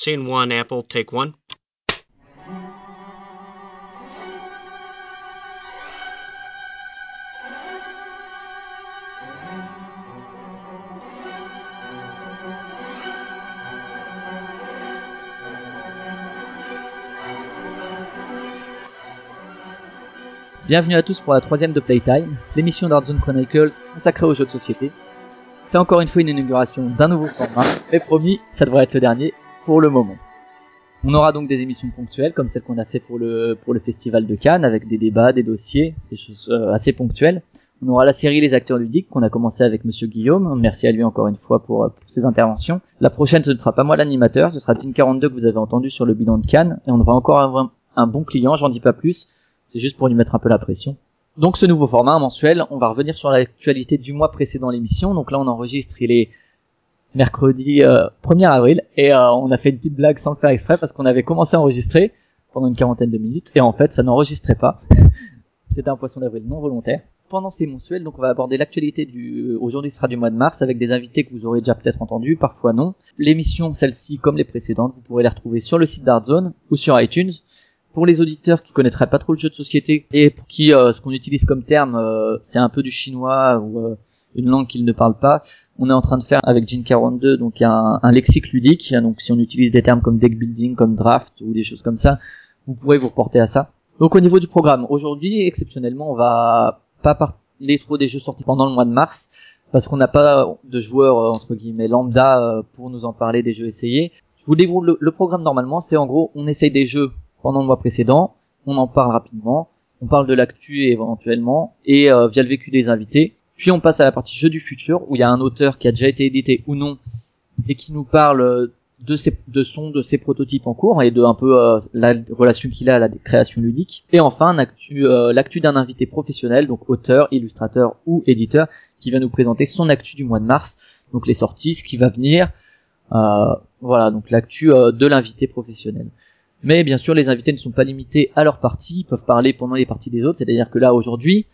Scene one, Apple, take one. Bienvenue à tous pour la troisième de Playtime, l'émission d'Artzone Chronicles consacrée aux jeux de société. C'est encore une fois une inauguration d'un nouveau format, mais promis, ça devrait être le dernier pour le moment. On aura donc des émissions ponctuelles comme celle qu'on a fait pour le pour le festival de Cannes avec des débats, des dossiers, des choses euh, assez ponctuelles. On aura la série Les acteurs ludiques qu'on a commencé avec Monsieur Guillaume. Merci à lui encore une fois pour, euh, ses interventions. La prochaine, ce ne sera pas moi l'animateur, ce sera Team 42 que vous avez entendu sur le bilan de Cannes et on aura encore un, un bon client, j'en dis pas plus. C'est juste pour lui mettre un peu la pression. Donc ce nouveau format mensuel, on va revenir sur l'actualité du mois précédent l'émission. Donc là on enregistre, il est mercredi euh, 1er avril et euh, on a fait une petite blague sans le faire exprès parce qu'on avait commencé à enregistrer pendant une quarantaine de minutes et en fait ça n'enregistrait pas. C'était un poisson d'avril non volontaire. Pendant ces mensuels, donc on va aborder l'actualité du aujourd'hui sera du mois de mars avec des invités que vous aurez déjà peut-être entendus, parfois non. L'émission, celle-ci comme les précédentes, vous pourrez les retrouver sur le site d'Artzone ou sur iTunes pour les auditeurs qui connaîtraient pas trop le jeu de société et pour qui euh, ce qu'on utilise comme terme euh, c'est un peu du chinois ou euh, une langue qu'ils ne parlent pas, on est en train de faire avec Gin 42 donc un, un lexique ludique. Donc si on utilise des termes comme deck building, comme draft ou des choses comme ça, vous pourrez vous reporter à ça. Donc au niveau du programme, aujourd'hui exceptionnellement on va pas parler trop des jeux sortis pendant le mois de mars parce qu'on n'a pas de joueurs entre guillemets lambda pour nous en parler des jeux essayés. Je vous déroule le, le programme normalement, c'est en gros on essaye des jeux pendant le mois précédent, on en parle rapidement, on parle de l'actu éventuellement, et euh, via le vécu des invités. Puis on passe à la partie jeu du futur, où il y a un auteur qui a déjà été édité ou non, et qui nous parle de ses, de son, de ses prototypes en cours, et de un peu euh, la relation qu'il a à la création ludique. Et enfin, euh, l'actu d'un invité professionnel, donc auteur, illustrateur ou éditeur, qui va nous présenter son actu du mois de mars, donc les sorties, ce qui va venir, voilà, donc l'actu de l'invité professionnel. Mais bien sûr, les invités ne sont pas limités à leur partie, ils peuvent parler pendant les parties des autres. C'est-à-dire que là, aujourd'hui,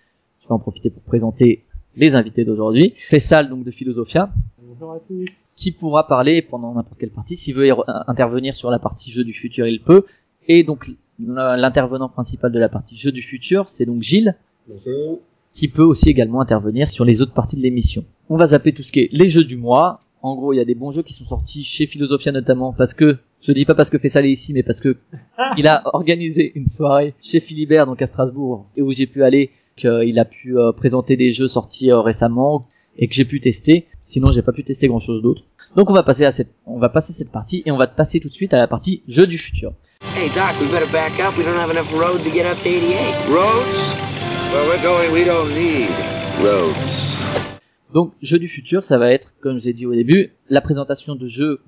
je vais en profiter pour présenter les invités d'aujourd'hui. Fessal, donc de Philosophia. Bonjour à tous. Qui pourra parler pendant n'importe quelle partie. S'il veut intervenir sur la partie jeu du futur, il peut. Et donc, l'intervenant principal de la partie jeu du futur, c'est donc Gilles. Bonjour. Qui peut aussi également intervenir sur les autres parties de l'émission. On va zapper tout ce qui est les jeux du mois. En gros, il y a des bons jeux qui sont sortis chez Philosophia notamment parce que je dis pas parce que Fessal est ici, mais parce que il a organisé une soirée chez Philibert, donc à Strasbourg, et où j'ai pu aller, qu'il a pu euh, présenter des jeux sortis euh, récemment et que j'ai pu tester. Sinon, j'ai pas pu tester grand chose d'autre. Donc on va passer à cette, on va passer cette partie et on va passer tout de suite à la partie jeux du futur. Hey Doc, we better back up. We don't have enough road to get up to 88. Roads? Well, we're going. We don't need roads. Donc, jeux du futur, ça va être, comme j'ai dit au début, la présentation de jeux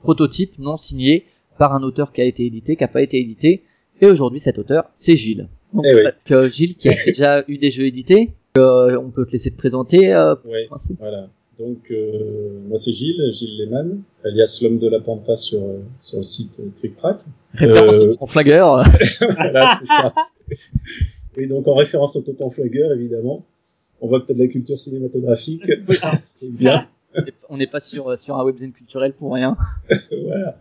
prototype non signé par un auteur qui a été édité, qui a pas été édité. Et aujourd'hui, cet auteur, c'est Gilles. Donc, Eh oui. euh, Gilles qui a déjà eu des jeux édités. Euh, on peut te laisser te présenter. Euh, Oui, voilà. Donc, euh, moi c'est Gilles, Gilles Lehmann, alias l'homme de la pampa sur, euh, sur le site Trick Track. référence Euh, au Tonton flagueur. voilà, c'est ça. Et donc, en référence au Tonton Flagueur, évidemment. On voit que t'as de la culture cinématographique. c'est bien. On n'est pas sur sur un webzine culturel pour rien. voilà.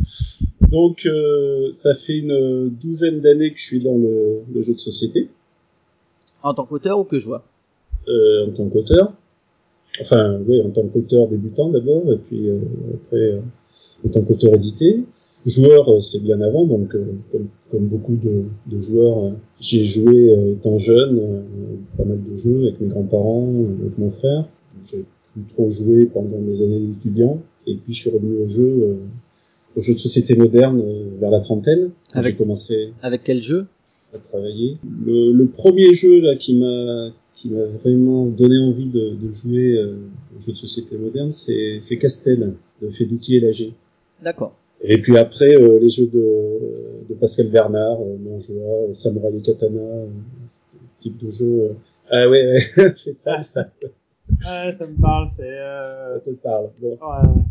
Donc, euh, ça fait une douzaine d'années que je suis dans le, le jeu de société, En tant qu'auteur ou que je vois. euh, en tant qu'auteur. Enfin, oui, en tant qu'auteur débutant d'abord, et puis euh, après, euh, en tant qu'auteur édité. Joueur, euh, c'est bien avant, donc euh, comme, comme beaucoup de, de joueurs, euh, j'ai joué euh, étant jeune, euh, pas mal de jeux avec mes grands-parents, euh, avec mon frère. J'ai plus trop joué pendant mes années d'étudiant, et puis je suis revenu au jeu, euh, aux jeux de société moderne euh, vers la trentaine. Avec- J'ai commencé Avec quel jeu? à travailler. Le, le premier jeu là qui m'a qui m'a vraiment donné envie de, de jouer euh, aux jeux de société moderne, c'est c'est Castel de Feduti et Lager. D'accord. Et puis après euh, les jeux de, de Pascal Bernard, euh, euh, Samurai et Katana, euh, ce type de jeu. euh. Ah ouais, ouais. c'est ça, ça, Ouais, ça me parle, c'est... Euh... ça te parle. Bon, ouais.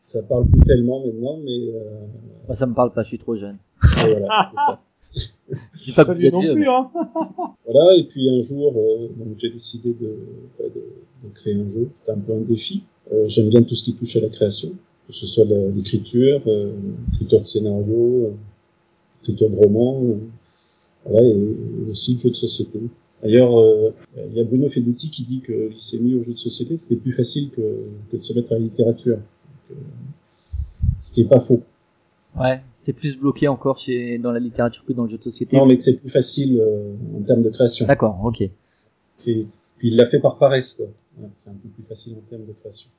ça parle plus tellement maintenant, mais euh, Moi, ça me parle pas, je suis trop jeune. voilà, c'est ça. Je pas êtes non plus, mais- hein. Voilà, et puis un jour, euh, donc j'ai décidé de, bah, de, de créer un jeu. C'était un peu un défi. Euh, J'aime bien tout ce qui touche à la création. que ce soit la- l'écriture, euh, l'écriture de scénario, euh, l'écriture de romans, euh, voilà, et aussi le jeu de société. D'ailleurs, euh, il y a Bruno Feduti qui dit que il s'est mis au jeu de société, c'était plus facile que, que de se mettre à la littérature. Donc, euh, ce qui est pas faux. Ouais, c'est plus bloqué encore chez dans la littérature que dans le jeu de société. Non, mais que c'est plus facile euh, en termes de création. D'accord, ok. C'est, puis il l'a fait par paresse, quoi. Ouais, c'est un peu plus facile en termes de création.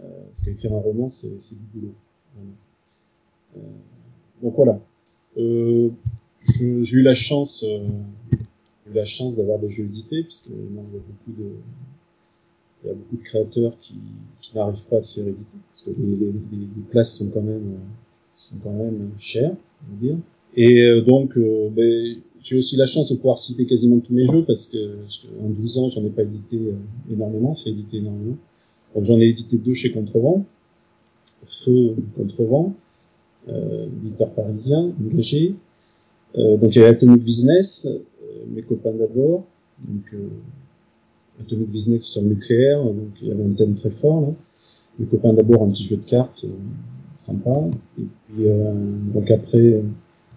Euh, parce qu'écrire un roman, c'est, du boulot. Vraiment. Euh, donc voilà. Euh, j'ai eu la chance, euh, eu la chance d'avoir des jeux édités, puisque non, il y a beaucoup de, il y a beaucoup de créateurs qui, qui n'arrivent pas à se faire éditer, parce que les, les, les- places sont quand même, euh, sont quand même chères, on va dire. Et euh, donc, euh, ben, j'ai aussi la chance de pouvoir citer quasiment tous mes jeux parce que en 12 ans, j'en ai pas édité euh, énormément, fait éditer énormément. Donc j'en ai édité deux chez Contrevent, Feu Contrevent, euh, éditeur parisien, engagé. Euh, donc il y avait Atomic Business, euh, mes copains d'abord. Donc euh, Atomic Business sur le nucléaire, donc il y avait un thème très fort là. Mes copains d'abord un petit jeu de cartes euh, sympa. Et puis euh, donc après euh,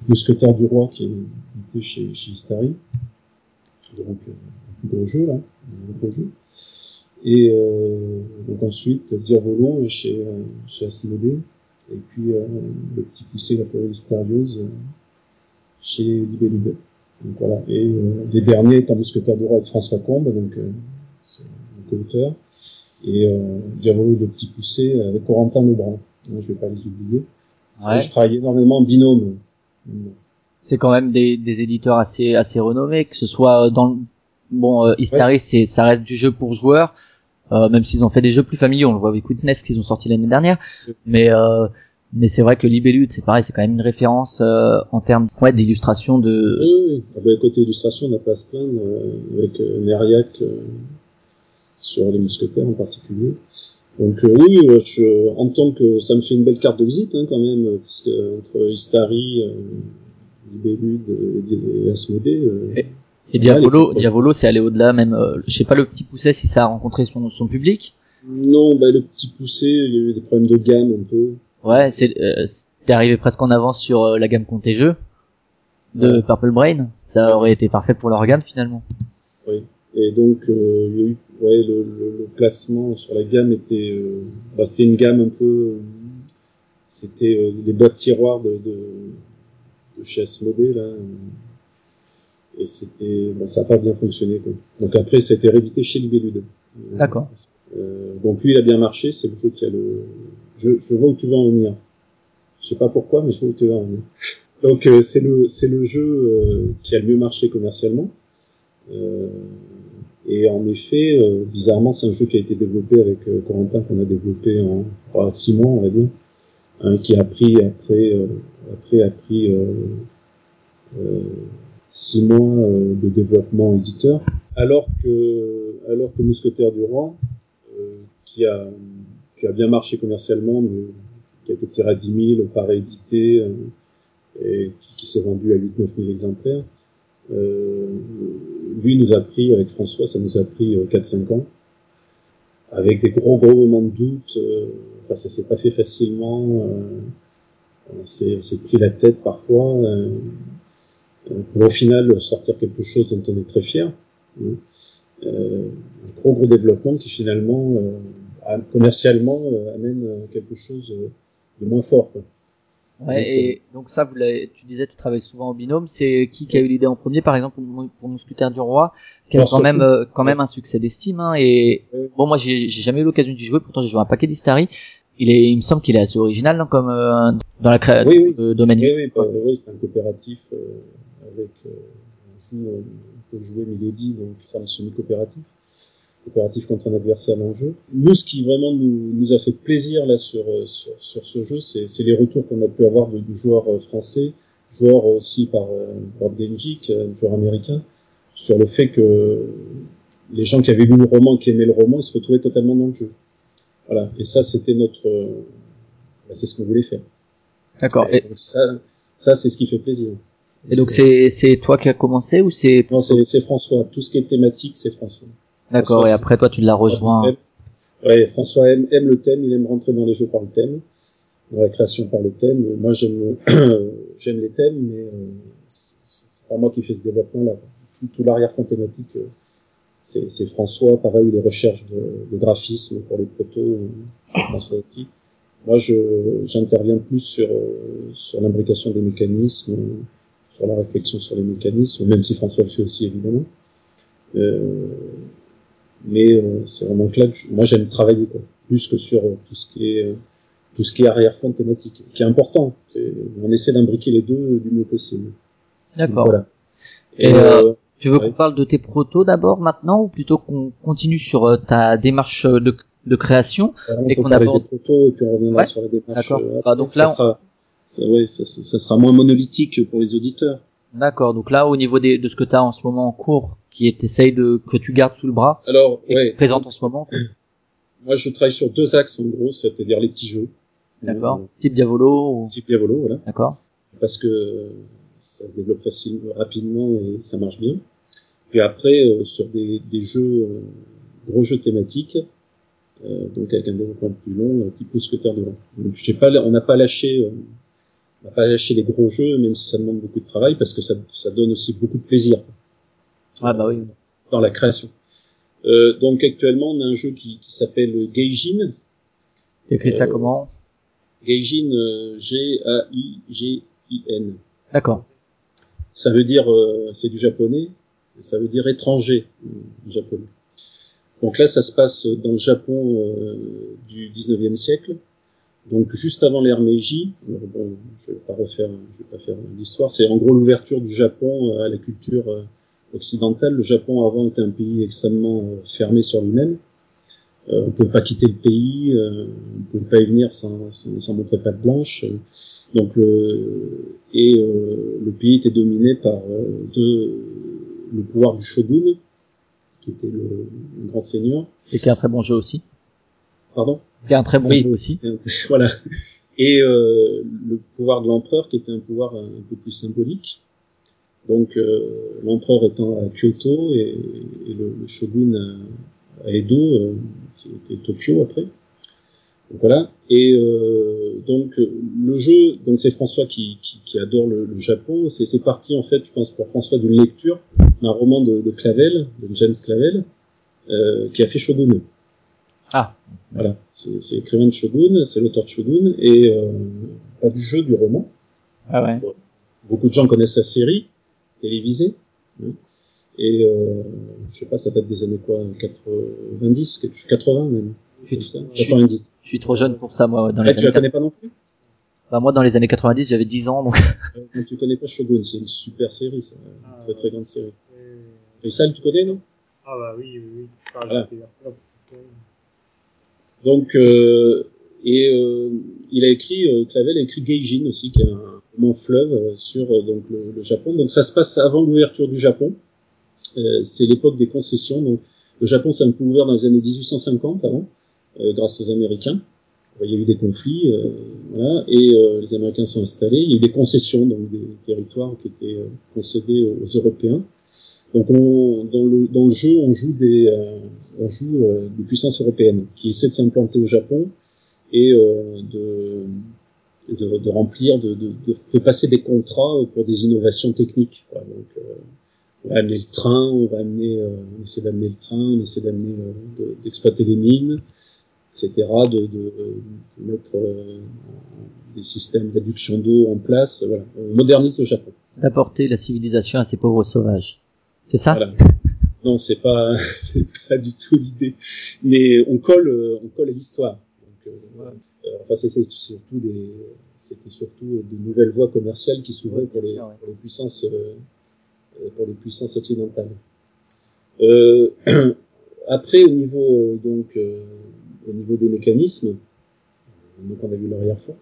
Mousquetaire du Roi qui est édité chez, chez. Donc euh, un plus gros jeu là, un gros jeu. Et euh, donc ensuite Diavolo chez, euh, chez Asmodée. Et puis euh, le petit poussé La Forêt mystérieuse euh, chez Libellule. Donc voilà. Et euh, les derniers étant Mousquetaire Roi avec François Combe, donc euh, c'est un co-auteur. Et euh, Diavolo le petit poussé avec Corentin Lebrun. Donc, je vais pas les oublier. Ouais. Je travaille énormément en binôme. C'est quand même des, des éditeurs assez assez renommés, que ce soit dans le... bon euh, Istari, c'est ça reste du jeu pour joueurs, euh, même s'ils ont fait des jeux plus familiaux. On le voit avec Witness qu'ils ont sorti l'année dernière, mais euh, mais c'est vrai que Libellude, c'est pareil, c'est quand même une référence euh, en termes ouais, d'illustration de Oui, oui. Ah ben, côté illustration, on n'a pas à se plaindre euh, avec euh, Neriac euh, sur les mousquetaires en particulier. Donc euh, oui, je, en tant que ça me fait une belle carte de visite hein, quand même, parce que entre Istari, euh, Libellude et, et Asmodée, euh, Et- et Diavolo. Ouais, Diavolo, c'est aller au-delà même. euh, je sais pas le petit pousset si ça a rencontré son son public? non, bah, le petit poussé, il y a eu des problèmes de gamme un peu. Ouais, c'est euh, t'es arrivé presque en avance sur euh, la gamme Jeux de. Purple Brain. Ça aurait été parfait pour leur gamme finalement. Oui. Et donc, euh, il y a eu, ouais, le, le, le placement sur la gamme était, bah, c'était une gamme un peu, c'était les boîtes tiroirs de, de, de chez Asmodée là, et c'était, bon, ça n'a pas bien fonctionné quoi. Donc après, ça a été réédité chez Libellude. D'accord. Donc lui, il a bien marché. C'est le jeu qui a le, je, je vois où tu veux en venir. Je sais pas pourquoi, mais je vois où tu veux en venir. Donc euh, c'est le, c'est le jeu euh, qui a le mieux marché commercialement. Euh, et en effet, euh, bizarrement, c'est un jeu qui a été développé avec euh, Corentin, qu'on a développé en six mois, on va dire, hein, qui a pris après, euh, après a pris six mois de développement éditeur, alors que, alors que Mousquetaire du Roi, qui a, qui a bien marché commercialement, mais qui a été tiré à 10 000 par édité, euh, et qui, s'est vendu à 8-9 000 exemplaires. Euh, lui nous a pris, avec François, ça nous a pris euh, 4-5 ans, avec des gros gros moments de doute. Euh, enfin, ça s'est pas fait facilement. Euh, on s'est pris la tête parfois euh, euh, pour au final sortir quelque chose dont on est très fier. hein. Euh, un gros gros développement qui finalement euh, commercialement euh, amène euh, quelque chose euh, de moins fort. Quoi. Ouais, Donc, et donc ça, vous tu disais, tu travailles souvent en binôme. C'est qui qui a eu l'idée en premier, par exemple, pour, Mousquetaire du Roi, qui a quand même, quand même un succès d'estime. Hein, et Ouais. bon, moi, j'ai jamais eu l'occasion d'y jouer. Pourtant, j'ai joué un paquet d'Istari. Il est, il me semble qu'il est assez original, non, comme euh, dans la création Oui, oui. de domaine. Oui, oui, oui, c'est un coopératif euh, avec euh, on joue, on peut jouer Milady, donc c'est un semi-coopératif, coopératif contre un adversaire dans le jeu. Nous, ce qui vraiment nous, nous a fait plaisir là sur euh, sur, sur ce jeu, c'est les retours qu'on a pu avoir de, de joueurs euh, français, joueurs aussi par euh, Board Game Geek, joueurs américains, sur le fait que les gens qui avaient lu le roman, qui aimaient le roman, ils se retrouvaient totalement dans le jeu. Voilà. Et ça, c'était notre, bah, c'est ce qu'on voulait faire. D'accord. Et ça, ça c'est ce qui fait plaisir. et donc c'est c'est toi qui as commencé ou c'est Non, c'est c'est François. Tout ce qui est thématique, c'est François. D'accord. François, Et après toi, tu l'as rejoint. Ouais, François aime, aime le thème, il aime rentrer dans les jeux par le thème, dans la création par le thème. Moi, j'aime j'aime les thèmes, mais euh, c'est c'est pas moi qui fais ce développement-là. Tout, tout l'arrière-fond thématique, euh, c'est c'est François. Pareil, les recherches de, de graphisme pour les protos, euh, c'est François aussi. Moi, je j'interviens plus sur sur l'imbrication des mécanismes, sur la réflexion sur les mécanismes, même si François le fait aussi évidemment. Euh, mais euh, c'est vraiment que là, que je- moi j'aime travailler quoi, plus que sur euh, tout ce qui est euh, tout ce qui est arrière-fond thématique, qui est important. On essaie d'imbriquer les deux du mieux possible. D'accord. Voilà. Et, euh, Tu veux ouais. qu'on parle de tes protos d'abord maintenant ou plutôt qu'on continue sur ta démarche de, de création on et qu'on parler aborde- des photos et puis on reviendra Ouais. sur les démarches. D'accord. après. donc ça là, on- sera, ça, ouais, ça, ça- ça sera moins monolithique pour les auditeurs. D'accord. Donc là, au niveau des, de ce que tu as en ce moment en cours, qui est t'essayes de que tu gardes sous le bras Alors, et ouais, présente en ce moment. moi je travaille sur deux axes en gros, c'est-à-dire les petits jeux. D'accord. Euh, Type Diavolo. Ou... Type Diavolo, voilà. D'accord. parce que ça se développe facilement, rapidement et ça marche bien. Puis après, euh, sur des, des jeux, euh, gros jeux thématiques, euh, donc avec un développement plus long, euh, type Mousquetaire de Rang. Donc j'ai pas, on n'a pas lâché, euh, on n'a pas lâché les gros jeux, même si ça demande beaucoup de travail, parce que ça, ça donne aussi beaucoup de plaisir Ah bah oui. dans la création. Euh, donc actuellement, on a un jeu qui, qui s'appelle Gaijin. T'écris ça Euh, comment? Gaijin, euh, G-A-I-G-I-N. D'accord. Ça veut dire, euh, c'est du japonais, ça veut dire étranger euh, en japonais. Donc là, ça se passe dans le Japon euh, du 19e siècle, donc juste avant l'ère Meiji. Bon, je vais pas refaire, je vais pas faire l'histoire. C'est en gros l'ouverture du Japon à la culture euh, occidentale. Le Japon avant était un pays extrêmement euh, fermé sur lui-même. Euh, on ne pouvait pas quitter le pays, euh, on ne pouvait pas y venir sans, sans, sans montrer patte blanche. Donc le, et euh, le pays était dominé par euh, deux, le pouvoir du shogun, qui était le, le grand seigneur. Et qui est un très bon jeu aussi. Pardon? Qui est un très bon Oui. jeu aussi. Voilà. Et euh, le pouvoir de l'empereur, qui était un pouvoir un peu plus symbolique. Donc euh, l'empereur étant à Kyoto et, et le, le shogun à, à Edo, euh, qui était Tokyo après. Donc voilà. Et euh, donc le jeu, donc c'est François qui, qui, qui adore le, le Japon. C'est c'est parti en fait, je pense pour François d'une lecture d'un roman de, de Clavel, de James Clavel, euh, qui a fait Shogun. Ah. Voilà, c'est c'est l'écrivain de Shogun, c'est l'auteur de Shogun et euh, pas du jeu, du roman. Ah ouais. Beaucoup de gens connaissent sa série télévisée. hein. Et euh, je sais pas, ça date des années quoi, 90, quelque chose- 80 même. Je suis, ça, je suis- 90. je suis trop jeune pour ça moi. Dans Là, les tu la connais pas non plus? Bah, moi dans les années 90 j'avais 10 ans donc. Euh, Tu connais pas Shogun, c'est une super série, c'est une Ah, très très grande série. Et- Et ça, tu connais, non? Ah bah oui, oui, oui. Voilà. Donc, euh, et euh, il a écrit, euh, Clavel a écrit Gaijin aussi, qui est un roman fleuve euh, sur euh, donc le, le Japon. Donc ça se passe avant l'ouverture du Japon. Euh, c'est l'époque des concessions. Donc le Japon s'est un peu ouvert dans les années 1850 avant, grâce aux Américains. Il y a eu des conflits, voilà, et les Américains sont installés. Il y a eu des concessions, donc des territoires qui étaient concédés aux, aux Européens. Donc on, dans, le, dans le jeu, on joue des, euh, on joue euh, des puissances européennes qui essaient de s'implanter au Japon et euh, de, de, de remplir, de, de, de, de passer des contrats pour des innovations techniques. Quoi. Donc, euh, on va amener le train, on va amener, euh, on essaie d'amener le train, on essaie d'amener, euh, de- d'exploiter les mines, etc., de, de, de mettre euh, des systèmes d'adduction d'eau en place. Voilà, on modernise le Japon. D'apporter la civilisation à ces pauvres sauvages. C'est ça? Voilà. Non, c'est pas, pas du tout l'idée. Mais on colle, euh, on colle à l'histoire. Donc, euh, euh, enfin, c'est c'est surtout des, c'était surtout de nouvelles voies commerciales qui s'ouvraient Oui, pour, les, sûr, ouais. pour les puissances, euh, euh, pour les puissances occidentales. Euh, après, au niveau euh, donc, euh, au niveau des mécanismes, euh, donc on a vu l'arrière-fond.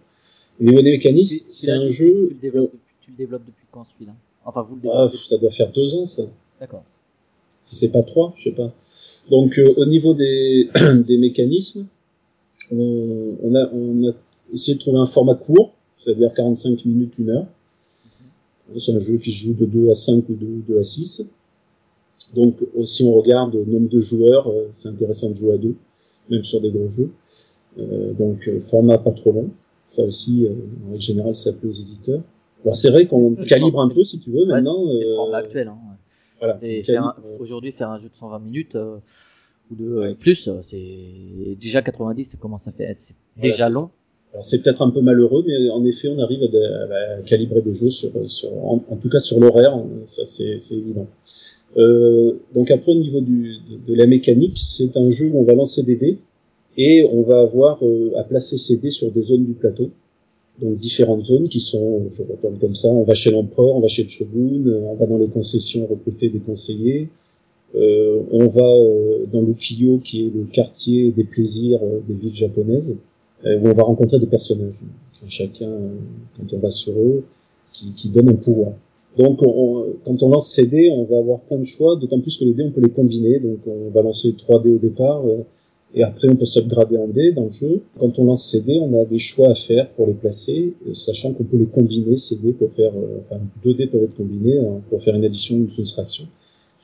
Au niveau des mécanismes, c'est un jeu. Tu le, développes depuis, tu le développes depuis quand celui-là? Enfin, vous le Ah, développez. ça doit faire deux ans, ça. D'accord. si c'est pas trois, je sais pas. Donc euh, au niveau des, des mécanismes, on, on, a, on a essayé de trouver un format court, c'est-à-dire 45 minutes, une heure. C'est un jeu qui se joue de 2 à 5 ou de 2 à 6. Donc euh, si on regarde le nombre de joueurs, euh, c'est intéressant de jouer à deux. même sur des gros jeux. Euh, donc format pas trop long. Ça aussi, en règle générale, ça plaît aux éditeurs. Alors c'est vrai qu'on calibre un peu si tu veux Ouais, maintenant. c'est le euh, format actuel. Hein. Voilà, un- Aujourd'hui, faire un jeu de 120 minutes euh, ou de euh, Ouais. plus, euh, c'est déjà 90, ça commence à faire. C'est Voilà, déjà long. Alors c'est peut-être un peu malheureux, mais en effet, on arrive à, de- à calibrer des jeux sur, sur en, en tout cas sur l'horaire, ça c'est c'est évident. Euh, donc après au niveau du, de, de la mécanique, c'est un jeu où on va lancer des dés et on va avoir euh, à placer ces dés sur des zones du plateau. Donc différentes zones qui sont, je retourne comme ça, on va chez l'empereur, on va chez le shogun, euh, on va dans les concessions recruter des conseillers, on va euh, dans l'Ukiyo qui est le quartier des plaisirs euh, des villes japonaises euh, où on va rencontrer des personnages, qui chacun, euh, quand on va sur eux, qui, qui donnent un pouvoir. Donc, on- quand on lance ces dés, on va avoir plein de choix, d'autant plus que les dés, on peut les combiner. Donc, on va lancer 3 dés au départ, euh, et après, on peut s'upgrader en dés dans le jeu. Quand on lance ces dés, on a des choix à faire pour les placer, euh, sachant qu'on peut les combiner, ces dés, pour faire, euh, enfin, deux dés peuvent être combinés hein, pour faire une addition ou une soustraction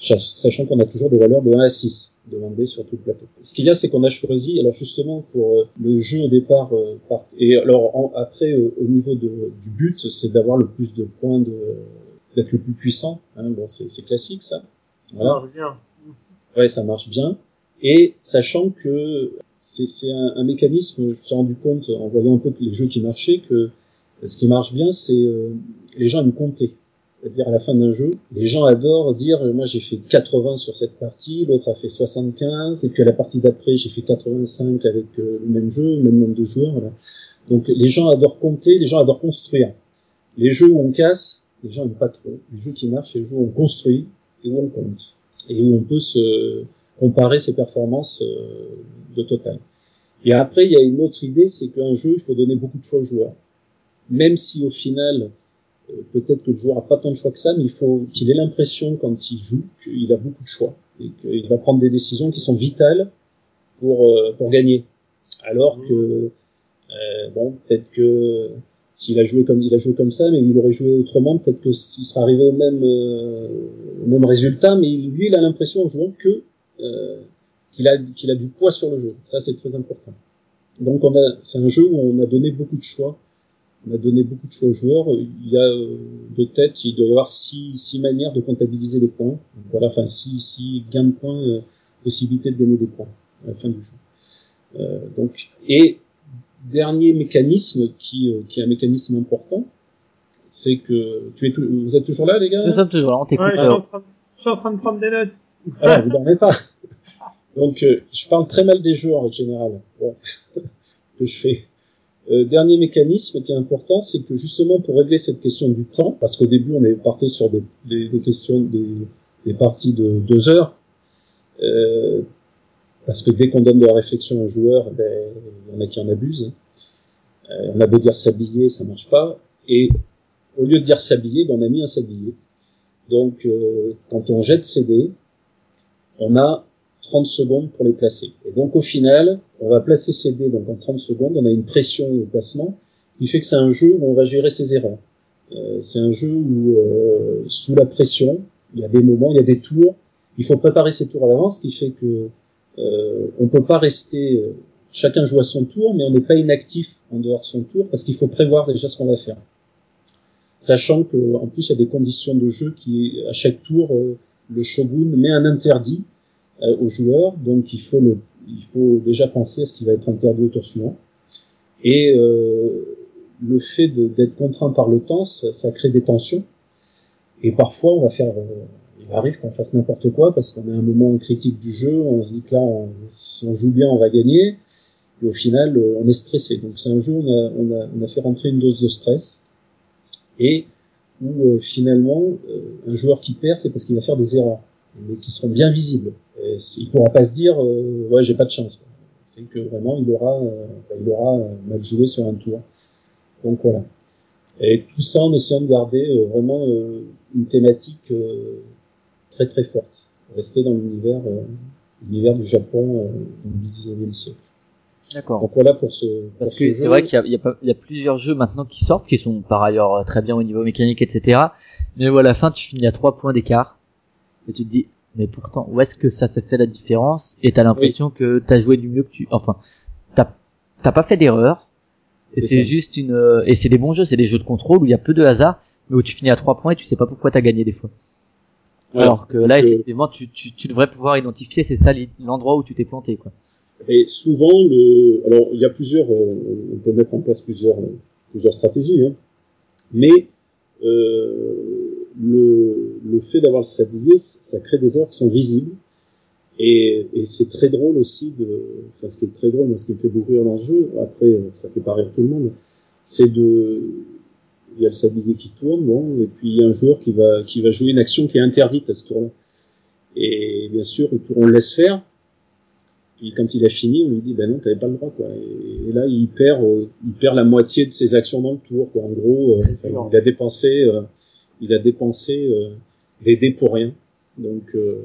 sachant qu'on a toujours des valeurs de 1 à 6 de 1 dé sur tout le plateau. Ce qu'il y a, c'est qu'on a choisi, alors justement pour euh, le jeu au départ, euh, et alors en- après au niveau de, du but, c'est d'avoir le plus de points de d'être le plus puissant. Hein, bon, c'est c'est classique ça. Ça Voilà. marche bien. Ouais, ça marche bien. Et sachant que c'est c'est un, un mécanisme, je me suis rendu compte en voyant un peu les jeux qui marchaient que ce qui marche bien, c'est euh, les gens aiment compter. C'est-à-dire à la fin d'un jeu, les gens adorent dire euh, moi j'ai fait 80 sur cette partie, l'autre a fait 75, et puis à la partie d'après j'ai fait 85 avec euh, le même jeu, le même nombre de joueurs. Voilà. Donc les gens adorent compter, les gens adorent construire. Les jeux où on casse, les gens n'aiment pas trop. Les jeux qui marchent, les jeux où on construit et où on compte et où on peut se comparer ses performances euh, de total. Et après, il y a une autre idée, c'est qu'un jeu, il faut donner beaucoup de choix aux joueurs. Même si au final, peut-être que le joueur a pas tant de choix que ça, mais il faut qu'il ait l'impression quand il joue qu'il a beaucoup de choix et qu'il va prendre des décisions qui sont vitales pour euh, pour gagner. Alors que euh, bon, peut-être que s'il a joué comme il a joué comme ça, mais il aurait joué autrement, peut-être que s'il serait arrivé au même euh, au même résultat, mais lui, il a l'impression en jouant que euh, qu'il a qu'il a du poids sur le jeu. Ça, c'est très important. Donc, on a c'est un jeu où on a donné beaucoup de choix. On a donné beaucoup de choix aux joueurs. Il y a euh, de tête, il doit y avoir six, six manières de comptabiliser les points. Donc, voilà, enfin six, six gains de points, euh, possibilité de gagner des points à la fin du jeu. Euh, donc, et dernier mécanisme qui, euh, qui est un mécanisme important, c'est que tu es tou- vous êtes toujours là, les gars? Nous sommes toujours là, on t'écoute. Ouais, je suis, en train, je suis en train de prendre des notes. Ah, vous dormez pas. Donc, euh, je parle très mal des jeux en. Bon, que je fais. Euh, dernier mécanisme qui est important, c'est que justement pour régler cette question du temps, parce qu'au début on est parti sur des, des, des questions, des, des parties de deux heures, euh, parce que dès qu'on donne de la réflexion aux joueurs, ben, il y en a qui en abusent. Euh, on a beau dire s'habiller, ça marche pas. Et au lieu de dire s'habiller, ben, on a mis un sablier. Donc, euh, quand on jette ses dés, on a 30 secondes pour les placer. Et donc, au final, on va placer ses dés donc en 30 secondes. On a une pression au placement, ce qui fait que c'est un jeu où on va gérer ses erreurs. Euh, c'est un jeu où, euh, sous la pression, il y a des moments, il y a des tours. Il faut préparer ses tours à l'avance, ce qui fait que euh, on peut pas rester. euh, chacun joue à son tour, mais on n'est pas inactif en dehors de son tour parce qu'il faut prévoir déjà ce qu'on va faire. Sachant que en plus il y a des conditions de jeu qui, à chaque tour, euh, le shogun met un interdit euh, aux joueurs, donc il faut le, il faut déjà penser à ce qui va être interdit au tour suivant. Et euh, le fait d'être contraint par le temps, ça, ça crée des tensions. Et parfois, on va faire, euh, il arrive qu'on fasse n'importe quoi parce qu'on a un moment critique du jeu, on se dit que là, on- si on joue bien, on va gagner. Et au final, euh, on est stressé. Donc c'est un jeu on a, on a, on a fait rentrer une dose de stress et où euh, finalement, euh, un joueur qui perd, c'est parce qu'il va faire des erreurs, mais qui seront bien visibles. Et il pourra pas se dire, euh, ouais, j'ai pas de chance. C'est que vraiment, il aura, euh, il aura euh, mal joué sur un tour. Donc voilà. Et tout ça en essayant de garder euh, vraiment euh, une thématique euh, très très forte. Rester dans l'univers, euh, l'univers du Japon euh, du 19e siècle. D'accord. Donc voilà pour ce. pour Parce ce que jeu. c'est vrai qu'il y a, il y, a pas- il y a plusieurs jeux maintenant qui sortent, qui sont par ailleurs très bien au niveau mécanique, etc. Mais où à la fin tu finis à 3 points d'écart. Et tu te dis, Mais pourtant, où est-ce que ça s'est fait la différence? Et t'as l'impression que t'as joué du mieux que tu, enfin, t'as t'as pas fait d'erreur. Et C'est juste une, euh, et c'est des bons jeux, c'est des jeux de contrôle où il y a peu de hasard, mais où tu finis à trois points et tu sais pas pourquoi t'as gagné des fois. Alors que là, euh, effectivement, tu, tu, tu devrais pouvoir identifier, c'est ça l'endroit où tu t'es planté, quoi. Et souvent, le, alors il y a plusieurs, euh, on peut mettre en place plusieurs, plusieurs stratégies, hein. mais euh, le, le fait d'avoir le sablier, ça crée des erreurs qui sont visibles. Et, et c'est très drôle aussi de, enfin ce qui est très drôle, mais ce qui me fait beaucoup rire dans ce jeu, après ça fait pas rire tout le monde, c'est de, il y a le sablier qui tourne, bon, et puis il y a un joueur qui va, qui va jouer une action qui est interdite à ce tour-là. Et bien sûr, au tour, on le laisse faire, puis quand il a fini, on lui dit ben non, t'avais pas le droit quoi. Et, et là, il perd, euh, il perd la moitié de ses actions dans le tour quoi. En gros, euh, il a dépensé, euh, il a dépensé euh, des dés pour rien. Donc, euh,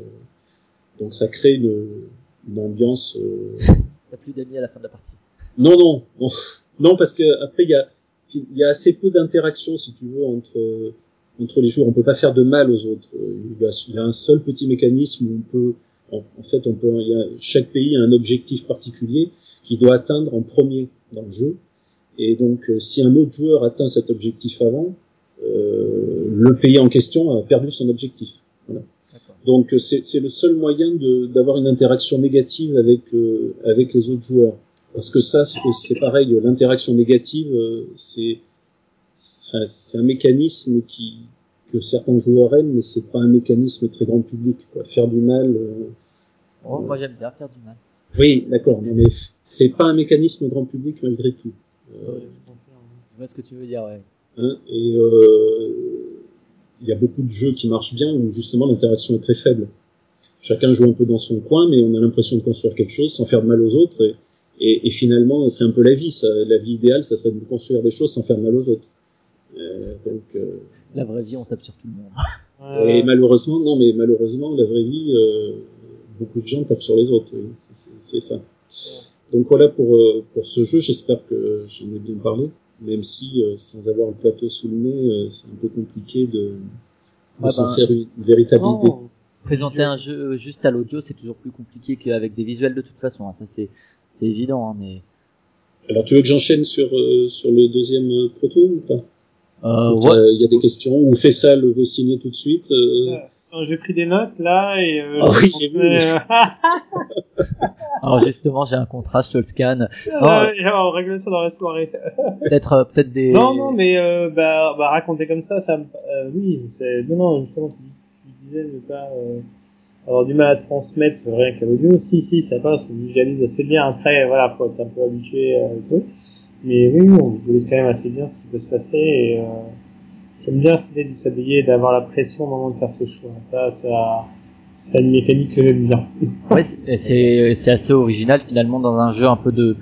donc ça crée une, une ambiance. euh, T'as plus d'amis à la fin de la partie. Non, non, non, non, parce que après il y a, il y a assez peu d'interaction si tu veux entre entre les joueurs. On peut pas faire de mal aux autres. Il y a, il y a un seul petit mécanisme où on peut en, en fait, on peut, il y a, chaque pays a un objectif particulier qu'il doit atteindre en premier dans le jeu. Et donc, si un autre joueur atteint cet objectif avant, euh, le pays en question a perdu son objectif. Voilà. Donc, euh, c'est le seul moyen d'avoir une interaction négative avec euh, avec les autres joueurs. Parce que ça, c'est pareil. L'interaction négative, euh, c'est un mécanisme qui que certains joueurs aiment, mais c'est pas un mécanisme très grand public. Quoi. Faire du mal. euh, Oh, moi j'aime bien faire du mal. Oui, d'accord. Mais c'est pas un mécanisme grand public malgré tout. Euh, Je vois ce que tu veux dire, ouais. hein, et euh, il y a beaucoup de jeux qui marchent bien où justement l'interaction est très faible. Chacun joue un peu dans son coin, mais on a l'impression de construire quelque chose sans faire de mal aux autres. Et, et, et finalement, c'est un peu la vie. Ça. La vie idéale, ça serait de construire des choses sans faire de mal aux autres. Euh, donc, euh, La vraie vie, on tape sur tout le monde. et malheureusement, non, mais malheureusement, la vraie vie, euh, beaucoup de gens tapent sur les autres. oui, c'est- c'est c'est ça. Donc voilà pour euh, pour ce jeu. J'espère que j'en ai bien parlé, même si euh, sans avoir le plateau sous le nez, euh, c'est un peu compliqué de, de s'en ben, faire une véritable idée. Présenter un jeu juste à l'audio, c'est toujours plus compliqué qu'avec des visuels de toute façon. hein. Ça c'est c'est évident, hein, mais Alors tu veux que j'enchaîne sur euh, sur le deuxième euh, proto ou pas? Euh, ouais. euh, Il y a des questions. Ou fait ça, le veut signer tout de suite. euh, Euh, non, J'ai pris des notes là et. Euh, Ah je oui, j'ai vu. euh, Alors justement, j'ai un contrat, je te le scanne. euh, et on règle ça dans la soirée. Peut-être euh, peut-être des. Non, non, mais euh, bah, bah raconter comme ça, ça, me- euh, oui, c'est non, non, justement, tu, tu disais ne pas euh, avoir du mal à transmettre rien qu'à l'audio. Si, si, ça passe, on visualise assez bien. Après, voilà, faut être un peu habitué à jouer. Mais oui, oui, on visualise quand même assez bien ce qui peut se passer. Et euh, j'aime bien cette idée du sablier, d'avoir la pression au moment de faire ses choix. Ça, ça, c'est une mécanique que j'aime bien. Ouais, c'est- c'est c'est assez original finalement dans un jeu un peu de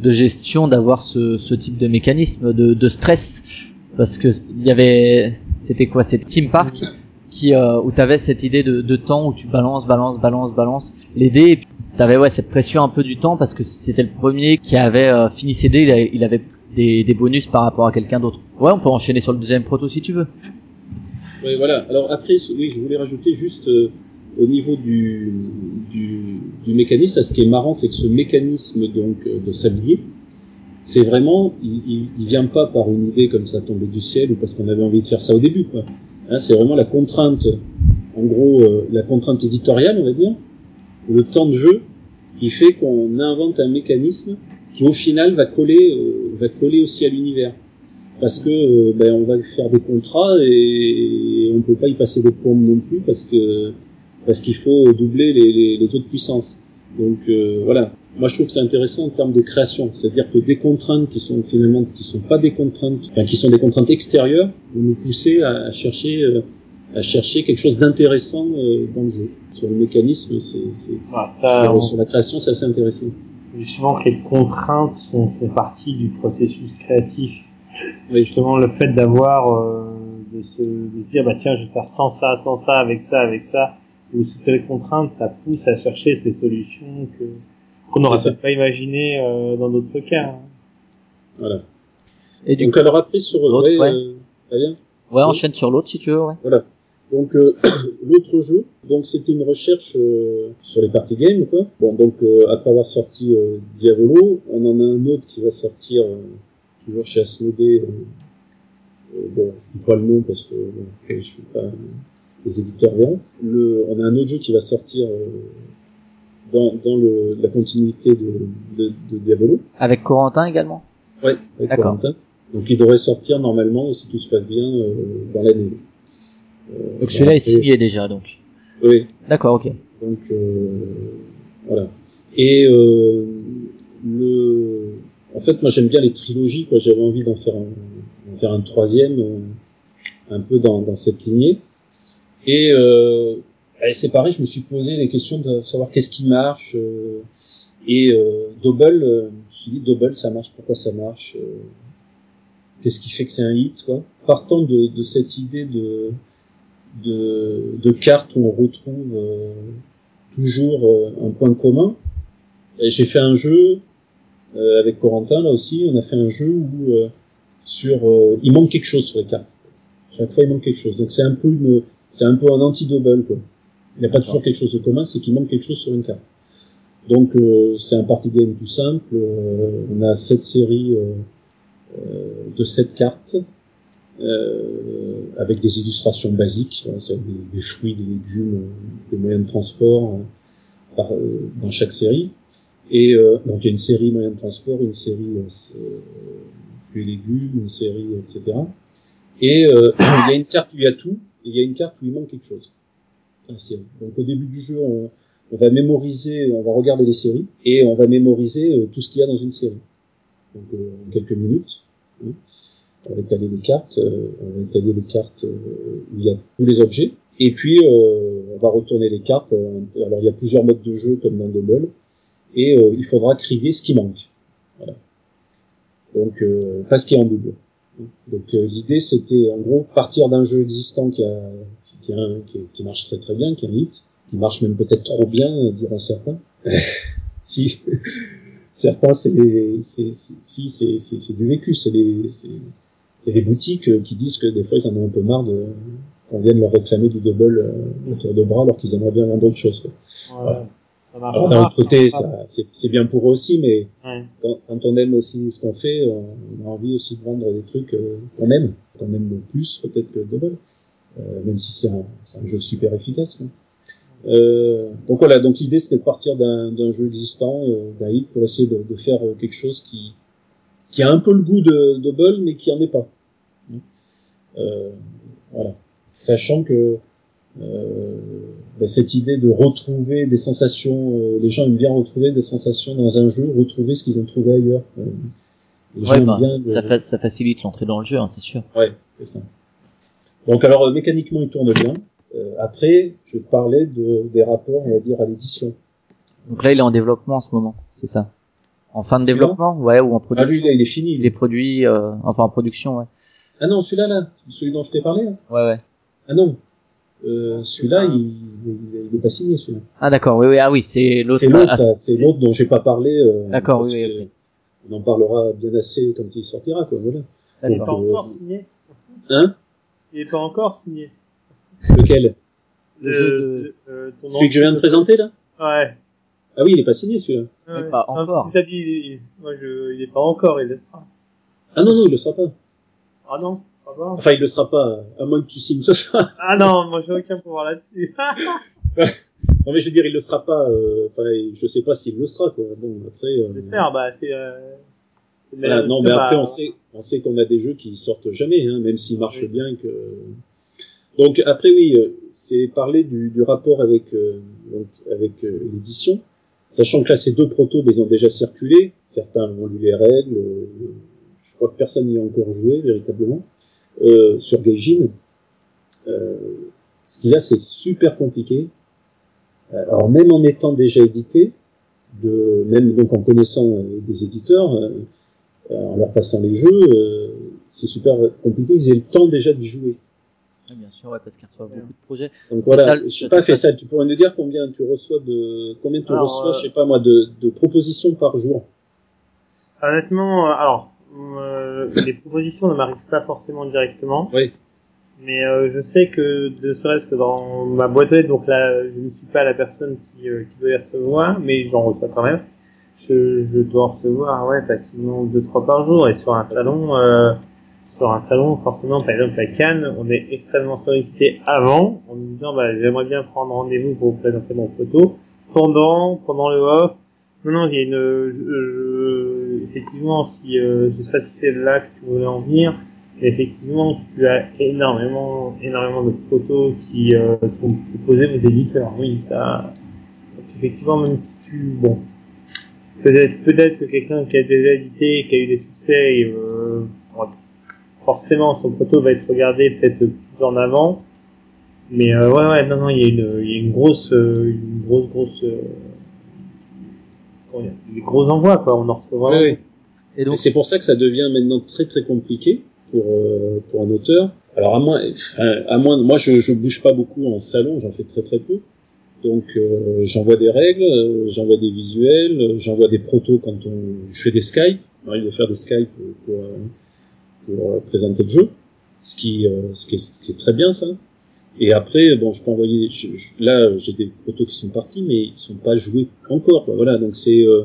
de gestion d'avoir ce ce type de mécanisme de de stress parce que il y avait c'était quoi? C'était Team Park qui euh, où t'avais cette idée de, de temps où tu balances balances balances balances les dés et puis t'avais ouais cette pression un peu du temps parce que c'était le premier qui avait euh, fini ses dés il avait, il avait des, des bonus par rapport à quelqu'un d'autre ouais on peut enchaîner sur le deuxième proto si tu veux Oui, voilà. Alors après, oui, je voulais rajouter juste euh, au niveau du, du, du mécanisme, ce qui est marrant, c'est que ce mécanisme donc euh, de sablier, c'est vraiment, il, il, il vient pas par une idée comme ça tombée du ciel ou parce qu'on avait envie de faire ça au début, quoi. Hein, c'est vraiment la contrainte, en gros, euh, la contrainte éditoriale, on va dire, le temps de jeu, qui fait qu'on invente un mécanisme qui au final va coller, euh, va coller aussi à l'univers parce que euh, ben, on va faire des contrats et on peut pas y passer des plombes non plus parce que parce qu'il faut doubler les, les, les autres puissances. Donc euh, voilà, moi je trouve que c'est intéressant en termes de création, c'est-à-dire que des contraintes qui sont finalement qui sont pas des contraintes, enfin qui sont des contraintes extérieures, vont nous pousser à, à chercher euh, à chercher quelque chose d'intéressant euh, dans le jeu. Sur le mécanisme, c'est ça, sur, on- sur la création, c'est assez intéressant. Justement que les contraintes sont, font partie du processus créatif. Oui. Justement, le fait d'avoir, euh, de, se, de se dire, bah tiens, je vais faire sans ça, sans ça, avec ça, avec ça, ou sous telle contrainte, ça pousse à chercher ces solutions que qu'on n'aurait peut-être pas imaginé euh, dans d'autres cas. hein. Voilà. et du Donc coup alors après sur L'autre, ouais, ouais. euh, ouais enchaîne sur l'autre si tu veux ouais Voilà. Donc euh, l'autre jeu, donc c'était une recherche euh, sur les party games quoi. Bon donc euh, après avoir sorti euh, Diavolo, on en a un autre qui va sortir euh, toujours chez Asmodée. Euh, bon, je dis pas le nom parce que je suis pas les éditeurs verront. Le, on a un autre jeu qui va sortir euh, dans, dans le, la continuité de, de, de Diavolo. Avec Corentin également? Ouais, avec D'accord. Corentin. Donc il devrait sortir normalement, si tout se passe bien, euh, dans l'année. Euh, Donc celui-là est signé déjà, donc. Oui, D'accord, ok. donc euh, voilà. Et euh, le, en fait, moi j'aime bien les trilogies. Quoi. J'avais envie d'en faire un, d'en faire un troisième, un peu dans, dans cette lignée. Et, euh, c'est pareil, je me suis posé les questions de savoir qu'est-ce qui marche. euh, et euh, Double, euh, je me suis dit Double, ça marche. Pourquoi ça marche euh, Qu'est-ce qui fait que c'est un hit quoi Partant de, de cette idée de de, de cartes où on retrouve euh, toujours euh, un point commun. Et J'ai fait un jeu euh, avec Corentin là aussi. On a fait un jeu où euh, sur euh, il manque quelque chose sur les cartes. Chaque fois il manque quelque chose. Donc c'est un peu une c'est un peu un anti-double quoi. Il n'y a pas toujours quelque chose de commun, c'est qu'il manque quelque chose sur une carte. Donc euh, c'est un party game tout simple. Euh, on a sept séries euh, euh, de sept cartes euh, avec des illustrations basiques, c'est des, fruits, des légumes, euh, des moyens de transport euh, par, euh, dans chaque série. Et donc il y a une série moyens de transport, une série fruits et légumes, une série etc. Et il y a une carte où il y a tout, et il y a une carte où il manque quelque chose. Série. Donc au début du jeu, on, va mémoriser, on va regarder les séries et on va mémoriser tout ce qu'il y a dans une série. Donc euh, en quelques minutes. hein. On va étaler les cartes, euh, on va étaler les cartes euh, où il y a tous les objets. Et puis euh, on va retourner les cartes. euh, Alors il y a plusieurs modes de jeu comme dans Double, et euh, il faudra crier ce qui manque. Voilà. Donc euh, pas ce qui est en double. Donc euh, l'idée c'était en gros partir d'un jeu existant qui a qui, a un- qui, marche très très bien, qui est un hit, qui marche même peut-être trop bien, euh, diront certains. si certains c'est- si c'est c'est c'est du vécu, c'est les c'est les boutiques euh, qui disent que des fois ils en ont un peu marre de qu'on vienne leur réclamer du double euh, autour de bras alors qu'ils aimeraient bien vendre autre chose. Quoi. Voilà. Ça marche Alors pas. d'un autre côté, Ça c'est c'est bien pour eux aussi, mais. Ouais. quand, quand on aime aussi ce qu'on fait, on, a envie aussi de vendre des trucs euh, qu'on aime, qu'on aime le plus peut-être que Double, euh, même si c'est un, c'est un jeu super efficace. quoi. Euh, donc voilà, donc l'idée c'était de partir d'un d'un jeu existant, d'un hit, pour essayer de, de faire quelque chose qui qui a un peu le goût de Double, mais qui en est pas. Euh, voilà, sachant que euh, ben, cette idée de retrouver des sensations, euh, les gens aiment bien retrouver des sensations dans un jeu, retrouver ce qu'ils ont trouvé ailleurs. Euh, les gens Ouais, bah, bien ça, le- fa- ça facilite l'entrée dans le jeu, hein, c'est sûr. Ouais, c'est ça. Donc alors euh, mécaniquement il tourne bien. Euh, après, je parlais de, des rapports, on va dire, à l'édition. Donc là, il est en développement en ce moment, c'est ça? En fin de développement Ouais, ou en Ah production lui là, il est fini. Il est produit, euh, enfin en production, ouais. Ah non, celui-là là, celui dont je t'ai parlé. Là. Ouais, ouais. Ah non, euh, celui-là il, il, il est pas signé celui-là. Ah d'accord, oui, oui, ah oui, c'est l'autre. C'est l'autre, ah, c'est l'autre dont j'ai pas parlé. euh, D'accord, oui, oui. On en parlera bien assez quand il sortira, quoi. Voilà. Il est pas. Donc, euh, encore signé. Hein? Il est pas encore signé. Lequel? Le jeu de- euh, ton Celui que je viens de présenter là? Ouais. Ah oui, il est pas signé celui-là. Mais ouais. pas Non, encore. T'as dit, il, il- moi je, il est pas encore, il le sera. Ah non non, il le sera pas. Ah non, pas. Enfin, il le sera pas, à moins que tu signes ce soir. Ah non, moi j'ai aucun pouvoir là-dessus. Non mais je veux dire, il le sera pas. Euh, enfin, je sais pas s'il le sera quoi. Bon après. Euh, J'espère, bah c'est. Euh, voilà, non mais après on sait, on sait qu'on a des jeux qui sortent jamais, hein, même s'ils marchent Oui. bien et que. Donc après oui, euh, c'est parler du, du rapport avec euh, donc avec euh, l'édition, sachant que là ces deux protos, ils ont déjà circulé. Certains ont lu les règles. euh, je crois que personne n'y a encore joué véritablement euh, sur Gaijin. Euh, ce qu'il y a, c'est super compliqué. Alors même en étant déjà édité, de même donc en connaissant des éditeurs, en leur passant les jeux, c'est super compliqué. Ils aient le temps déjà d'y jouer. Ouais, parce qu'il reçoit beaucoup de projets. Donc voilà, je sais ça, pas ça, Faisal, tu pourrais nous dire combien tu reçois de combien tu Alors, reçois, euh, je sais pas moi, de, de propositions par jour? Honnêtement, euh, alors, euh, les propositions ne m'arrivent pas forcément directement. Oui. Mais euh, je sais que, de serait-ce que dans ma boîte donc là, je ne suis pas la personne qui, euh, qui doit les recevoir, mais j'en reçois quand même. Je, je dois recevoir, ouais, facilement deux trois par jour. Et sur un salon, euh, sur un salon, forcément, par exemple à Cannes, on est extrêmement sollicité avant, en nous disant, bah, j'aimerais bien prendre rendez-vous pour vous présenter mon photo. Pendant, pendant le off, non, non, il y a une, effectivement, si, euh, je sais si c'est là que tu voulais en venir, mais effectivement, tu as énormément, énormément de photos qui euh, sont proposées aux éditeurs. Oui, ça. Donc, effectivement, même si tu, bon, peut-être, peut-être que quelqu'un qui a déjà édité, qui a eu des succès, euh, forcément, son photo va être regardé peut-être plus en avant. Mais euh, ouais, ouais, non, non, il y a une, il y a une grosse, euh, une grosse, grosse, euh, comment dire, des gros envois, quoi. On en reçoit vraiment. Ouais, ouais. Et donc, c'est pour ça que ça devient maintenant très très compliqué pour euh, pour un auteur. Alors à moins, à moins, moi je je bouge pas beaucoup en salon, j'en fais très très peu. Donc euh, j'envoie des règles, euh, j'envoie des visuels, euh, j'envoie des protos quand on, je fais des Skype. On arrive à faire des Skype pour pour, euh, pour, euh, présenter le jeu, ce qui euh, ce qui est, ce qui est très bien ça. Et après, bon, je peux envoyer. je- je- là, j'ai des protos qui sont partis, mais ils sont pas joués encore. quoi. Voilà, donc c'est euh,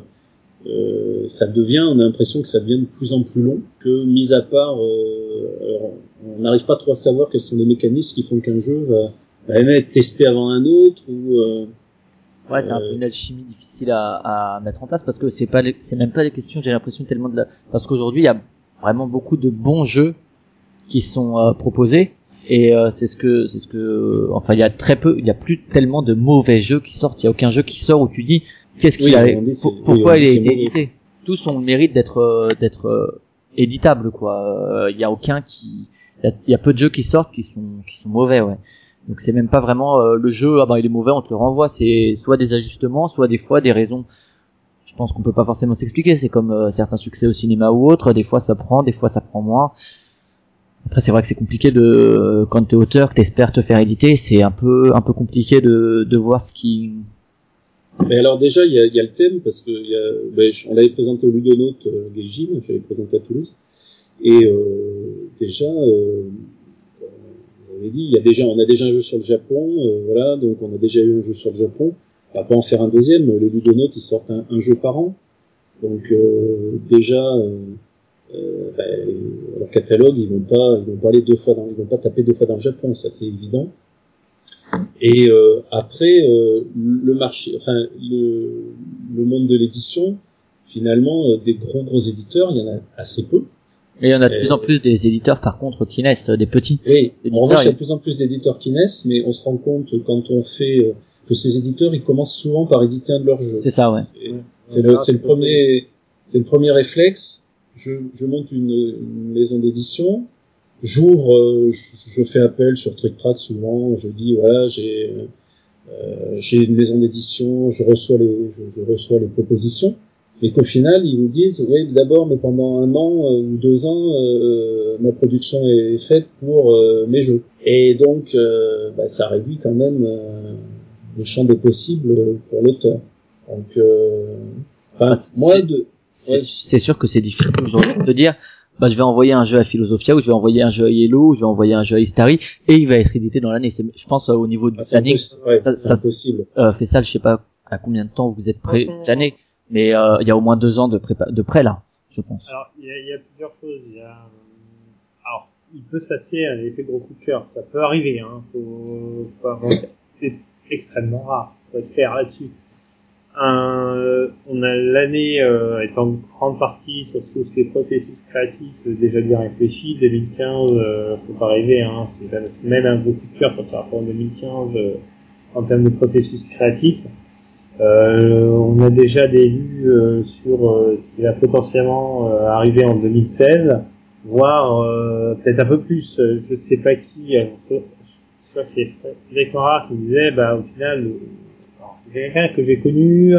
euh, ça devient, on a l'impression que ça devient de plus en plus long, que mis à part, euh, alors, on n'arrive pas trop à savoir quels sont les mécanismes qui font qu'un jeu va, va même être testé avant un autre, ou ouais, c'est un peu une alchimie difficile à, à mettre en place parce que c'est pas, c'est même pas les questions. J'ai l'impression tellement de la, parce qu'aujourd'hui il y a vraiment beaucoup de bons jeux qui sont euh, proposés et euh, c'est ce que, c'est ce que, enfin il y a très peu, il y a plus tellement de mauvais jeux qui sortent. Il y a aucun jeu qui sort où tu dis qu'est-ce qu'il Oui, a, dit pour- pourquoi il a été édité? Tous ont le mérite d'être, euh, d'être euh, éditables quoi. Euh, Il y a aucun qui, il y a, il y a peu de jeux qui sortent qui sont, qui sont mauvais ouais. Donc c'est même pas vraiment euh, le jeu, ah bah il est mauvais, on te le renvoie. C'est soit des ajustements, soit des fois des raisons. Je pense qu'on peut pas forcément s'expliquer. C'est comme euh, certains succès au cinéma ou autre. Des fois ça prend, des fois ça prend moins. Après c'est vrai que c'est compliqué de quand t'es auteur, que t'espères te faire éditer, c'est un peu un peu compliqué de de voir ce qui. Mais alors déjà, il y a, y a le thème, parce que y a, ben, on l'avait présenté au Ludonote euh, Gaijin, je l'avais présenté à Toulouse, et euh, déjà, euh, on avait dit, il y a déjà, on a déjà un jeu sur le Japon, euh, voilà, donc on a déjà eu un jeu sur le Japon, on va pas en faire un deuxième, les Ludonotes, ils sortent un, un jeu par an, donc euh, déjà, euh, euh, ben, leur catalogue, ils vont pas, ils vont pas aller deux fois dans, ils vont pas taper deux fois dans le Japon, ça c'est évident. Et euh, après, euh, le marché, enfin le, le monde de l'édition, finalement, euh, des gros gros éditeurs, il y en a assez peu. Et il y en a de plus en plus des éditeurs par contre qui naissent, des petits. Oui, en revanche, il y a de plus en plus d'éditeurs qui naissent, mais on se rend compte quand on fait euh, que ces éditeurs, ils commencent souvent par éditer un de leurs jeux. C'est ça ouais. C'est le, c'est le premier, c'est le premier réflexe. Je, je monte une, une maison d'édition, j'ouvre, euh, je, je fais appel sur TrickTrack souvent. Je dis voilà, j'ai, euh, j'ai une maison d'édition, je reçois les, je, je reçois les propositions, mais qu'au final ils nous disent oui d'abord, mais pendant un an euh, ou deux ans, euh, ma production est faite pour euh, mes jeux. Et donc euh, bah, ça réduit quand même euh, le champ des possibles pour l'auteur. Donc euh, Ah, moi, de, C'est Ouais. c'est sûr que c'est difficile aujourd'hui de te dire, bah, je vais envoyer un jeu à Philosophia ou je vais envoyer un jeu à Yellow ou je vais envoyer un jeu à Istari et il va être édité dans l'année. C'est- Je pense euh, au niveau du ah, c'est planning, impossible. Ouais, ça- c'est ça- impossible. euh, fait ça, je sais pas à combien de temps vous êtes prêt l'année, mais euh, il y a au moins deux ans de, prépa de prêt là, je pense. Alors, il y, a, il y a plusieurs choses. Il y a, euh, alors, il peut se passer un effet gros coup de cœur. Ça peut arriver, hein. Faut, faut avoir- extrêmement rare. Faut être clair là-dessus. Un- on a l'année euh, grande partie sur tous les processus créatifs euh, déjà bien réfléchis. 2015, euh, faut pas rêver, hein. C'est même un gros coup de cœur sur ce rapport en 2015 euh, en termes de processus créatifs. Euh, on a déjà des vues euh, sur euh, ce qui va potentiellement euh, arriver en 2016, voire euh, peut-être un peu plus. Euh, Je sais pas qui. Je je crois que c'est Frédéric Morat qui disait, bah au final, c'est quelqu'un que j'ai connu.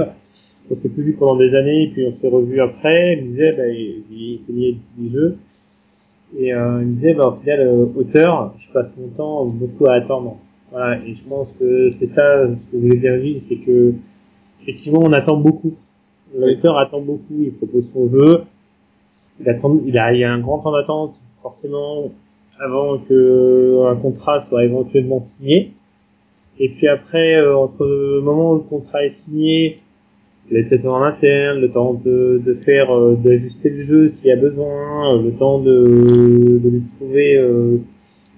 On s'est plus vu pendant des années, puis on s'est revu après. Il me disait, bah, il, il s'est mis à des jeux. Et euh, il me disait, bah, au final, euh, auteur, je passe mon temps beaucoup à attendre. Voilà, et je pense que c'est ça ce que vous voulez dire, Gilles, c'est que effectivement, on attend beaucoup. L'auteur attend beaucoup, il propose son jeu, il attend, il a, il y a un grand temps d'attente, forcément. Avant que un contrat soit éventuellement signé. Et puis après, euh, entre le moment où le contrat est signé, les têtes en interne, le temps de, de faire, euh, d'ajuster le jeu s'il y a besoin, euh, le temps de, de lui trouver, euh,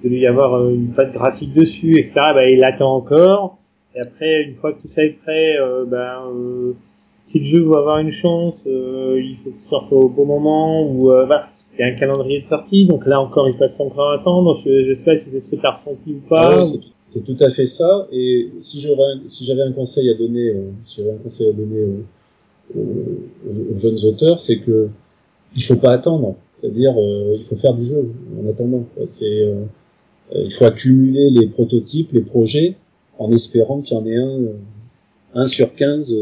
de lui avoir une patte graphique dessus, etc. Bah, il attend encore. Et après, une fois que tout ça est prêt, ben, si le jeu veut avoir une chance, il faut qu'il sorte au bon moment ou bah, il y a un calendrier de sortie. Donc là encore, il passe encore temps. Donc je, je sais pas si c'est ce que tu as ressenti ou pas. C'est tout à fait ça. Et si j'aurais, si j'avais un conseil à donner, euh, si j'avais un conseil à donner aux, aux, jeunes auteurs, c'est que il faut pas attendre. C'est-à-dire, euh, il faut faire du jeu en attendant. C'est, euh, il faut accumuler les prototypes, les projets, en espérant qu'il y en ait un, un sur 15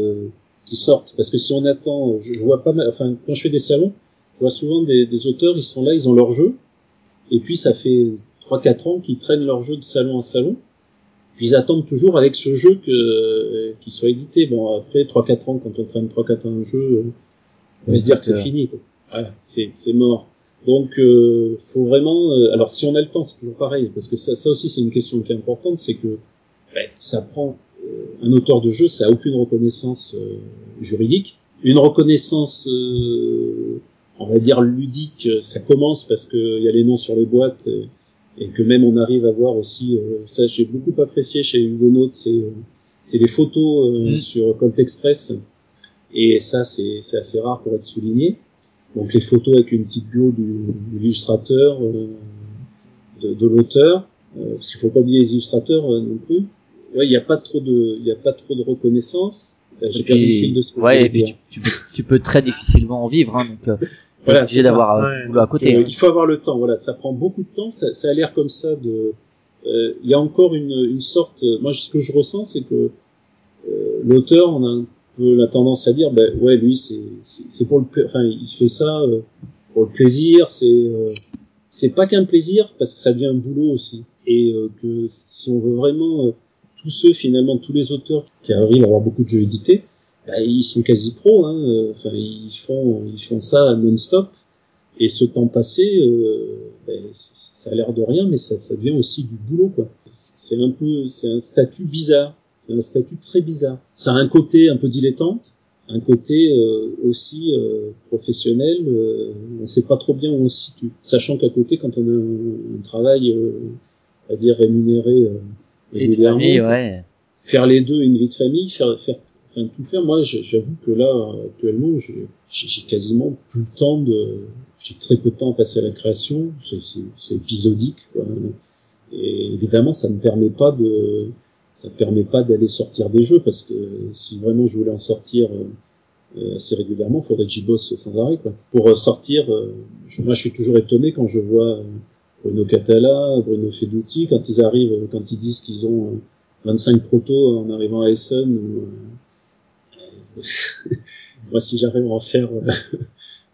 qui sortent. Parce que si on attend, je, je, vois pas mal. Enfin, quand je fais des salons, je vois souvent des, des auteurs, ils sont là, ils ont leur jeu, et puis ça fait 3-4 ans qu'ils traînent leur jeu de salon en salon puis ils attendent toujours avec ce jeu que euh, qu'il soit édité. Bon après 3-4 ans, quand on traîne 3-4 ans un jeu, on va se dire que c'est fini. Quoi. C'est c'est mort. Donc euh, faut vraiment. Euh, alors si on a le temps, c'est toujours pareil, parce que ça, ça aussi c'est une question qui est importante, c'est que ben, ça prend euh, un auteur de jeu, ça a aucune reconnaissance euh, juridique, une reconnaissance, on va dire ludique, ça commence parce que il y a les noms sur les boîtes et que même on arrive à voir aussi euh, ça j'ai beaucoup apprécié chez Hugonaut c'est euh, c'est les photos euh, mm. sur Colt Express. Et ça c'est c'est assez rare pour être souligné. Donc les photos avec une petite bio du, de l'illustrateur de, de l'auteur parce qu'il faut pas oublier les illustrateurs non plus ouais il n'y a pas trop de il y a pas trop de reconnaissance j'ai perdu le fil de ce que ouais, et puis tu, tu, peux, tu peux très difficilement en vivre hein, donc voilà, obligé d'avoir ouais. à côté. Euh, il faut avoir le temps. Voilà, ça prend beaucoup de temps. Ça, ça a l'air comme ça de. Euh, il y a encore une, une sorte. Moi, ce que je ressens, c'est que euh, l'auteur, on a un peu la tendance à dire, ben ouais, lui, c'est c'est pour le. Enfin, il fait ça euh, pour le plaisir. C'est euh, c'est pas qu'un plaisir parce que ça devient un boulot aussi. Et que si on veut vraiment tous ceux finalement, tous les auteurs qui arrivent à avoir beaucoup de jeux édités, bah, ils sont quasi pros. Hein. Enfin, ils font, ils font ça non-stop. Et ce temps passé, euh, ben, ça a l'air de rien, mais ça, ça devient aussi du boulot, quoi. C'est un peu, c'est un statut bizarre. C'est un statut très bizarre. Ça a un côté un peu dilettante, un côté euh, aussi euh, professionnel. Euh, on sait pas trop bien où on se situe, sachant qu'à côté, quand on a un, un travail, euh, à dire rémunéré euh, famille, ouais. faire les deux, une vie de famille, faire, faire enfin, tout faire. Moi, j'avoue que là, actuellement, j'ai quasiment plus le temps de, j'ai très peu de temps à passer à la création. C'est épisodique. Quoi. Et évidemment, ça ne permet pas de, ça permet pas d'aller sortir des jeux parce que si vraiment je voulais en sortir euh, assez régulièrement, il faudrait que j'y bosse sans arrêt. Quoi. Pour sortir, euh, je, moi, je suis toujours étonné quand je vois Bruno Catala, Bruno Feduti, quand ils arrivent, quand ils disent qu'ils ont 25 protos en arrivant à Essen ou moi, si j'arrive à en faire euh,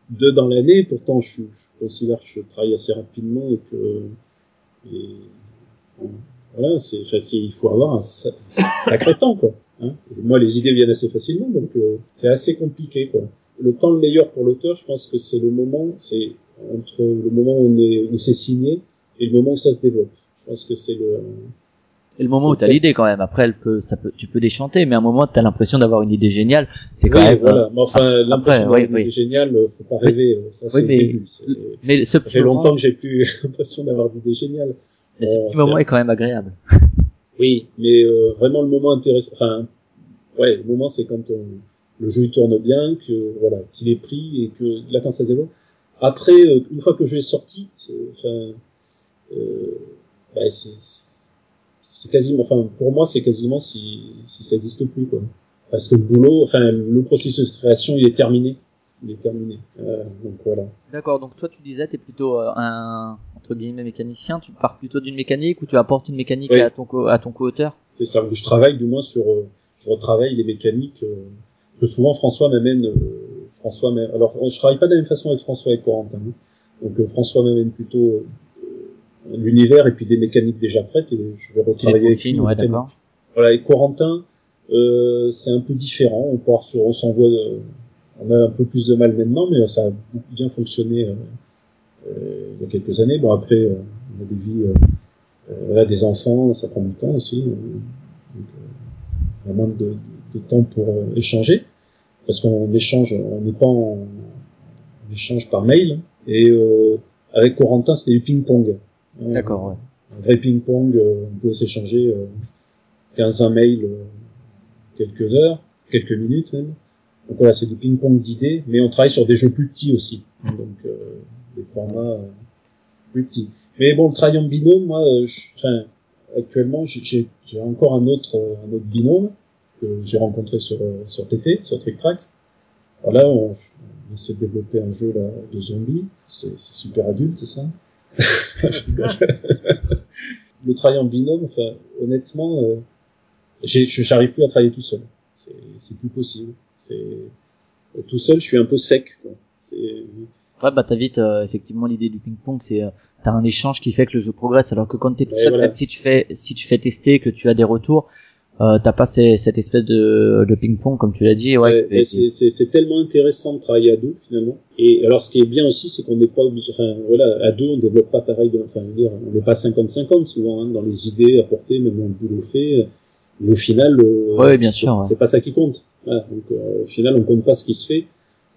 deux dans l'année, pourtant, je, considère que je travaille assez rapidement et que voilà, c'est, il faut avoir un, sacré temps, quoi. Hein moi, les idées viennent assez facilement, donc euh, c'est assez compliqué, quoi. Le temps le meilleur pour l'auteur, je pense que c'est le moment, c'est entre le moment où on est, où c'est signé et le moment où ça se développe. Je pense que c'est le, c'est le moment où t'as l'idée quand même. Après, elle peut, ça peut, tu peux déchanter, mais à un moment, t'as l'impression d'avoir une idée géniale. C'est quand oui, même. Voilà. Mais enfin, l'impression d'avoir une idée géniale, faut pas rêver. Ça, c'est oui, mais, le début. Mais ce petit ça fait moment... longtemps que j'ai plus l'impression d'avoir d'idées géniales. Mais ce petit euh, moment est... est quand même agréable. Oui, mais euh, vraiment le moment intéressant. Enfin, ouais, le moment c'est quand on, le jeu tourne bien, que voilà, qu'il est pris et que là quand ça se Après, euh, une fois que jeu est sorti, enfin, euh, bah, c'est c'est quasiment, enfin, pour moi, c'est quasiment si, si ça n'existe plus, quoi. Parce que le boulot, enfin, le processus de création, il est terminé. Il est terminé. Euh, donc voilà. D'accord. Donc toi, tu disais, t'es plutôt euh, un entre guillemets mécanicien. Tu pars plutôt d'une mécanique ou tu apportes une mécanique oui. à ton co à ton co-auteur? C'est ça. Je travaille du moins sur, je retravaille les mécaniques. Que souvent François m'amène. Euh, François, alors je travaille pas de la même façon avec François et Corentin. Hein. Donc euh, François m'amène plutôt l'univers et puis des mécaniques déjà prêtes et je vais retravailler avec lui. Ouais, d'accord. Voilà, et Corentin, euh, c'est un peu différent. On part sur, on s'envoie, on a un peu plus de mal maintenant, mais ça a beaucoup bien fonctionné euh, euh, il y a quelques années. Bon après, euh, on a des vies, euh, euh, voilà, des enfants, ça prend du temps aussi. euh, donc, euh, on a moins de, de temps pour euh, échanger parce qu'on échange, on n'est pas en on échange par mail. Et euh, avec Corentin, c'était du ping-pong. Euh, D'accord, ouais. un vrai ping-pong, euh, on pouvait s'échanger euh, 15-20 mails euh, quelques heures, quelques minutes même. Donc voilà, c'est du ping-pong d'idées, mais on travaille sur des jeux plus petits aussi, donc euh, des formats plus petits. Mais bon, le travail en binôme, moi, je- enfin, actuellement, j'ai- encore un autre, un autre binôme que j'ai rencontré sur euh, sur TT, sur Trick Track. Voilà, on, on essaie de développer un jeu là, de zombies. C'est super adulte, c'est ça le travail en binôme, enfin, honnêtement, euh, j'arrive plus à travailler tout seul. C'est plus possible. Tout seul, je suis un peu sec. Quoi. Ouais, bah t'as vite euh, effectivement l'idée du ping-pong, c'est euh, t'as un échange qui fait que le jeu progresse, alors que quand t'es tout seul, voilà. même si tu fais si tu fais tester, que tu as des retours, euh, t'as pas ces- cette espèce de, de ping-pong comme tu l'as dit, ouais. Ouais, et- c'est- tellement intéressant de travailler à deux finalement. Et alors, ce qui est bien aussi, c'est qu'on n'est pas obligé. Enfin, voilà, à deux, on développe pas pareil. De, enfin, dire, on n'est pas 50-50 souvent hein, dans les idées apportées, même dans le boulot fait. Mais au final, euh, Ouais, bien c'est- sûr, ouais. c'est pas ça qui compte. Voilà, donc, euh, au final, on compte pas ce qui se fait,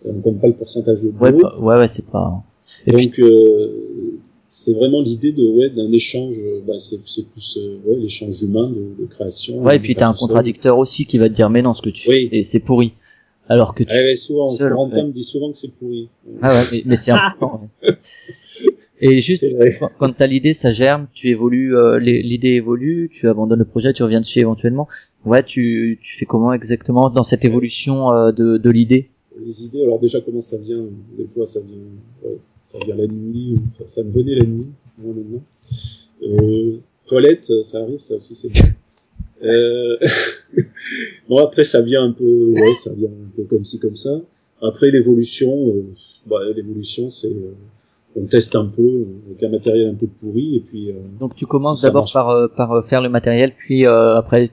on compte pas le pourcentage de ouais, boulot. bah, ouais, ouais, c'est pas. Et puis, Donc euh, c'est vraiment l'idée de ouais d'un échange. euh, Bah, c'est c'est plus euh, ouais l'échange humain de, de création. ouais, et puis t'as un contradicteur aussi qui va te dire mais non, ce que tu Oui. fais, c'est pourri. Alors que tu... Ouais, ouais, souvent, Seul, Corentin ouais. me dit souvent que c'est pourri. ah ouais, mais, mais c'est important. ouais. Et juste quand, quand t'as l'idée, ça germe, tu évolues, euh, l'idée évolue, tu abandonnes le projet, tu reviens dessus éventuellement. Ouais, tu, tu fais comment exactement dans cette évolution euh, de, de l'idée? Les idées, alors déjà comment ça vient Des fois ça vient, ouais, ça vient la nuit, ça me venait la nuit, moi maintenant. Euh, toilette, ça arrive, ça aussi c'est bien. Euh... bon après ça vient un peu, ouais, ça vient un peu comme ci comme ça. Après l'évolution, euh, bah, l'évolution c'est, euh, on teste un peu avec un matériel un peu pourri et puis. Euh, Donc tu commences d'abord par, euh, par faire le matériel, puis euh, après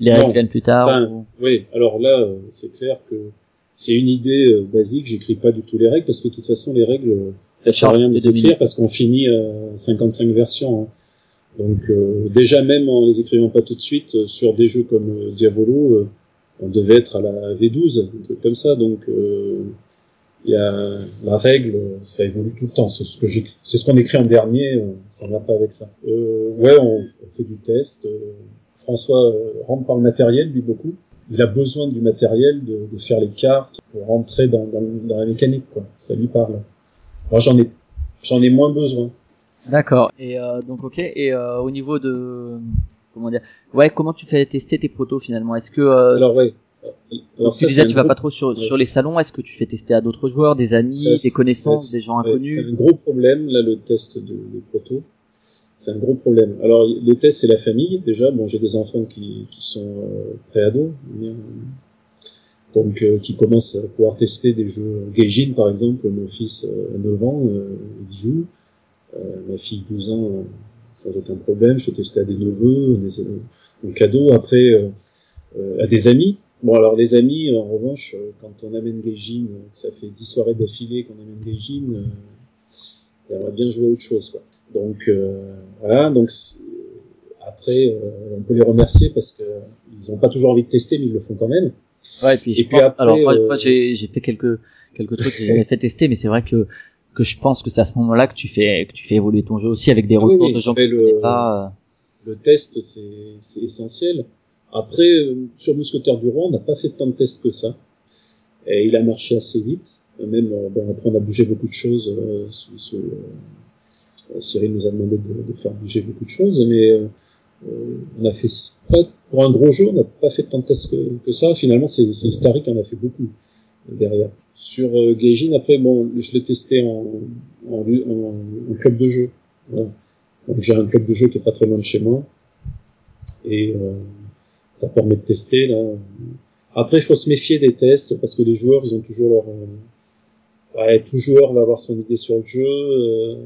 les règles viennent plus tard. Ou- Oui, alors là, c'est clair que c'est une idée euh, basique. J'écris pas du tout les règles parce que de toute façon, les règles, euh, ça sert à rien de les écrire parce qu'on finit euh, 55 versions. hein. Donc euh, déjà même en les écrivant pas tout de suite euh, sur des jeux comme euh, Diavolo, euh, on devait être à la V12, un truc comme ça. Donc euh, il y a la règle, ça évolue tout le temps. C'est ce que j'ai, c'est ce qu'on écrit en dernier. euh, ça ne va pas avec ça. Euh, ouais, on, on fait du test. euh, François rentre par le matériel, lui beaucoup. Il a besoin du matériel, de, de faire les cartes pour rentrer dans, dans, dans la mécanique. Quoi. Ça lui parle. Moi, j'en ai, j'en ai moins besoin. D'accord. Et euh, donc ok. Et euh, au niveau de comment dire, ouais, comment tu fais tester tes protos finalement? Est-ce que euh, Alors ouais. Alors tu ça, disais tu un vas gros- pas trop sur ouais. sur les salons Est-ce que tu fais tester à d'autres joueurs, des amis, Ça, des connaissances, des gens inconnus? C'est un gros problème, là, le test de, de proto. C'est un gros problème. Alors, le test, c'est la famille, déjà. Bon, j'ai des enfants qui, qui sont euh, pré-ados, donc euh, qui commencent à pouvoir tester des jeux. Gaijin, par exemple, mon fils euh, a 9 ans, euh, il joue. Euh, ma fille, 12 ans, euh, sans aucun problème. Je testais à des neveux, des, euh, en cadeau. Après, à des amis. Bon, alors les amis, en revanche, quand on amène Gaijin, ça fait 10 soirées d'affilée qu'on amène Gaijin, j'aimerais bien jouer à autre chose, quoi. Donc, euh, voilà, donc après, euh, on peut les remercier parce que ils ont pas toujours envie de tester, mais ils le font quand même. Ouais, et puis je Et puis pense, après, alors moi, euh, moi, j'ai j'ai fait quelques quelques trucs que j'avais fait tester, mais c'est vrai que que je pense que c'est à ce moment-là que tu fais que tu fais évoluer ton jeu aussi avec des Ah retours oui, de gens tu le- pas. Le test, c'est c'est essentiel. Après, euh, sur Mousquetaire du Roi, on n'a pas fait tant de tests que ça. Et il a marché assez vite. Même, bon, après, on a bougé beaucoup de choses. euh, sous- sous, euh, Cyril nous a demandé de, de faire bouger beaucoup de choses, mais on a fait pour un gros jeu, on n'a pas fait tant de tests que, que ça. Finalement, c'est c'est Starry qui en a fait beaucoup derrière. Sur euh, Gaijin, après, bon, je l'ai testé en, en, en, en club de jeu. Voilà. Donc j'ai un club de jeu qui est pas très loin de chez moi et euh, ça permet de tester là. Après, il faut se méfier des tests parce que les joueurs, ils ont toujours leur euh, ouais, tout joueur va avoir son idée sur le jeu. euh,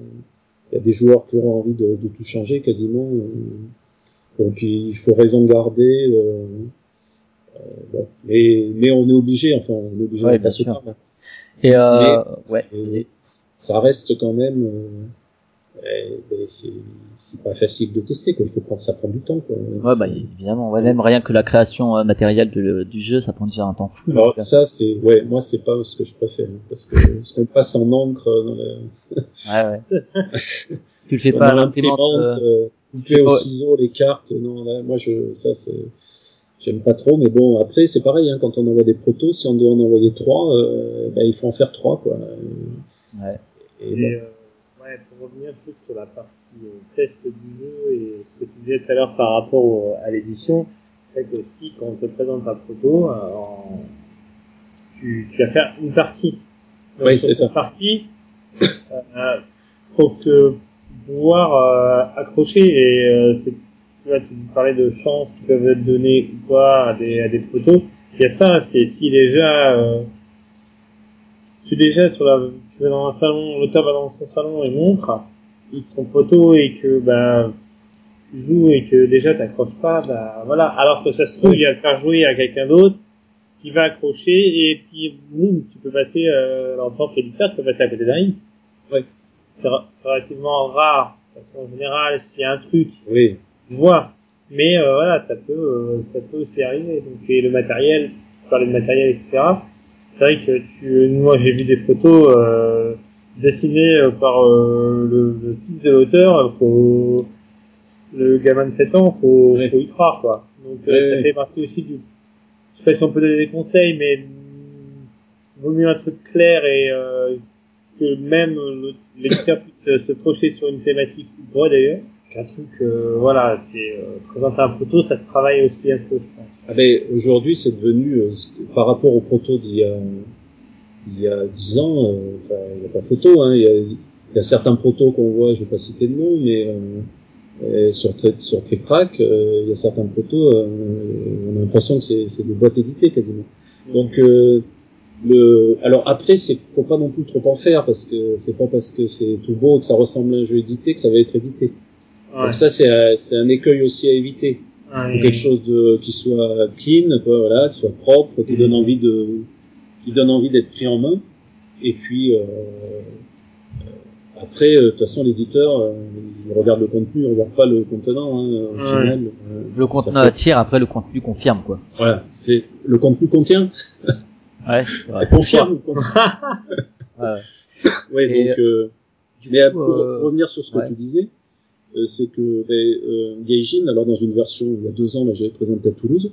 Il y a des joueurs qui auront envie de, de tout changer quasiment. euh, donc il faut raison garder. Euh, euh, bon. mais, mais on est obligé, enfin on est obligé Ouais, de passer par là. Et euh, Mais ouais. ça reste quand même. Eh, ben, c'est c'est pas facile de tester quoi. Il faut prendre ça prend du temps quoi. Ouais, bah évidemment, ouais, même rien que la création euh, matérielle de- du jeu, ça prend déjà un temps fou. Alors euh, ça c'est ouais moi c'est pas ce que je préfère hein, parce que ce qu'on passe en encre euh, dans la ouais, ouais. tu le fais dans pas à l'imprimante. euh, couper au ciseau les cartes non là moi je ça c'est j'aime pas trop mais bon après c'est pareil hein, quand on envoie des protos si on doit en envoyer trois euh, ben, il faut en faire trois quoi Ouais. et Et, bon, euh, revenir juste sur la partie euh, test du jeu et ce que tu disais tout à l'heure par rapport au- à l'édition, c'est vrai que si quand on te présente un proto, euh, en- tu, tu vas faire une partie. Donc, Oui, c'est ça. partie, euh, faut que pouvoir euh, accrocher et euh, c'est tu vois tu parlais de chances qui peuvent être données ou pas à des à des protos. Il y a ça, c'est si déjà euh, si déjà sur la, tu vas dans un salon, l'auteur va dans son salon et montre son photo et que bah tu joues et que déjà t'accroches pas, bah voilà. Alors que ça se trouve, il va le faire jouer à quelqu'un d'autre qui va accrocher et puis boum, tu peux passer euh, en tant qu'éditeur, tu peux passer à côté d'un hit. Ouais. C'est relativement rare parce qu'en général, s'il y a un truc, oui tu vois. Mais euh, voilà, ça peut, euh, ça peut aussi arriver. Donc, et le matériel, tu parlais de matériel, etc. C'est vrai que tu, moi j'ai vu des photos euh, dessinées euh, par euh, le, le fils de l'auteur. Faut le gamin de 7 ans, faut, faut y croire quoi. Donc euh, ça fait partie aussi du. Je sais pas si on peut donner des conseils, mais mm, vaut mieux un truc clair et euh, que même le- l'éditeur puisse se- projeter sur une thématique ou d'ailleurs. Qu'un truc, euh, voilà, c'est euh, présenter un photo, ça se travaille aussi un peu, je pense. ah ben aujourd'hui c'est devenu euh, par rapport aux protos d'il y a il y a dix ans euh, enfin il n'y a pas photo hein il y a, y a certains protos qu'on voit je vais pas citer de nom mais euh, sur sur Trick Track euh, il y a certains protos on a l'impression que c'est des boîtes éditées quasiment donc le alors après c'est faut pas non plus trop en faire parce que c'est pas parce que c'est tout beau que ça ressemble à un jeu édité que ça va être édité Ouais. donc ça c'est un- c'est un écueil aussi à éviter Ouais. Quelque chose de qui soit clean quoi voilà qui soit propre qui donne envie de qui donne envie d'être pris en main et puis euh, euh, après euh, de toute façon l'éditeur euh, il regarde le contenu il regarde pas le contenant hein, au Ouais. final euh, Le peut- attire, après le contenu confirme quoi. voilà c'est le contenu contient Ouais. confirme confirme. Ouais. ouais Et, donc euh, mais coup, pour, euh, pour revenir sur ce que ouais. tu disais euh, c'est que ben, euh, Gaijin alors dans une version il y a deux ans là j'avais présenté à Toulouse.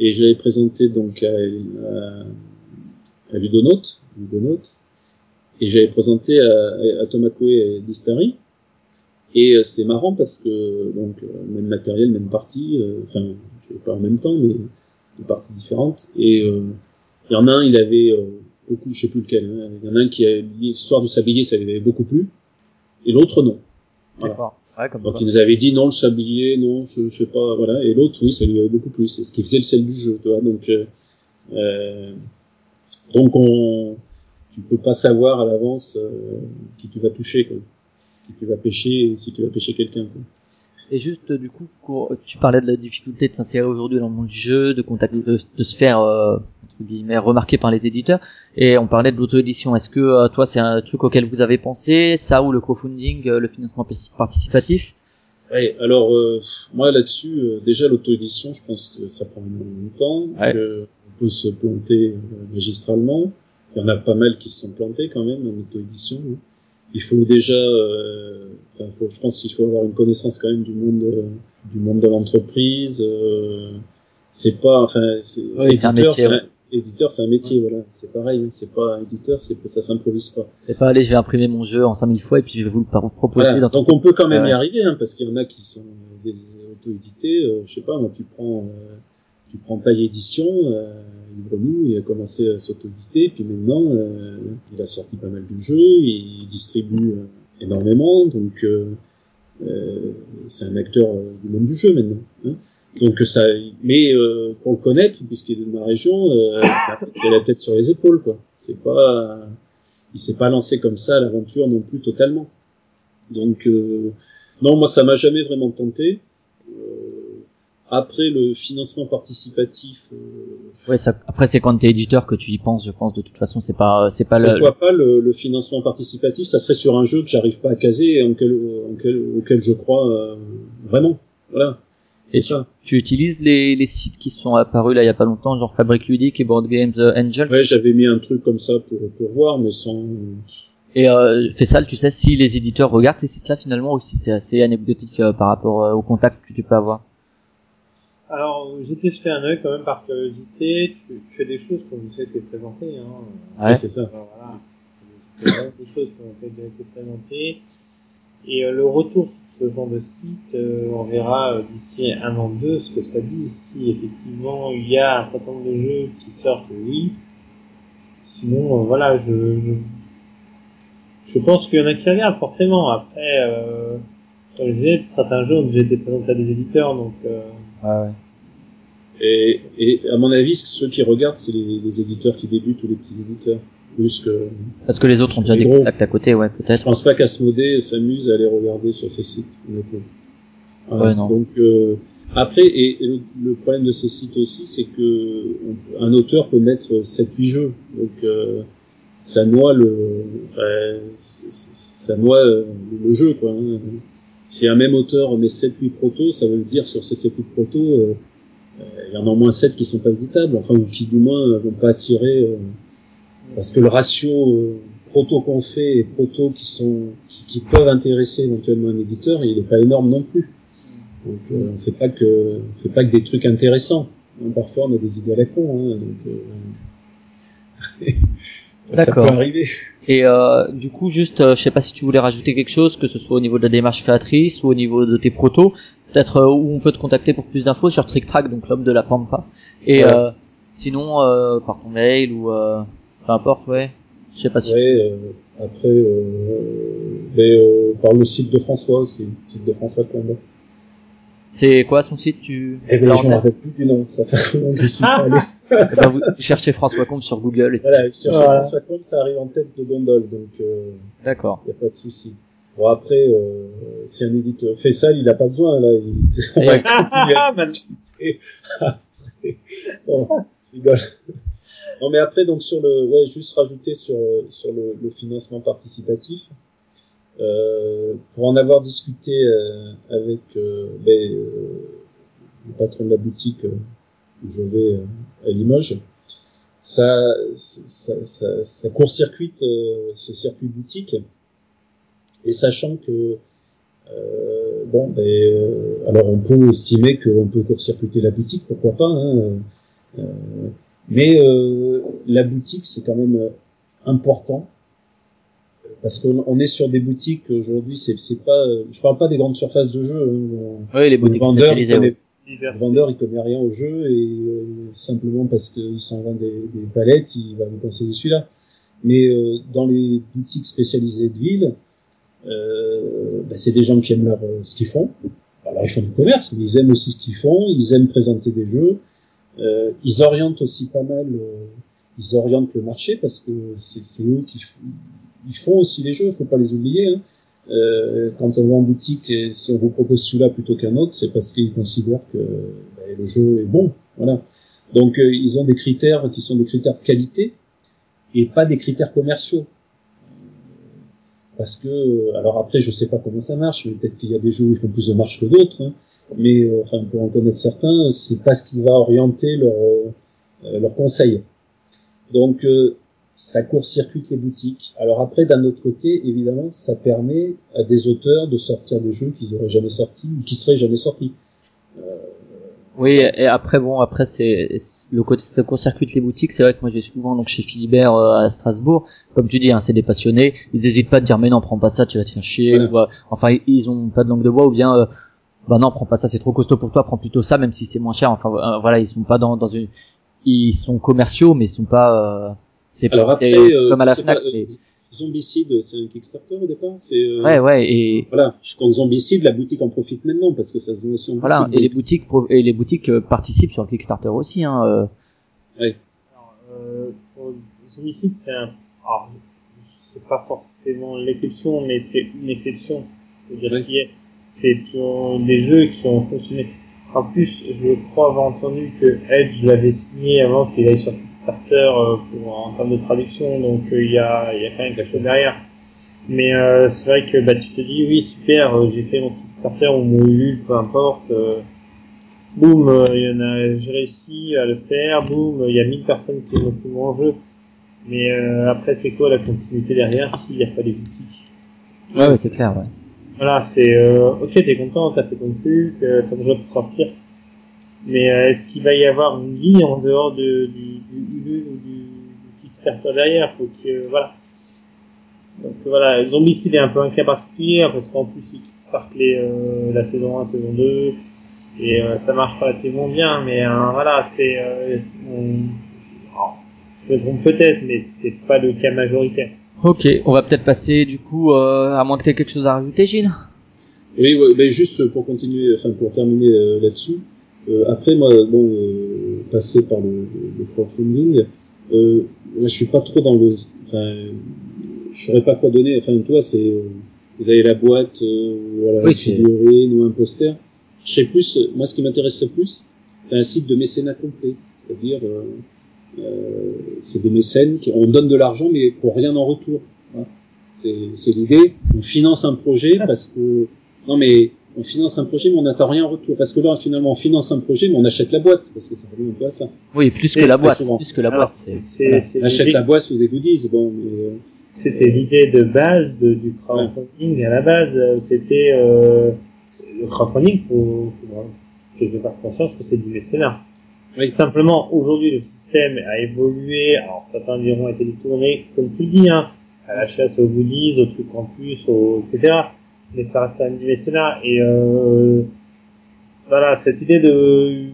Et j'avais présenté donc à, à, à Ludonote, Ludonote. Et j'avais présenté à, à Tomakoe et Distari. Et euh, c'est marrant parce que donc euh, même matériel même partie euh, enfin pas en même temps mais des parties différentes. Et euh, il y en a un il avait euh, beaucoup je sais plus lequel hein. il y en a un qui a l'histoire du sablier ça lui avait beaucoup plu. Et l'autre non. Voilà. Ouais, comme donc quoi. il nous avait dit non le sablier, non je, je sais pas, voilà. Et l'autre oui ça lui avait beaucoup plu, c'est ce qui faisait le sel du jeu, tu vois. Donc euh, euh, donc on tu peux pas savoir à l'avance euh, qui tu vas toucher quoi, qui tu vas pêcher et si tu vas pêcher quelqu'un. quoi. Et juste, du coup, tu parlais de la difficulté de s'insérer aujourd'hui dans le monde du jeu, de contacter, de, de se faire, euh, guillemets, remarquer par les éditeurs. Et on parlait de l'auto-édition. Est-ce que, euh, toi, c'est un truc auquel vous avez pensé? Ça ou le crowdfunding, euh, le financement parti- participatif? Ouais, alors euh, moi là-dessus, euh, déjà l'auto-édition, je pense que ça prend énormément de temps, Ouais. que on peut se planter euh, magistralement. Il y en a pas mal qui se sont plantés quand même en auto-édition. hein. Il faut déjà, euh, enfin, faut, je pense qu'il faut avoir une connaissance quand même du monde, du monde de l'entreprise. euh, c'est pas, enfin, c'est, Oui, éditeur, c'est un, éditeur, c'est un métier, voilà. C'est pareil, hein, c'est pas éditeur, c'est ça s'improvise pas. C'est pas aller, je vais imprimer mon jeu en 5000 fois et puis je vais vous le proposer Voilà. dans ton... Donc on peut quand même y arriver, hein, parce qu'il y en a qui sont des auto-édités. euh, je sais pas, moi tu prends, euh, tu prends Paille Édition, euh, il a commencé à s'auto-éditer, puis maintenant euh, il a sorti pas mal de jeux, il distribue euh, énormément, donc euh, euh, c'est un acteur euh, du monde du jeu maintenant. hein. Donc ça, mais euh, pour le connaître, puisqu'il est de ma région, euh, qui a la tête sur les épaules, quoi. C'est pas, il s'est pas lancé comme ça à l'aventure non plus totalement. Donc euh, non, moi ça m'a jamais vraiment tenté. Euh, après le financement participatif, euh, Ouais, ça, après c'est quand t'es éditeur que tu y penses, je pense. De toute façon, c'est pas, c'est pas le. Pourquoi pas le, le financement participatif Ça serait sur un jeu que j'arrive pas à caser et en quel, en quel- auquel je crois euh, vraiment. Voilà. C'est Et ça. Tu utilises les, les sites qui sont apparus là il y a pas longtemps, genre Fabric Ludique et Board Games Angel. Ouais, j'avais mis un truc comme ça pour, pour voir, mais sans. Et euh, fais ça, tu sais si les éditeurs regardent ces sites-là finalement ou si c'est assez anecdotique euh, par rapport euh, au contact que tu peux avoir. Alors, j'ai jeté un œil quand même par curiosité. Tu, tu fais des choses comme vous été présentées. Hein. Ouais. c'est ça. Alors, voilà. C'est des choses qui ont déjà été présentées. Et euh, le retour sur ce genre de site, euh, on verra euh, d'ici un an ou deux ce que ça dit. Si effectivement il y a un certain nombre de jeux qui sortent, oui. Sinon, euh, voilà, je, je, je pense qu'il y en a qui regardent forcément. Après, euh, comme je disais, certains jeux ont déjà été présentés à des éditeurs, donc euh, Ouais, Et, et à mon avis, ceux qui regardent, c'est les, les éditeurs qui débutent ou les petits éditeurs. Plus que. Parce que les autres ont déjà des gros. contacts à côté, ouais, Je peut-être. pense pas qu'Asmodée s'amuse à les regarder sur ces sites, honnêtement. Ouais, non. Donc euh, après, et, et le, le problème de ces sites aussi, c'est que on- un auteur peut mettre 7-8 jeux, donc euh, ça noie le, enfin, ça noie euh, le jeu, quoi. hein. Si un même auteur met 7-8 protos, ça veut dire sur ces 7-8 protos, euh, euh, il y en a au moins 7 qui sont pas éditables, enfin ou qui du moins euh, vont pas attirer, euh, parce que le ratio euh, proto qu'on fait et proto qui sont qui, qui peuvent intéresser éventuellement un éditeur, il est pas énorme non plus. Donc euh, on fait pas que on fait pas que des trucs intéressants. Hein, parfois on a des idées à la con. Hein, donc, euh, ça peut arriver. Et euh, du coup, juste, euh, je sais pas si tu voulais rajouter quelque chose, que ce soit au niveau de la démarche créatrice ou au niveau de tes protos, peut-être euh, où on peut te contacter pour plus d'infos sur Trick Track, donc l'homme de la Pampa. Et Ouais. euh, sinon, euh, par ton mail ou euh, peu importe, ouais. Je sais pas si. Ouais, euh, après, euh, mais, euh, par le site de François aussi, le site de François Combe. C'est quoi son site Tu Eh ben, je me tête rappelle plus du nom, ça fait longtemps que j'y suis pas Ah. allé. Eh ben, vous cherchez François Combe sur Google. Et... Voilà, je cherchais Voilà. François Combe, ça arrive en tête de gondole, donc euh, D'accord. y a pas de souci. Bon après, euh, si un éditeur fait ça, il a pas besoin là. Il... on va Et- continuer à Ah, bah. Bon, je rigole. Non mais après donc sur le, ouais, juste rajouter sur sur le, le financement participatif. Euh, pour en avoir discuté euh, avec euh, ben, euh, le patron de la boutique euh, où je vais euh, à Limoges, ça, ça, ça, ça court-circuite ce circuit boutique. Et sachant que bon, ben, alors on peut estimer qu'on peut court-circuiter la boutique, pourquoi pas. Hein, mais euh, la boutique, c'est quand même euh, important parce qu'on on est sur des boutiques aujourd'hui. C'est c'est pas, euh, je parle pas des grandes surfaces de jeux. Hein, Oui, les le boutiques vendeur, il spécialisées. connaît, le vendeur, il connaît rien au jeu et euh, simplement parce qu'il s'en vend des, des palettes, il va vous conseiller celui-là. Mais euh, dans les boutiques spécialisées de ville, euh, ben, c'est des gens qui aiment leur, euh, ce qu'ils font. Alors ils font du commerce, mais ils aiment aussi ce qu'ils font, ils aiment présenter des jeux. Euh, ils orientent aussi pas mal, euh, ils orientent le marché parce que c'est eux qui ils font aussi les jeux, faut pas les oublier. Hein. Euh, quand on va en boutique et si on vous propose celui-là plutôt qu'un autre, c'est parce qu'ils considèrent que ben, le jeu est bon. Voilà. Donc euh, ils ont des critères qui sont des critères de qualité et pas des critères commerciaux. Parce que, euh, alors après, je sais pas comment ça marche, mais peut-être qu'il y a des jeux où ils font plus de marche que d'autres. hein. Mais euh, enfin, pour en connaître certains, c'est pas ce qui va orienter leur euh, euh, leur conseil. Donc euh, ça court-circuite les boutiques. Alors après, d'un autre côté, évidemment, ça permet à des auteurs de sortir des jeux qu'ils auraient jamais sortis ou qui seraient jamais sortis. Oui, et après bon, après c'est le côté ça court-circuite les boutiques. C'est vrai que moi j'ai souvent donc chez Philibert euh, à Strasbourg, comme tu dis, hein, c'est des passionnés. Ils hésitent pas à dire mais non, prends pas ça, tu vas te faire chier. Voilà. ou, euh, enfin, ils ont pas de langue de bois ou bien euh, bah non, prends pas ça, c'est trop costaud pour toi, prends plutôt ça, même si c'est moins cher. Enfin euh, voilà, ils sont pas dans dans une, ils sont commerciaux, mais ils sont pas. euh, c'est pas après, c'est comme à la Fnac. pas, mais- Zombicide, c'est un Kickstarter au départ. C'est euh, Ouais, ouais, et voilà. Je compte Zombicide, la boutique en profite maintenant parce que ça se vend aussi en voilà, boutique. et les boutiques et les boutiques participent sur le Kickstarter aussi. Hein, euh. Alors, euh, pour Zombicide, c'est un, alors, c'est pas forcément l'exception, mais c'est une exception. C'est-à-dire Oui. qu'il y a, c'est des jeux qui ont fonctionné. En plus, je crois avoir entendu que Edge l'avait signé avant qu'il aille sur Kickstarter euh, pour, en termes de traduction, donc euh, il y, a, il y a quand même quelque chose derrière. Mais euh, c'est vrai que bah, tu te dis, oui, super, euh, j'ai fait mon Kickstarter ou mon Ulule, peu importe. euh, boum, il y en a, j'ai réussi à le faire, boum, il y a 1000 personnes qui ont pris mon jeu. Mais après, c'est quoi la continuité derrière s'il n'y a pas les boutiques? Ouais, ouais, c'est clair, ouais. Voilà, c'est ok, t'es content, t'as fait ton truc, ton jeu peut sortir. Mais euh, est-ce qu'il va y avoir une vie en dehors de, du, du Ulule ou du, du Kickstarter derrière? Faut que voilà. Donc voilà, Zombicide est un peu un cas particulier hein, parce qu'en plus il kickstart les, euh, la saison 1, saison 2 et euh, ça marche relativement bien. Mais euh, voilà, c'est euh, je, me trompe peut-être, mais c'est pas le cas majoritaire. Ok, on va peut-être passer du coup, euh, à moins que tu aies quelque chose à rajouter, Gilles? Oui, ouais, juste pour continuer, enfin pour terminer euh, là-dessus. Euh, après, moi, bon, euh, passer par le, le, crowdfunding, euh, moi, je suis pas trop dans le, enfin, je saurais pas quoi donner. Enfin, toi, c'est, euh, vous avez la boîte, euh, voilà, Oui, figurine ou un poster. Je sais plus, moi, ce qui m'intéresserait plus, c'est un site de mécénat complet, c'est-à-dire, euh, euh, c'est des mécènes qui, on donne de l'argent, mais pour rien en retour. C'est, c'est l'idée. On finance un projet parce que non, mais on finance un projet, mais on n'attend rien en retour. Parce que là, finalement, on finance un projet, mais on achète la boîte, parce que ça revient un peu à ça. Oui, plus que la boîte, plus que la Alors, boîte. c'est- c'est- c'est- Voilà. c'est On achète la boîte ou des goodies, bon, mais, euh, C'était l'idée de base de, du crowdfunding. À la base, c'était euh, le crowdfunding. Faut, faut quelque part conscience que c'est du mécénat. Oui. Simplement, aujourd'hui, le système a évolué. Alors, certains diront a été détourné, comme tu le dis, hein, à la chasse aux goodies, aux trucs en plus, aux, etc. Mais ça reste quand même du mécénat. Et euh, voilà, cette idée de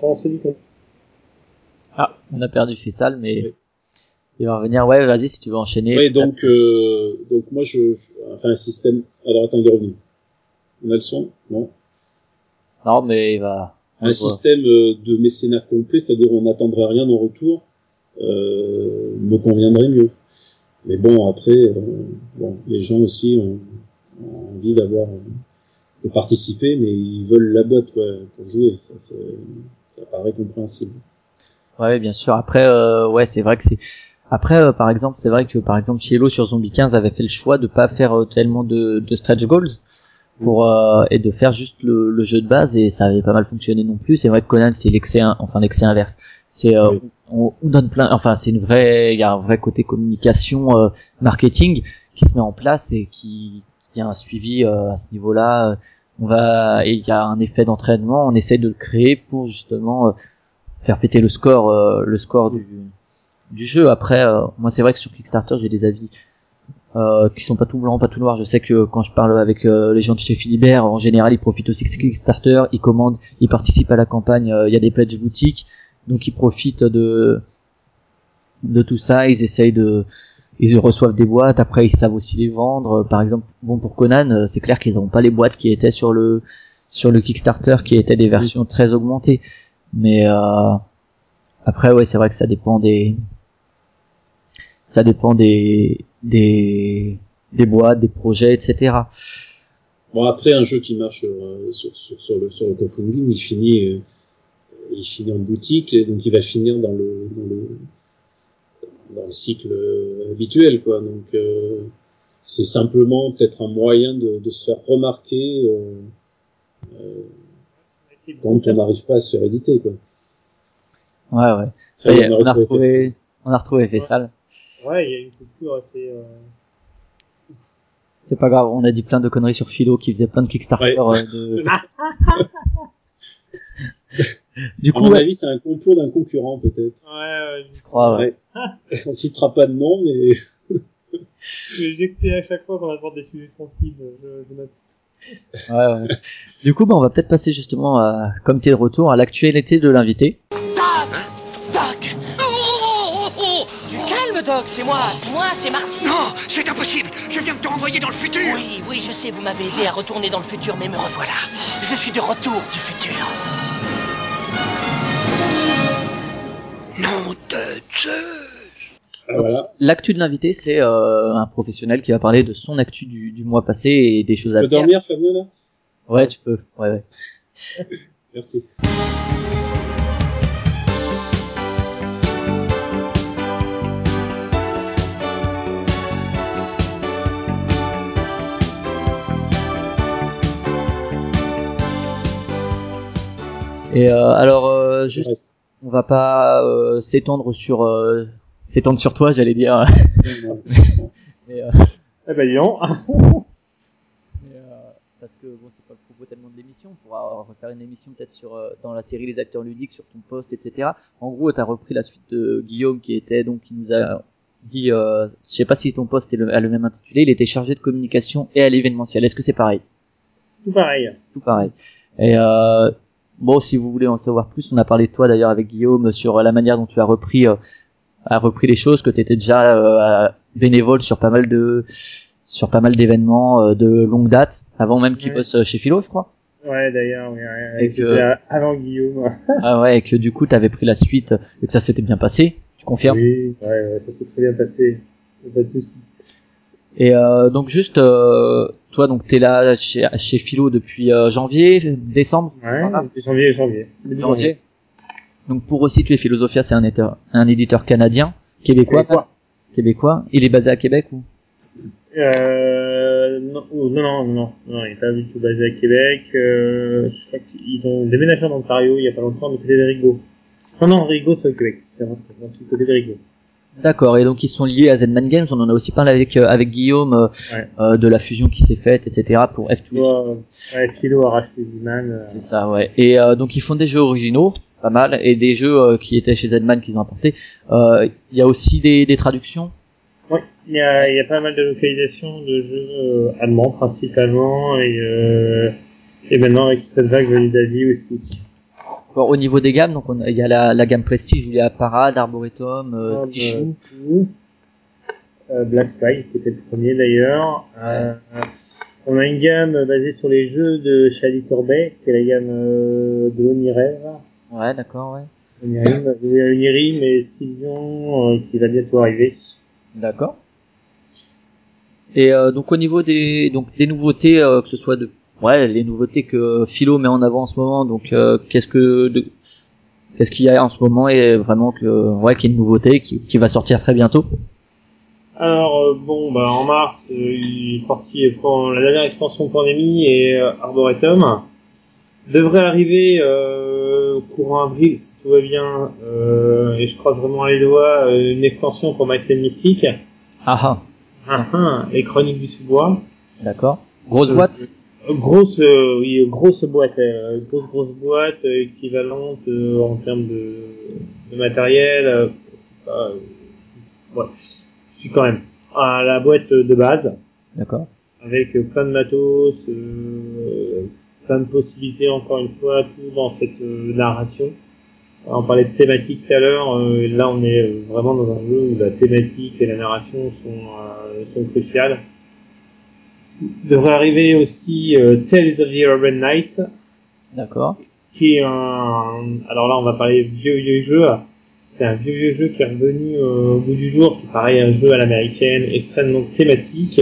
quand on se dit qu'on Ah, on a perdu Fessal, mais Oui. il va revenir. Ouais, vas-y si tu veux enchaîner. oui, donc, euh, donc moi, je, je- enfin, un système. Alors, attends, il est revenu. On a le son? Non. Non, mais il va. on Un voit. système euh, de mécénat complet, c'est-à-dire on n'attendrait rien en retour, euh, me conviendrait mieux. Mais bon, après, euh, bon, les gens aussi ont, ont envie d'avoir euh, de participer, mais ils veulent la boîte quoi, pour jouer. Ça, ça paraît compréhensible. Ouais, bien sûr. Après, euh, ouais, c'est vrai que c'est. Après, euh, par exemple, c'est vrai que par exemple, Cielo sur Zombie 15 avait fait le choix de pas faire euh, tellement de, de stretch goals pour euh, et de faire juste le, le jeu de base et ça avait pas mal fonctionné non plus. C'est vrai que Conan, c'est l'excès, in- enfin l'excès inverse. C'est euh, Oui. on, on donne plein, enfin c'est une vraie, il y a un vrai côté communication, euh, marketing qui se met en place et qui, qui a un suivi euh, à ce niveau-là. On va et il y a un effet d'entraînement. On essaie de le créer pour justement euh, faire péter le score, euh, le score du, du jeu. Après, euh, moi c'est vrai que sur Kickstarter j'ai des avis euh, qui sont pas tout blancs, pas tout noirs. Je sais que quand je parle avec euh, les gens de chez Philibert, en général ils profitent aussi de Kickstarter, ils commandent, ils participent à la campagne. euh, Il y a des pledge boutiques, donc ils profitent de de tout ça. Ils essayent de ils reçoivent des boîtes, après ils savent aussi les vendre. Par exemple, bon pour Conan, euh, c'est clair qu'ils n'ont pas les boîtes qui étaient sur le sur le Kickstarter, qui étaient des versions très augmentées. Mais euh, après, ouais, c'est vrai que ça dépend des ça dépend des des des boîtes, des projets, etc. Bon, après, un jeu qui marche sur, euh, sur, sur, sur le, sur le crowdfunding, il finit, euh, il finit en boutique, donc il va finir dans le, dans le, dans le cycle euh, habituel, quoi. Donc, euh, c'est simplement peut-être un moyen de, de se faire remarquer euh, euh, quand on n'arrive pas à se faire éditer, quoi. Ouais, ouais. Ça, on a retrouvé retrouvé, on a retrouvé Fessal. Ouais, il y a une coupure assez. Euh... C'est pas grave, on a dit plein de conneries sur Philo qui faisait plein de Kickstarter Ouais. euh, de. du À coup, mon ouais, avis, c'est un complot d'un concurrent, peut-être. Ouais, ouais, je crois. Ouais. Ouais. On citera pas de nom, mais écouté à chaque fois qu'on aborde des sujets sensibles. Je, je note. Ouais, ouais. Du coup, bah, on va peut-être passer justement, à, comme t'es de retour, à l'actualité de l'invité. Doc Doc oh, oh, oh, oh. Du calme, Doc, c'est moi, c'est moi, c'est Marty. Non, c'est impossible. Je viens de te renvoyer dans le futur. Oui, oui, je sais, vous m'avez aidé à retourner dans le futur, mais me revoilà. Je suis de retour du futur. Nom de Zeus. ah, voilà. L'actu de l'invité, c'est euh, un professionnel qui va parler de son actu du, du mois passé et des choses Tu à peux venir. dormir, Fabien, là? Ouais, tu peux. Ouais, ouais. Merci. Et euh, alors, euh, juste. On va pas euh, s'étendre sur euh, s'étendre sur toi, j'allais dire. mais, euh, Eh ben, mais, euh, parce que bon, c'est pas le propos tellement de l'émission. On pourra refaire une émission peut-être sur euh, dans la série Les acteurs ludiques sur ton poste, etc. En gros, t'as repris la suite de Guillaume qui était donc qui nous a dit, euh, je sais pas si ton poste est le, a le même intitulé. Il était chargé de communication et à l'événementiel. Est-ce que c'est pareil? Tout pareil. Tout pareil. Et euh, bon, si vous voulez en savoir plus, on a parlé de toi d'ailleurs avec Guillaume sur la manière dont tu as repris, euh, as repris les choses, que tu étais déjà euh, bénévole sur pas mal de sur pas mal d'événements euh, de longue date, avant même qu'il Ouais. bosse chez Philo, je crois. Ouais, d'ailleurs, oui, ouais, Et que- avant Guillaume. ah ouais, et que du coup tu avais pris la suite et que ça s'était bien passé. Tu confirmes? Oui, ouais, ouais, ça s'est très bien passé. A Pas de souci. Et euh, donc juste, euh, toi donc t'es là chez, chez Philo depuis euh, janvier, décembre. Ouais, Voilà. depuis janvier, janvier. Janvier. Donc pour resituer Philosophia, c'est un éditeur, un éditeur canadien, québécois. Québécois. Québécois. Il est basé à Québec ou? Euh, non, non, non, non, non, il est pas du tout basé à Québec. Euh, je crois qu'ils ont déménagé en Ontario il y a pas longtemps, du côté de Rigaud. Non, non, Rigaud, c'est au Québec. C'est du côté de Rigaud. D'accord. Et donc ils sont liés à Zenman Games. On en a aussi parlé avec euh, avec Guillaume euh, Ouais. euh, de la fusion qui s'est faite, etc. Pour F2. Ouais, Philo a racheté Z-Man. euh, C'est ça, ouais. Et euh, donc ils font des jeux originaux, pas mal, et des jeux euh, qui étaient chez Zedman qu'ils ont apportés. Euh, Il y a aussi des, des traductions? Ouais, il y a, y a pas mal de localisations de jeux euh, allemands principalement et, euh, et maintenant avec cette vague venue d'Asie aussi. Au niveau des gammes, donc il y a la, la gamme Prestige où il y a Parade, Arboretum, euh, Comme, Tichou. euh, tout. Euh, Black Spy qui était le premier d'ailleurs. Euh, on a une gamme basée sur les jeux de Shadi Corbet qui est la gamme de l'Onirev. Ouais, d'accord, ouais. Onirim, Onirim et Sylvion euh, qui va bientôt arriver. D'accord. Et euh, donc au niveau des donc des nouveautés, euh, que ce soit de ouais les nouveautés que Philo met en avant en ce moment, donc euh, qu'est-ce que de- qu'est-ce qu'il y a en ce moment et vraiment que ouais qu'il y a une nouveauté qui, qui va sortir très bientôt? Alors euh, bon, bah en mars, euh, il est sorti pour la dernière extension pandémie et euh, Arboretum devrait arriver euh, courant avril si tout va bien. Euh, et je crois vraiment les doigts une extension pour Mycène Mystique. Ah ah, Ah, ah, les Chroniques du sous-bois. d'accord. Grosse boîte? Grosse, euh, oui, grosse boîte, euh, grosse grosse boîte euh, équivalente euh, en termes de, de matériel. ouais, je suis quand même à la boîte de base D'accord. avec plein de matos, plein de possibilités encore une fois, tout dans cette narration. On parlait de thématique tout à l'heure, là on est vraiment dans un jeu où la thématique et la narration sont, sont cruciales. Devrait arriver aussi euh, Tales of the Urban Night, D'accord. qui est un... Alors là on va parler vieux vieux jeu. C'est un vieux vieux jeu qui est revenu euh, au bout du jour, qui est pareil un jeu à l'américaine, extrêmement thématique,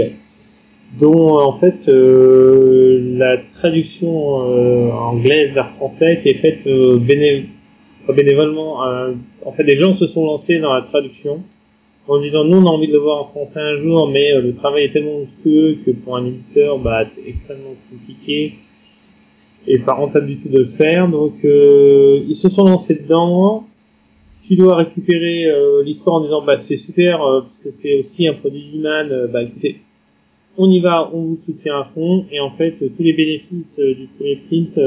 dont euh, en fait euh, la traduction anglaise vers français qui est faite béné- bénévolement. en fait, des gens se sont lancés dans la traduction en disant nous on a envie de le voir en français un jour, mais euh, le travail est tellement monstrueux que pour un éditeur, bah, c'est extrêmement compliqué et pas rentable du tout de le faire. Donc euh, ils se sont lancés dedans. Philo a récupéré euh, l'histoire en disant bah c'est super euh, parce que c'est aussi un produit Ziman. euh, bah écoutez, on y va, on vous soutient à fond et en fait tous les bénéfices du premier print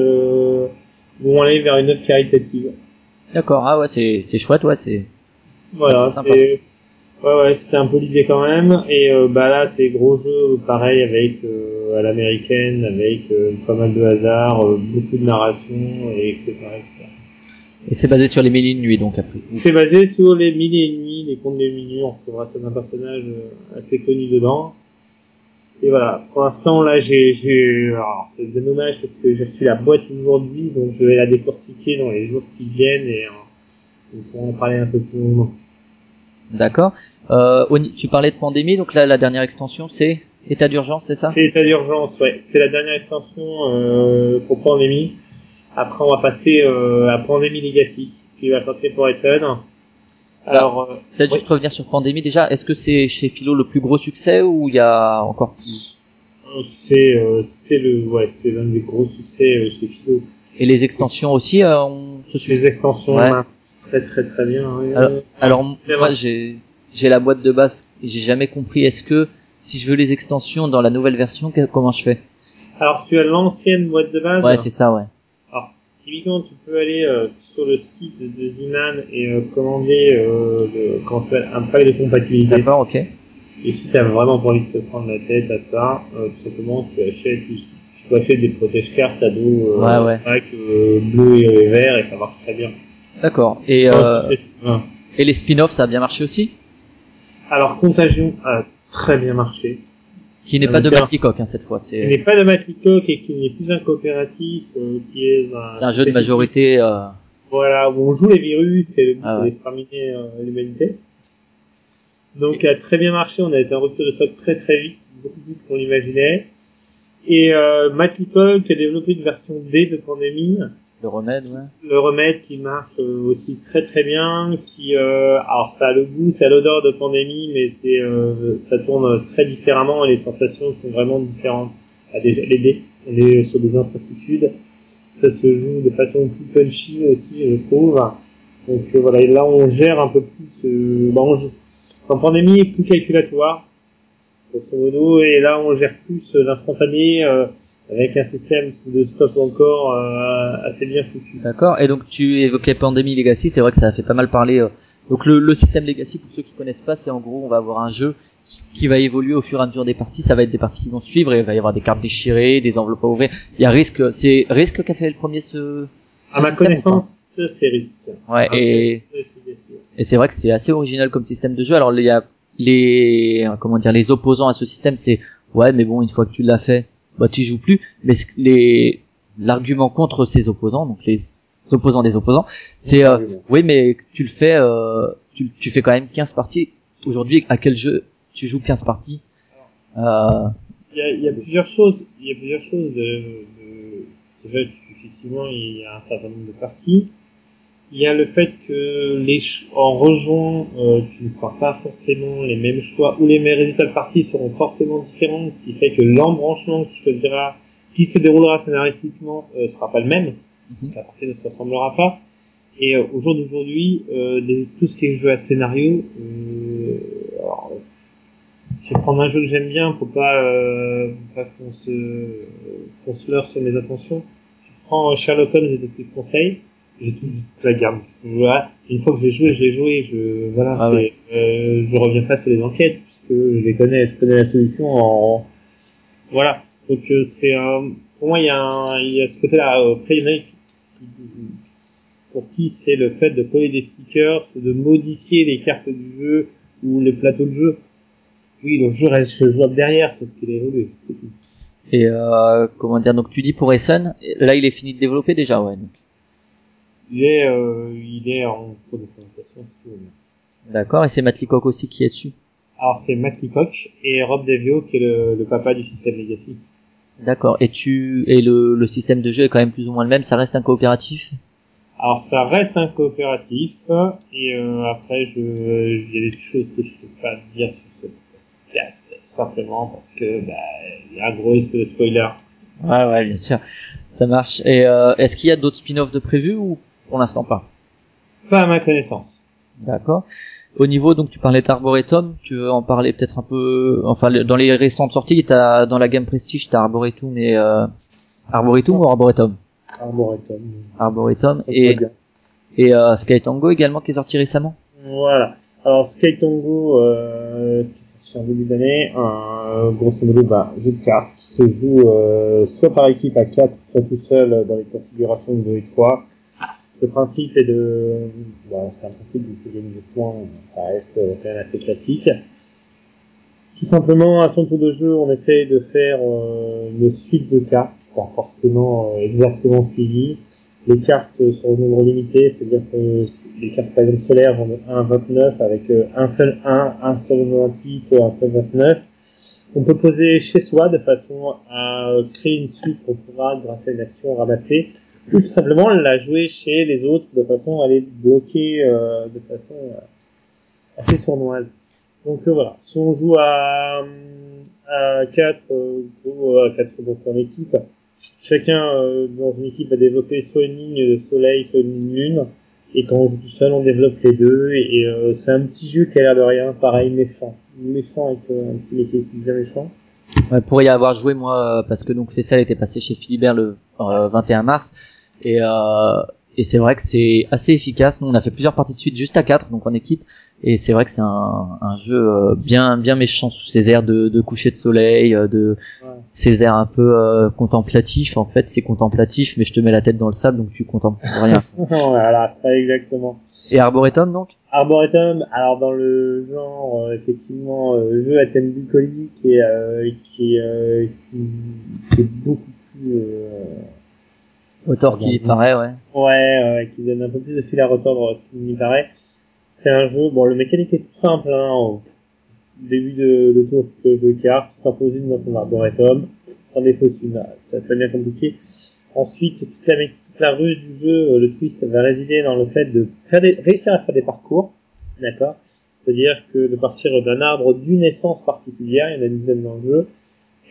vont aller vers une œuvre caritative. D'accord. Ah ouais, c'est chouette, ouais, c'est Voilà, c'est- ouais ouais, c'était un peu l'idée quand même. Et euh, bah là, c'est gros jeu, pareil avec euh, à l'américaine, avec euh, pas mal de hasard, euh, beaucoup de narration, et etc. etc. et c'est basé sur les mille et une nuits donc après. C'est basé sur les mille et une nuits, les contes des minuit. On retrouvera ça d'un personnage euh, assez connu dedans. Et voilà, pour l'instant là, j'ai, j'ai, alors c'est dommage parce que j'ai reçu la boîte aujourd'hui, donc je vais la décortiquer dans les jours qui viennent et euh, on pourra en parler un peu plus longuement. D'accord. Euh, tu parlais de pandémie, donc là la dernière extension c'est état d'urgence, c'est ça? C'est l'état d'urgence, ouais. C'est la dernière extension euh, pour pandémie. Après, on va passer euh, à Pandemic Legacy, qui va sortir pour SN. Alors, euh, Peut-être Oui. juste revenir sur Pandémie déjà. Est-ce que c'est chez Philo le plus gros succès ou il y a encore plus? C'est euh, c'est le ouais, c'est l'un des gros succès euh, chez Philo. Et les extensions aussi, euh, on se suit. Les extensions Ouais. Très très très bien. hein. Alors- Alors C'est moi j'ai j'ai la boîte de base. et J'ai jamais compris. Est-ce que si je veux les extensions dans la nouvelle version, comment je fais? Alors, tu as l'ancienne boîte de base? Ouais, c'est ça, ouais. Typiquement, tu peux aller euh, sur le site de Ziman et euh, commander euh, le, quand tu as un pack de compatibilité. D'accord, ok. Et si t'as vraiment pas envie de te prendre la tête à ça, euh, tout simplement tu achètes, tu, tu peux acheter des protège-cartes à dos euh, Ouais, euh, bleu et vert et ça marche très bien. D'accord. Et euh, ouais. et les spin-offs, ça a bien marché aussi? Alors Contagion a très bien marché. Qui n'est Ah, pas de. Matlicock hein, cette fois. C'est n'est pas de Matlicock et qui n'est plus un coopératif, euh, qui est un, c'est un jeu de majorité. Euh... Voilà, où on joue les virus et le but Ah ouais. d'exterminer euh, l'humanité. Donc, a très bien marché, on a été en rupture de stock très très vite, beaucoup plus qu'on l'imaginait. Et euh, Matt Leacock a développé une version D de Pandémie, Le remède, ouais. le remède qui marche euh, aussi très très bien, qui euh, alors ça a le goût, ça a l'odeur de Pandémie, mais c'est euh, ça tourne très différemment et les sensations sont vraiment différentes. Ah, déjà les dés, on est sur des incertitudes, ça se joue de façon plus punchy aussi, je trouve. Donc euh, voilà, et là on gère un peu plus, euh, bah, on en Pandémie plus calculatoire, grosso modo, et là on gère plus l'instantané. Avec un système de stop encore euh, assez bien foutu. D'accord. Et donc tu évoquais Pandemic Legacy, c'est vrai que ça a fait pas mal parler. euh. Donc le, le système Legacy, pour ceux qui connaissent pas, c'est en gros on va avoir un jeu qui, qui va évoluer au fur et à mesure des parties. Ça va être des parties qui vont suivre et il va y avoir des cartes déchirées, des enveloppes à ouvrir. Il y a risque, c'est risque qui a fait le premier ce. À ma connaissance, c'est risque. Ouais. Ah, Et Et c'est vrai que c'est assez original comme système de jeu. Alors il y a les comment dire les opposants à ce système, c'est ouais mais bon une fois que tu l'as fait, bah tu joues plus. Mais les l'argument contre ces opposants, donc les opposants des opposants, c'est euh, oui mais tu le fais, euh, tu, tu fais quand même 15 parties. Aujourd'hui à quel jeu tu joues 15 parties? Euh, Il y a, il y a plusieurs choses. Il y a plusieurs choses de, de... déjà effectivement il y a un certain nombre de parties. Il y a le fait que les en rejoint, euh, tu ne feras pas forcément les mêmes choix ou les mêmes résultats de partie seront forcément différents, ce qui fait que l'embranchement que tu choisiras, qui se déroulera scénaristiquement, euh, sera pas le même. Mhm. La partie ne se ressemblera pas. Et euh, au jour d'aujourd'hui, euh, tout ce qui est jeu à scénario, euh, alors, je vais prendre un jeu que j'aime bien pour pas, euh, pas qu'on se, qu'on se leurre sur mes attentions. Je prends Sherlock Holmes Détective Conseil. J'ai tout, la garde. Voilà. Une fois que je l'ai joué, je l'ai joué. Je, voilà, Ah ouais. euh, je reviens pas sur les enquêtes puisque je les connais, je connais la solution en, voilà. Donc euh, c'est un, pour moi il y a un, il y a ce côté-là. euh, Après il y en a qui- pour qui c'est le fait de coller des stickers, de modifier les cartes du jeu ou les plateaux de jeu. Oui, le jeu reste jouable derrière, sauf qu'il est tout. et euh, comment dire donc tu dis pour Essen, là il est fini de développer déjà ouais. Donc. Il est, euh, il est en cours de fabrication, si tu veux. D'accord et c'est Matt Leacock aussi qui est dessus? Alors c'est Matt Leacock et Rob Devio qui est le, le papa du système Legacy. D'accord. Et tu et le, le système de jeu est quand même plus ou moins le même. Ça reste un coopératif? Alors ça reste un coopératif et euh, après je il y a des choses que je peux pas dire sur ce podcast simplement parce que bah, il y a un gros risque de spoiler. Ouais ouais bien sûr. Ça marche. Et euh, est-ce qu'il y a d'autres spin-offs de prévus ou pour l'instant pas Pas à ma connaissance. D'accord. Au niveau donc tu parlais d'Arboretum, tu veux en parler peut-être un peu. Enfin dans les récentes sorties, t'as dans la gamme Prestige t'as Arboretum et euh, Arboretum ou Arboretum? Arboretum. Arboretum et et euh, Sky Tango également qui est sorti récemment? Voilà. Alors Sky Tango, euh, qui est sorti en début d'année, un grosso modo bah, jeu de cartes qui se joue euh, soit par équipe à 4, soit tout seul dans les configurations de 2 et 3. Le principe est de... Bon, c'est un principe de gagner des points, ça reste euh, quand même assez classique. Tout simplement, à son tour de jeu, on essaye de faire euh, une suite de cartes, pas forcément euh, exactement suivie, les cartes sont au nombre limité, c'est-à-dire que les cartes par exemple solaires vont de 1 à 29 avec un seul 1, un seul 28, un seul 29. On peut poser chez soi de façon à créer une suite qu'on pourra, grâce à une action, ramasser tout simplement la jouer chez les autres de façon à les bloquer euh, de façon euh, assez sournoise. Donc euh, voilà, si on joue à à 4 ou à 4 donc en équipe, chacun euh, dans une équipe va développer soit une ligne de soleil, soit une ligne lune. Et quand on joue tout seul, on développe les deux. Et, euh, c'est un petit jeu qui a l'air de rien, pareil, méchant. Méchant avec euh, un petit mécanisme bien méchant. Ouais, pour y avoir joué moi, euh, parce que donc Fessal était passé chez Philibert le euh, 21 mars, et, euh, et c'est vrai que c'est assez efficace. Nous, on a fait plusieurs parties de suite juste à 4, donc en équipe, et c'est vrai que c'est un, un jeu euh, bien bien méchant sous ses airs de, de coucher de soleil, euh, de Ouais. ces airs un peu euh, contemplatifs. En fait, c'est contemplatif, mais je te mets la tête dans le sable, donc tu contemples rien. voilà, exactement. Et Arboretum donc? Arboretum, alors dans le genre, euh, effectivement, euh, jeu à thème bucolique et euh, qui, euh, qui, qui est beaucoup plus... Euh, Auteur qui Regardez. paraît, ouais. Ouais, ouais, qui donne un peu plus de fil à retordre qu'il n'y paraît. C'est un jeu, bon, le mécanique est tout simple, hein, au début de, de tour, tu pioches deux cartes, tu t'en poses une dans ton arboretum, t'en défausses une, ça peut bien compliqué. Ensuite, toute la, toute la ruse du jeu, euh, le twist va résider dans le fait de faire des, réussir à faire des parcours, d'accord? C'est-à-dire que de partir d'un arbre d'une essence particulière, il y en a une dizaine dans le jeu,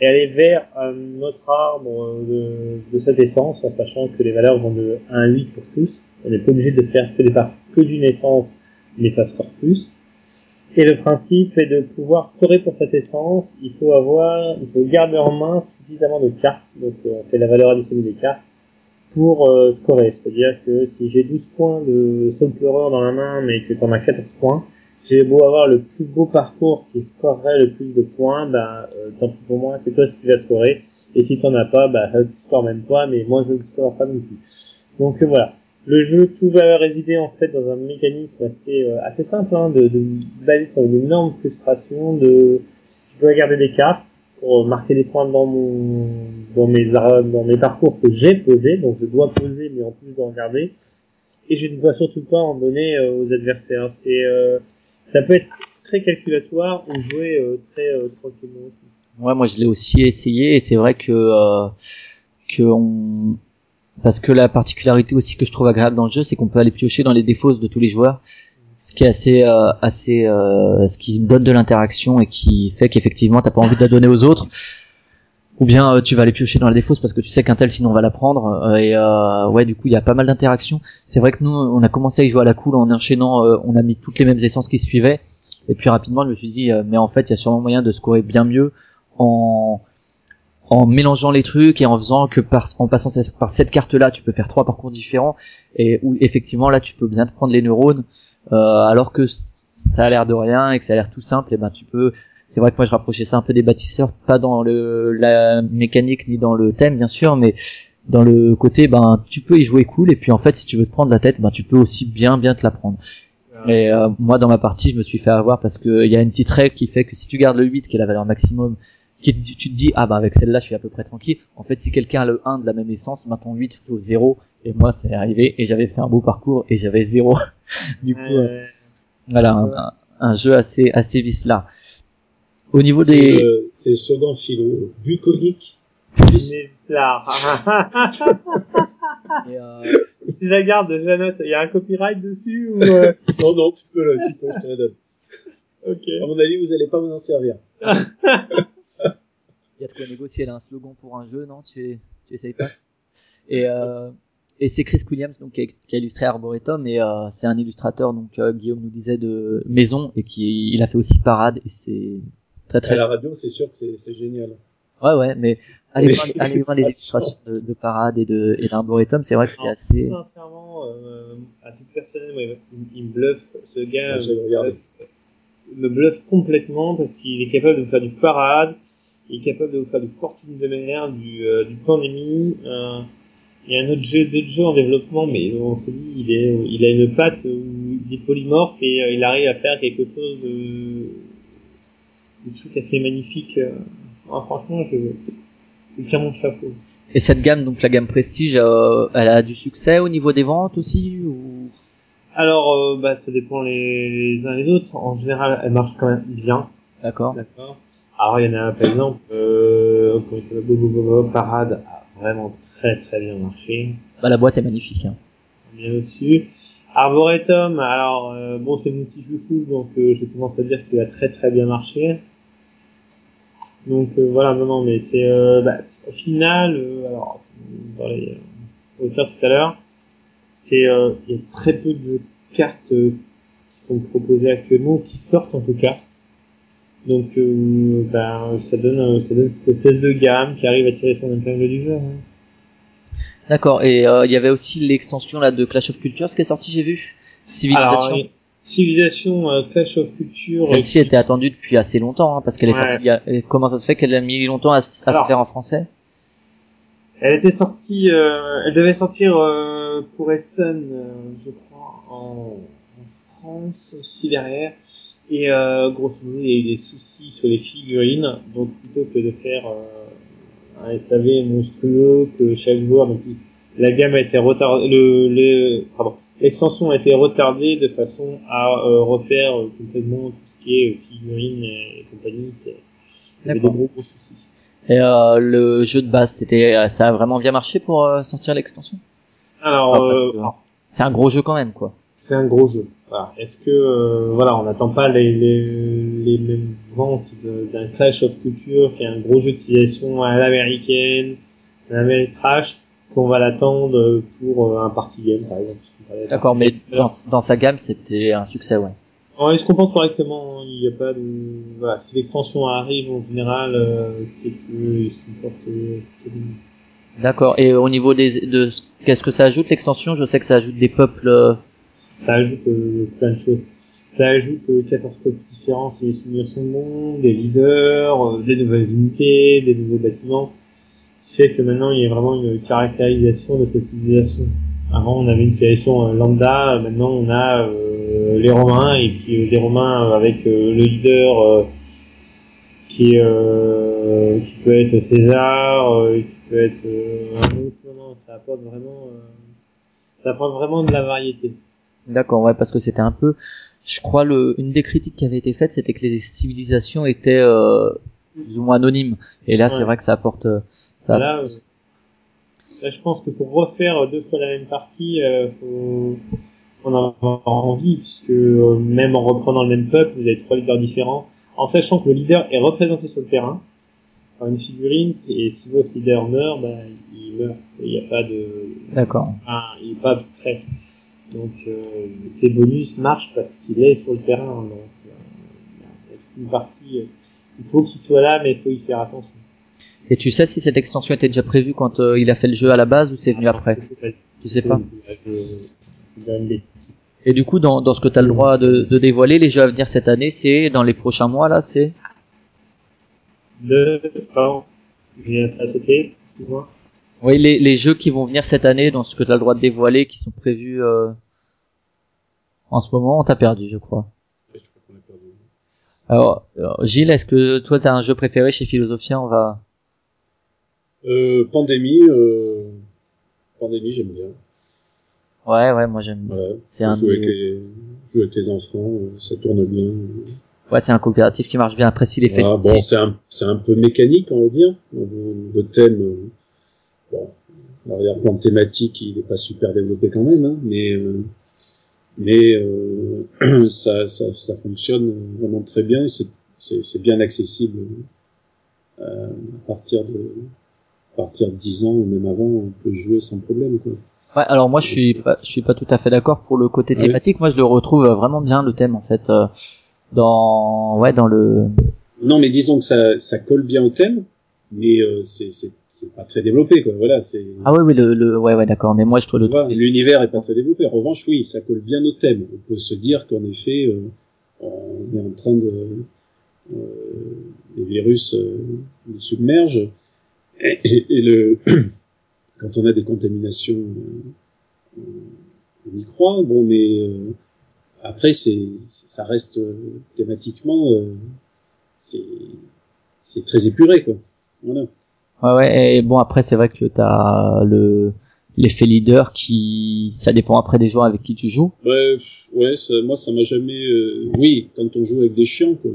et aller vers un autre arbre de, de cette essence, en sachant que les valeurs vont de 1 à 8 pour tous. On n'est pas obligé de faire que des parts que d'une essence, mais ça score plus. Et le principe est de pouvoir scorer pour cette essence. Il faut avoir, il faut garder en main suffisamment de cartes. Donc, euh, on fait la valeur additionnelle des cartes pour euh, scorer. C'est-à-dire que si j'ai 12 points de Soul Pleureur dans la main, mais que tu en as 14 points, j'ai beau avoir le plus beau parcours qui scorerait le plus de points, bah, euh, tant pis pour moi, c'est toi qui vas scorer. Et si t'en as pas, bah, tu scores même pas, mais moi je ne score pas non plus. Donc euh, voilà. Le jeu, tout va résider en fait dans un mécanisme assez euh, assez simple, hein, de, de basé sur une énorme frustration. De, je dois garder des cartes pour marquer des points dans mon dans mes dans mes parcours que j'ai posés, donc je dois poser, mais en plus d'en garder. Et je ne dois surtout pas en donner euh, aux adversaires. C'est euh, ça peut être très calculatoire ou jouer euh, très tranquillement. Ouais, moi je l'ai aussi essayé et c'est vrai que que on parce que la particularité aussi que je trouve agréable dans le jeu, c'est qu'on peut aller piocher dans les défauts de tous les joueurs, ce qui est assez euh, assez euh, ce qui donne de l'interaction et qui fait qu'effectivement t'as pas envie de la donner aux autres. Ou bien euh, tu vas aller piocher dans la défausse parce que tu sais qu'un tel sinon va la prendre euh, et euh, ouais du coup il y a pas mal d'interactions. C'est vrai que nous on a commencé à y jouer à la cool en enchaînant, euh, on a mis toutes les mêmes essences qui suivaient. Et puis rapidement je me suis dit euh, mais en fait il y a sûrement moyen de scorer bien mieux en en mélangeant les trucs et en faisant que par en passant par cette carte là tu peux faire trois parcours différents et où effectivement là tu peux bien te prendre les neurones. Euh, alors que ça a l'air de rien et que ça a l'air tout simple et ben tu peux c'est vrai que moi je rapprochais ça un peu des bâtisseurs pas dans le la mécanique ni dans le thème bien sûr mais dans le côté ben tu peux y jouer cool et puis en fait si tu veux te prendre la tête ben tu peux aussi bien bien te la prendre. Et euh, moi dans ma partie je me suis fait avoir parce que il y a une petite règle qui fait que si tu gardes le 8 qui est la valeur maximum qui tu te dis ah bah avec celle-là je suis à peu près tranquille. En fait si quelqu'un a le 1 de la même essence ton 8 vaut 0 et moi c'est arrivé et j'avais fait un beau parcours et j'avais 0 du coup euh, voilà un, jeu assez assez vicelard au niveau C'est des c'est le slogan philo, bucolique. et, euh, tu la gardes, Jeannette, il y a un copyright dessus ou euh, Non, non, tu peux, le- tu peux, je te la donne. Ok. À mon avis, vous allez pas vous en servir. Il y a de quoi négocier là, un slogan pour un jeu, non? Tu, tu essayes pas? Et, euh, et c'est Chris Williams donc qui a, qui a illustré Arboretum et euh, c'est un illustrateur donc euh, Guillaume nous disait de maison et qui il a fait aussi Parade et c'est très À la radio, c'est sûr que c'est génial. ouais ouais mais allez voir, allez voir les illustrations. de, de Parade et de et d'Arboretum c'est vrai que c'est assez Sincèrement, euh, à titre personnel, moi, il, il me bluffe. Ce gars Ouais, me bluffe, me bluffe complètement parce qu'il est capable de vous faire du parade, il est capable de vous faire du fortune de mer, du, euh, du pandémie. euh, il y a un autre jeu, d'autres jeux en développement, mais on se dit, il est, il a une patte où il est polymorphe et euh, il arrive à faire quelque chose de, de truc assez magnifique. euh. Ah, franchement, je, je tire mon chapeau. et cette gamme donc la gamme Prestige euh, elle a du succès au niveau des ventes aussi ou? Alors, euh, bah, ça dépend les, les uns les autres. En général, elle marche quand même bien. d'accord D'accord. Alors, il y en a, par exemple, euh, Parade a vraiment très très bien marché. Bah la boîte est magnifique. Hein. Bien au-dessus. Arboretum, alors euh, bon c'est mon petit chouchou donc euh, j'ai tendance à dire qu'il a très très bien marché. Donc euh, voilà, non non mais c'est euh, bah, au final, euh, alors dans les euh, auteurs tout à l'heure, c'est euh, il y a très peu de cartes qui sont proposés actuellement ou qui sortent en tout cas. Donc euh, ben ça donne ça donne cette espèce de gamme qui arrive à tirer son épingle du jeu. hein. D'accord. Et euh, il y avait aussi l'extension là de Clash of Cultures qui est sortie, j'ai vu. Civilisation. Alors, euh, Civilisation euh, Clash of Culture. Celle-ci était attendue depuis assez longtemps, hein, parce qu'elle est Ouais. sortie. et Comment ça se fait qu'elle a mis longtemps à, se- faire en français? Elle était sortie, euh, elle devait sortir euh, pour Essen, euh, je crois, en, en France aussi derrière. Et euh, grosso modo, il y a eu des soucis sur les figurines, donc plutôt que de faire euh, un SAV monstrueux que chaque joueur, donc la gamme a été retardée, le, le, pardon, l'extension a été retardée de façon à euh, refaire euh, complètement tout ce qui est euh, figurines et, compagnie. Il y avait des D'accord. gros gros soucis. Et euh, le jeu de base, c'était, euh, ça a vraiment bien marché pour euh, sortir l'extension? Alors, Ah, C'est un gros jeu quand même, quoi. c'est un gros jeu. Voilà. Est-ce que euh, voilà, on n'attend pas les, les, les mêmes ventes de- d'un Clash of Culture qui est un gros jeu de civilisation à l'américaine, un Ameritrash, qu'on va l'attendre pour euh, un party game par exemple. D'accord, mais dans, dans sa gamme, c'était un succès, ouais. Alors, il se comporte correctement. Il n'y a pas de voilà. Si l'extension arrive en général, euh, c'est que il se comporte euh. D'accord. Et au niveau des, de, qu'est-ce que ça ajoute l'extension? Je sais que ça ajoute des peuples. euh, ça ajoute euh, plein de choses. Ça ajoute euh, 14 peuples différents, c'est les simulations de monde, des leaders, des nouvelles unités, des nouveaux bâtiments. Ce qui fait que maintenant il y a vraiment une caractérisation de cette civilisation. Avant on avait une civilisation euh, lambda, maintenant on a euh, les Romains et puis euh, des Romains avec euh, le leader euh, qui est euh, qui peut être César, euh, qui peut être euh, un autre. Non, non, ça apporte vraiment euh, ça apporte vraiment de la variété. D'accord, ouais, parce que c'était un peu, je crois, le, une des critiques qui avait été faite, c'était que les civilisations étaient euh, plus ou moins anonymes. Et là, c'est vrai que ça apporte. Ça Là, là, je pense que pour refaire deux fois la même partie, euh, faut en avoir envie, puisque euh, même en reprenant le même peuple, vous avez trois leaders différents, en sachant que le leader est représenté sur le terrain par une figurine, et si votre leader meurt, bah, il meurt. Il n'y a pas de, D'accord. il est pas abstrait. Donc, euh, ces bonus marchent parce qu'il est sur le terrain. Donc, euh, il y a toute une partie, euh, il faut qu'il soit là, mais il faut y faire attention. Et tu sais si cette extension était déjà prévue quand euh, il a fait le jeu à la base ou c'est venu après? Je sais pas. Tu sais pas? Je, je, Et du coup, dans, dans ce que tu as le droit de, de dévoiler, les jeux à venir cette année, c'est dans les prochains mois là, c'est? De, pardon, je viens ça sauter, excuse-moi. Oui, les, les jeux qui vont venir cette année, dans ce que tu as le droit de dévoiler, qui sont prévus euh, en ce moment, on t'a perdu, je crois. Alors, alors, Gilles, est-ce que toi t'as un jeu préféré chez Philosophia On va. Euh, Pandémie, euh, Pandémie, j'aime bien. Ouais, ouais, moi j'aime. Voilà. C'est un jouer, des- avec les, jouer avec les enfants, euh, ça tourne bien. Ouais, c'est un coopératif qui marche bien. Après, s'il est fait. Ah, bon, c'est un, c'est un peu mécanique, on va dire. Le, le thème, bon, l'arrière-plan thématique, il n'est pas super développé quand même, hein, mais, euh, mais euh, ça, ça, ça fonctionne vraiment très bien. et C'est, c'est, c'est bien accessible à partir de, à partir de 10 ans ou même avant, on peut jouer sans problème. Quoi. Ouais, alors moi je suis pas, je suis pas tout à fait d'accord pour le côté Ouais. thématique. Moi je le retrouve vraiment bien le thème en fait euh, dans ouais dans le. Non, mais disons que ça, ça colle bien au thème, mais euh, c'est, c'est, c'est pas très développé. Quoi. Voilà, c'est. Ah ouais oui le, le ouais ouais d'accord. Mais moi je trouve le Tu vois, L'univers est pas très développé. En revanche, oui, ça colle bien au thème. On peut se dire qu'en effet, euh, on est en train de euh, les virus euh, nous submergent et, et- et le quand on a des contaminations, euh, on y croit. Bon, mais euh, après, c'est ça reste euh, thématiquement, euh, c'est c'est très épuré, quoi. Voilà. Ouais ouais et bon après c'est vrai que t'as le l'effet leader qui ça dépend après des joueurs avec qui tu joues. Ouais, ouais, ça, moi ça m'a jamais. euh, Oui, quand on joue avec des chiens, quoi.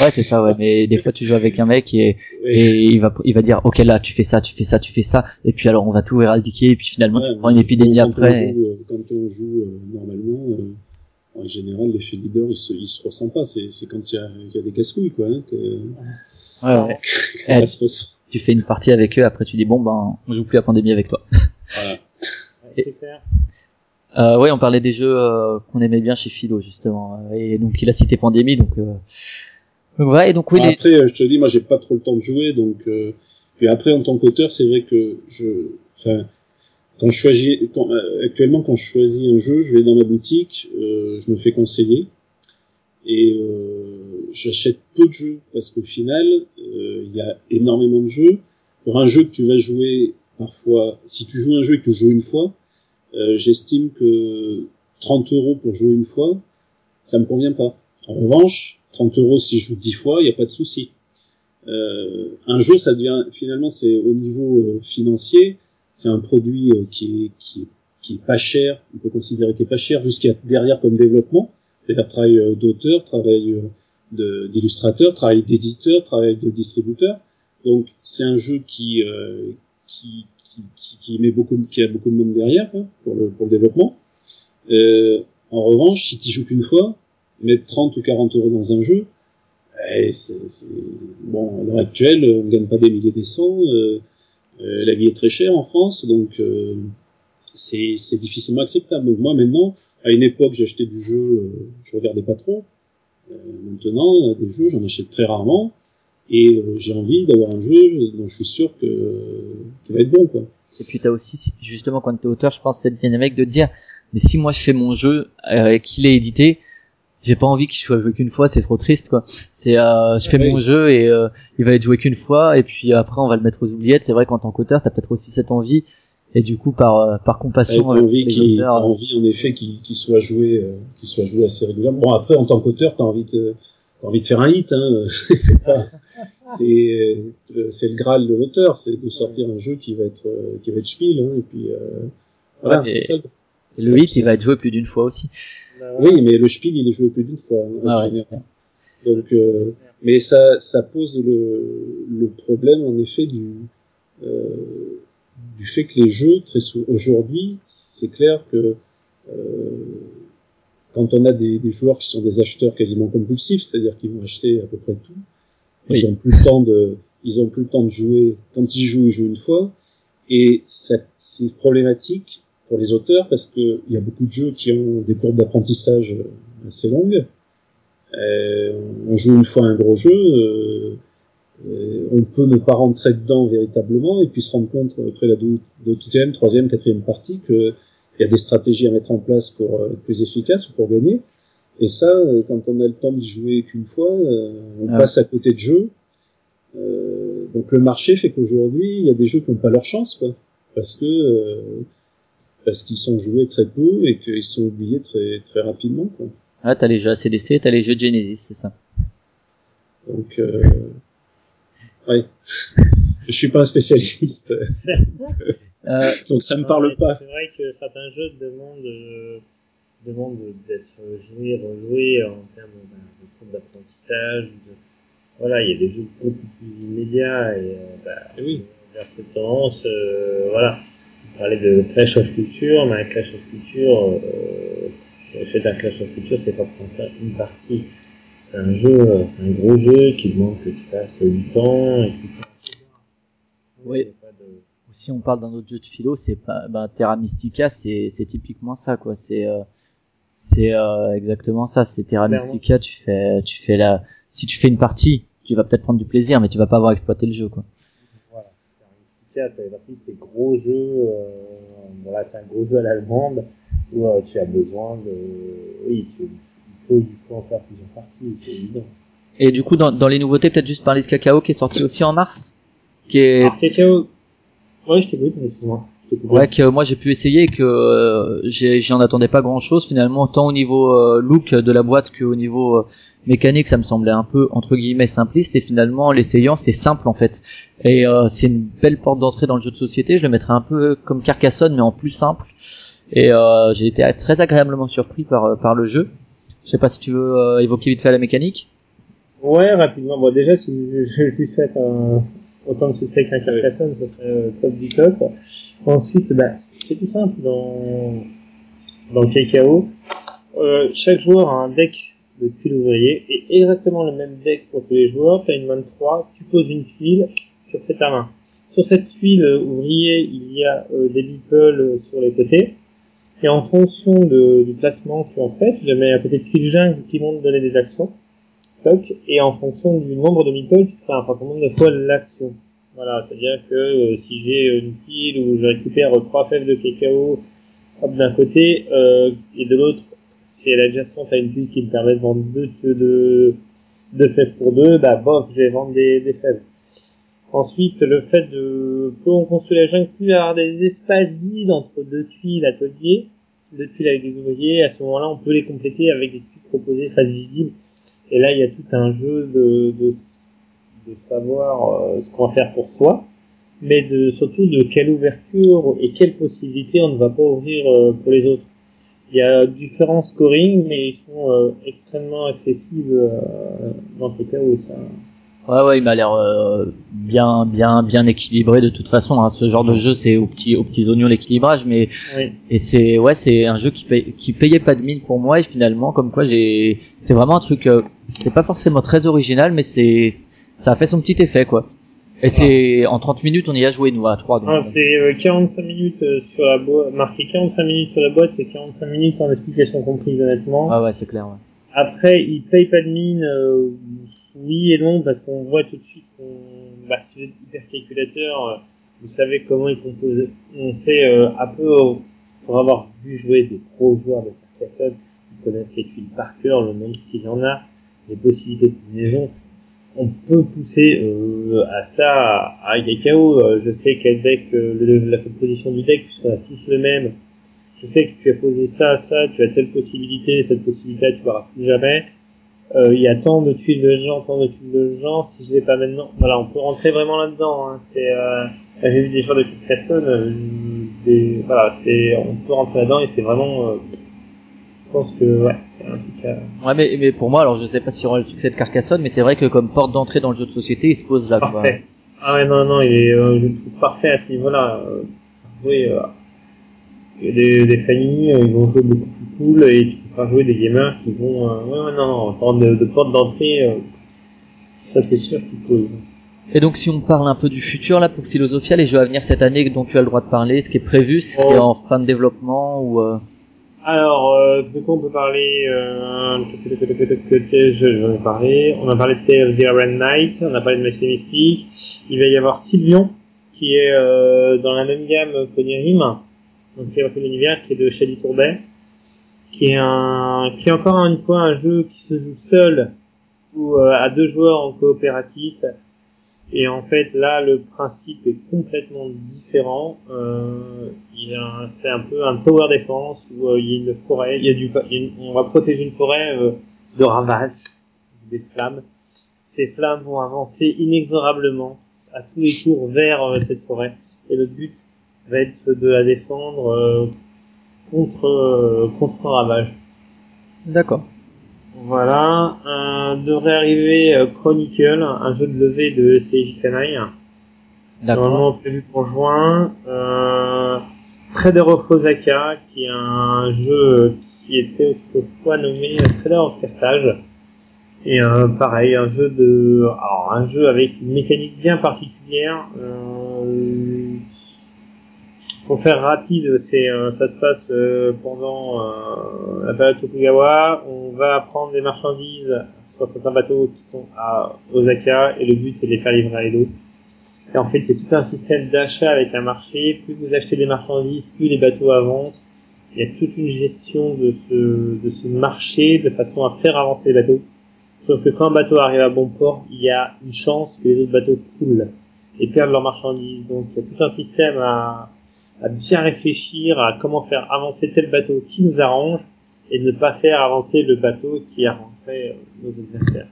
Ouais, c'est ça, ouais. Mais des fois, tu joues avec un mec et, et il va, il va dire, ok, là, tu fais ça, tu fais ça, tu fais ça, et puis alors, on va tout éradiquer, et puis finalement, Ouais, tu prends une épidémie quand après. On joue, euh, quand on joue euh, normalement, euh, en général, l'effet leader, il se, il se ressent pas. C'est, c'est quand il y a, il y a des casse-couilles, quoi, hein, que, Ouais, ouais. que Eh, ça se ressent. Tu fais une partie avec eux, après tu dis, bon, ben, on joue plus à pandémie avec toi. Voilà. Ouais, c'est clair. Euh, ouais, on parlait des jeux euh, qu'on aimait bien chez Philo, justement. Euh, Et donc, il a cité pandémie, donc, euh... Après, euh, je te dis, moi, j'ai pas trop le temps de jouer, donc. Euh... Puis après, en tant qu'auteur, c'est vrai que je, enfin, quand je choisis, quand, euh, actuellement, quand je choisis un jeu, je vais dans ma boutique, euh, je me fais conseiller et euh, j'achète peu de jeux parce qu'au final, euh, il y a énormément de jeux. Pour un jeu que tu vas jouer parfois, si tu joues un jeu et que tu joues une fois, j'estime que 30 euros pour jouer une fois, ça me convient pas. En revanche, 30 euros si je joue 10 fois, il n'y a pas de souci. Euh, un jeu, ça devient finalement, c'est au niveau euh, financier, c'est un produit euh, qui est, qui, est, qui est pas cher, on peut considérer qu'il est pas cher, a derrière comme développement, c'est-à-dire travail euh, d'auteur, travail d'illustrateur, travail d'éditeur, travail de distributeur. Donc c'est un jeu qui, qui, qui, qui, met beaucoup, qui a beaucoup de monde derrière hein, pour, le, pour le développement. En revanche, si tu joues qu'une fois, mettre 30 ou 40 euros dans un jeu, eh, c'est, c'est- bon, à l'heure actuelle, on gagne pas des milliers des cents, euh, euh, la vie est très chère en France, donc euh, c'est, c'est difficilement acceptable. Donc moi maintenant, à une époque, j'achetais du jeu, euh, je regardais pas trop. Euh, maintenant, euh, des jeux, j'en achète très rarement, et j'ai envie d'avoir un jeu dont je suis sûr que qu'il va être bon, quoi. Et puis t'as aussi, justement, quand t'es auteur, je pense, cette dynamique de te dire, mais si moi je fais mon jeu et qu'il est édité, j'ai pas envie qu'il soit joué qu'une fois, c'est trop triste, quoi. C'est, euh, je fais Oui. mon jeu et euh, il va être joué qu'une fois, et puis après on va le mettre aux oubliettes. C'est vrai qu'en tant qu'auteur, t'as peut-être aussi cette envie, et du coup par euh, par compassion t'as envie, auteurs, t'as envie en effet qu'il, qu'il soit joué, euh, qu'il soit joué assez régulièrement. Bon après en tant qu'auteur, t'as envie de, t'as envie de faire un hit. Hein. c'est, pas- c'est, euh, c'est le graal de l'auteur, c'est de sortir un jeu qui va être, euh, qui va être spiel. Hein, et puis euh, voilà, Ouais, c'est et- ça. Le hit, il va être joué plus d'une fois aussi. Voilà. Oui, mais le spiel, il est joué plus d'une fois. hein, Ah. Donc, euh, mais ça, ça pose le, le problème en effet du, euh, du fait que les jeux, très souvent, aujourd'hui, c'est clair que euh, quand on a des, des joueurs qui sont des acheteurs quasiment compulsifs, c'est-à-dire qu'ils vont acheter à peu près tout, Oui. ils ont plus le temps de, ils ont plus le temps de jouer. Quand ils jouent, ils jouent une fois, et ça, c'est problématique pour les auteurs parce que il y a beaucoup de jeux qui ont des courbes d'apprentissage assez longues. Euh, on joue une fois un gros jeu, euh, euh, on peut ne pas rentrer dedans véritablement et puis se rendre compte après la deuxième, troisième, quatrième partie que il y a des stratégies à mettre en place pour euh, être plus efficace ou pour gagner. Et ça, euh, quand on a le temps d'y jouer qu'une fois, euh, on Ah. passe à côté de jeux. Euh, donc le marché fait qu'aujourd'hui, il y a des jeux qui n'ont pas leur chance, quoi, parce que euh, parce qu'ils sont joués très peu et qu'ils sont oubliés très très rapidement, quoi. Ah, t'as les jeux ACDC, t'as les jeux de Genesis, c'est ça. Donc, euh, ouais. Je suis pas un spécialiste, Euh, donc ça me Non, parle pas. C'est vrai que certains jeux demandent, euh, demandent d'être joués, rejoués en termes ben, de d'apprentissage. de- Voilà, il y a des jeux beaucoup plus immédiats et bah, Eh oui. vers cette tendance, euh, voilà. On parlait de Clash of Culture, mais un Clash of Culture, euh, achètes un Clash of Culture, c'est pas pour faire une partie. C'est un jeu, c'est un gros jeu qui demande que tu passes du temps, etc. Oui. De- si on parle d'un autre jeu de philo, c'est pas, bah, Terra Mystica, c'est, c'est typiquement ça, quoi. C'est, euh, c'est euh, exactement ça. C'est Terra Clairement. Mystica. Tu fais, tu fais la, si tu fais une partie, tu vas peut-être prendre du plaisir, mais tu vas pas avoir exploité le jeu, quoi. Ça fait partie de ces gros jeux. Euh, voilà, c'est un gros jeu à l'allemande où euh, tu as besoin de. Oui, tu, il, faut, il faut en faire plusieurs parties, c'est évident. Et du coup, dans, dans les nouveautés, peut-être juste parler de Cacao qui est sorti aussi en mars, qui est, Alors, Cacao. Ouais, je t'écoute, excuse-moi. Ouais, que moi j'ai pu essayer et que euh, j'ai- j'en attendais pas grand chose finalement, tant au niveau euh, look de la boîte qu'au niveau euh, mécanique, ça me semblait un peu entre guillemets simpliste et finalement l'essayant c'est simple en fait. Et euh, c'est une belle porte d'entrée dans le jeu de société. Je le mettrais un peu comme Carcassonne mais en plus simple. Et euh, j'ai été très agréablement surpris par euh, par le jeu. Je sais pas si tu veux euh, évoquer vite fait la mécanique. Ouais, rapidement. Bon, déjà, si je, je, je lui souhaite un, autant de succès qu'un Carcassonne, ça serait euh, top du top. Ensuite, bah, c'est tout simple dans, dans KKO. Euh, chaque joueur a un deck de tuiles ouvriers et exactement le même deck pour tous les joueurs. Tu as une main de 3, tu poses une tuile, tu refais ta main. Sur cette tuile ouvrier, il y a euh, des meeples euh, sur les côtés. Et en fonction de, du placement que tu en fais, tu les mets à côté de tuiles jungle qui vont te donner des actions. Et en fonction du nombre de meeples, tu fais un certain nombre de fois l'action. Voilà, c'est-à-dire que euh, si j'ai une tuile où je récupère trois fèves de cacao d'un côté euh, et de l'autre, si elle est adjacente à une tuile qui me permet de vendre deux, deux, deux fèves pour deux, bah bof, je vais vendre des, fèves. Ensuite, le fait de, plus on construit la jungle, plus avoir des espaces vides entre deux tuiles ateliers, deux tuiles avec des ouvriers, à ce moment-là, on peut les compléter avec des tuiles proposées face visible. Et là, il y a tout un jeu de, de, savoir euh, ce qu'on va faire pour soi, mais de, surtout de quelle ouverture et quelles possibilités on ne va pas ouvrir euh, pour les autres. Il y a différents scoring, mais ils sont euh, extrêmement accessibles dans tous les cas où ça, Ouais, ouais, il m'a l'air euh, bien, bien, bien équilibré de toute façon. Hein. Ce genre de jeu, c'est aux petits, aux petits oignons l'équilibrage, mais Oui. et c'est, ouais, c'est un jeu qui paye, qui payait pas de mine pour moi et finalement, comme quoi j'ai, c'est vraiment un truc, euh, c'est pas forcément très original, mais c'est, ça a fait son petit effet, quoi. Et c'est en 30 minutes, on y a joué nous à 3 donc. Ah, c'est euh, 45 minutes euh, sur la boîte, marqué 45 minutes sur la boîte, c'est 45 minutes en explication comprise honnêtement. Ah ouais, c'est clair. Ouais. Après, il paye pas de mine, euh, oui et non, parce qu'on voit tout de suite qu'on, bah, si vous êtes hyper calculateur, euh, vous savez comment il compose. On fait euh, un peu, euh, pour avoir vu jouer des pros joueurs de Carcassonne, ils connaissent les tuiles par cœur, le nombre qu'il y en a, les possibilités de combinaison. On peut pousser euh, à ça à Cacao. Euh, je sais quel deck, euh, la composition du deck, puisqu'on a tous le même. Je sais que tu as posé ça ça, tu as telle possibilité, cette possibilité tu l'auras plus jamais. Euh, Il y a tant de tuiles de gens, tant de tuiles de gens. Si je l'ai pas maintenant, voilà, on peut rentrer vraiment là-dedans. Hein. C'est, euh, j'ai vu des joueurs de Carcassonne, euh, des, voilà, c'est, on peut rentrer là-dedans et c'est vraiment, euh, je pense que ouais, c'est un truc à... Ouais, mais, mais pour moi, alors je sais pas si aura le succès de Carcassonne, mais c'est vrai que comme porte d'entrée dans le jeu de société, il se pose là. quoi. Parfait. Ah ouais, non, non, il est, euh, je le trouve parfait à ce niveau-là. Euh, oui, euh, des, des familles, euh, ils vont jouer beaucoup plus cool et tu pas jouer des gamers qui vont, euh, non, non, en termes de, de porte d'entrée, euh, ça c'est sûr qu'il pose. Et donc si on parle un peu du futur là pour Philosophia, les jeux à venir cette année dont tu as le droit de parler, ce qui est prévu, ce qui est Oh. en fin de développement ou euh... Alors, euh, de quoi on peut parler euh, j'en ai parlé. On a parlé de Tales of the Iron Knight, on a parlé de Messie Mystique. Il va y avoir Sylvion, qui est euh, dans la même gamme qu'Onirim, donc qui est un univers, qui est de Shady Tourbet, qui est un, qui est encore une fois un jeu qui se joue seul ou euh, à deux joueurs en coopératif. Et en fait, là, le principe est complètement différent. Euh, c'est un peu un tower defense où euh, il y a une forêt, il y a du, on va protéger une forêt euh, de ravages, des flammes. Ces flammes vont avancer inexorablement à tous les tours vers cette forêt. Et le but va être de la défendre contre euh, contre ravage. D'accord. Voilà, devrait arriver euh, Chronicle, un jeu de levée de CJ Canaille, D'accord. normalement prévu pour juin. Euh, Trader of Osaka, qui est un jeu qui était autrefois nommé Trader of Carthage. Et euh, pareil, un jeu de, alors un jeu avec une mécanique bien particulière. Euh, pour faire rapide, c'est euh, ça se passe euh, pendant euh, la période Tokugawa. On va prendre des marchandises sur certains bateaux qui sont à Osaka et le but c'est de les faire livrer à Edo. Et en fait, c'est tout un système d'achat avec un marché. Plus vous achetez des marchandises, plus les bateaux avancent. Il y a toute une gestion de ce, de ce marché de façon à faire avancer les bateaux. Sauf que quand un bateau arrive à bon port, il y a une chance que les autres bateaux coulent et perdent leurs marchandises. Donc il y a tout un système à, à bien réfléchir à comment faire avancer tel bateau qui nous arrange et ne pas faire avancer le bateau qui arrangerait euh, nos adversaires.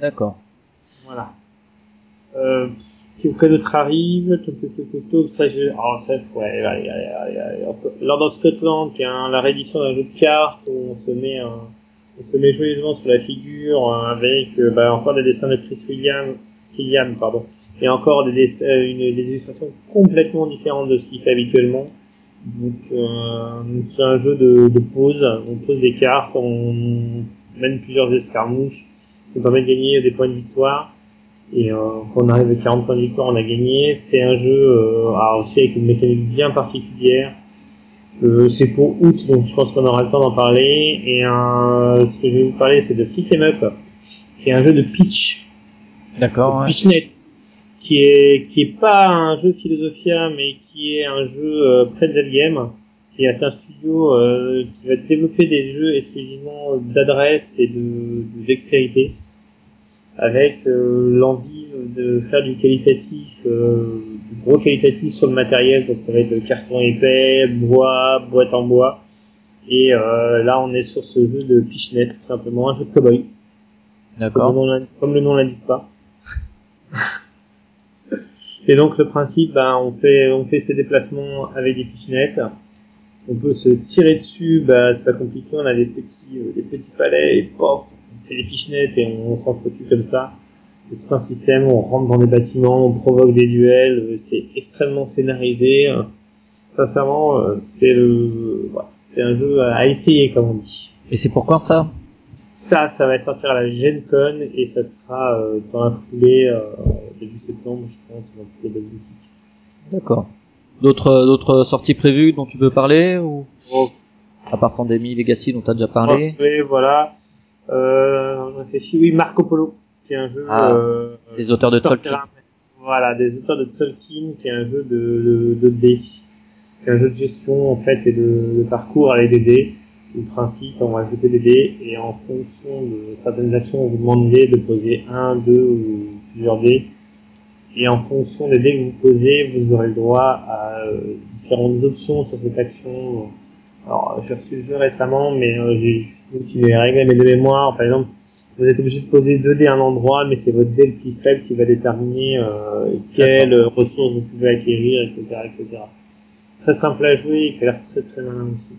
D'accord. Voilà. Euh, que d'autre arrive tout, tout, tout, tout, tout, ça, je... oh, ça, ouais, Lord of Scotland, qui est la réédition d'un jeu de cartes où on se met un, on se met joyeusement sur la figure euh, avec euh, bah, encore des dessins de Chris William, Killian, pardon, et encore des, euh, une, des illustrations complètement différentes de ce qu'il fait habituellement. Donc euh, c'est un jeu de, de pose, on pose des cartes, on mène plusieurs escarmouches, qui permet de gagner des points de victoire. Et euh, quand on arrive à 40 points de victoire, on a gagné. C'est un jeu euh, alors aussi avec une mécanique bien particulière. C'est pour août, donc je pense qu'on aura le temps d'en parler. Et euh, ce que je vais vous parler, c'est de Flick 'em Up, qui est un jeu de pitch, D'accord. Pitchnet, qui est qui est pas un jeu Philosophia, mais qui est un jeu euh, Pretzel Game, qui est un studio euh, qui va développer des jeux exclusivement d'adresse et de, de dextérité, avec euh, l'envie de faire du qualitatif, euh, du gros qualitatif sur le matériel, donc ça va être carton épais, bois, boîte en bois. Et euh, là, on est sur ce jeu de Pitchnet, tout simplement, un jeu de cowboy D'accord. comme le nom l'indique pas. Et donc le principe, ben, on fait on fait ses déplacements avec des pichenettes. On peut se tirer dessus, bah c'est pas compliqué, on a des petits euh, des petits palais pof, on fait des pichenettes et on, s'entretue comme ça. C'est tout un système, on rentre dans des bâtiments, on provoque des duels, c'est extrêmement scénarisé. Sincèrement, euh, c'est le ouais, c'est un jeu à essayer comme on dit. Et c'est pour quand ça? Ça, ça va sortir à la Gen Con et ça sera euh, dans la foulée euh, début septembre, je pense, dans toutes les bonnes boutiques. D'accord. D'autres d'autres sorties prévues dont tu peux parler ou? Bon, à part Pandémie Legacy dont tu as déjà parlé oui, voilà. Euh, je réfléchis. Oui, Marco Polo, qui est un jeu. Ah, euh, des auteurs de Tolkien. Voilà, des auteurs de Tolkien, qui est un jeu de, de, de dés. Qui est un jeu de gestion, en fait, et de, de parcours avec des dés. Le principe, on va jeter des dés, et en fonction de certaines actions, on vous demande de poser un, deux ou plusieurs dés. Et en fonction des dés que vous posez, vous aurez le droit à euh, différentes options sur cette action. Alors, j'ai reçu le jeu récemment, mais euh, j'ai juste oublié les règles mais de mémoire. Par exemple, vous êtes obligé de poser deux dés à un endroit, mais c'est votre dé le plus faible qui va déterminer euh, quelles ressources vous pouvez acquérir, etc., etc. Très simple à jouer et qui a l'air très très malin aussi.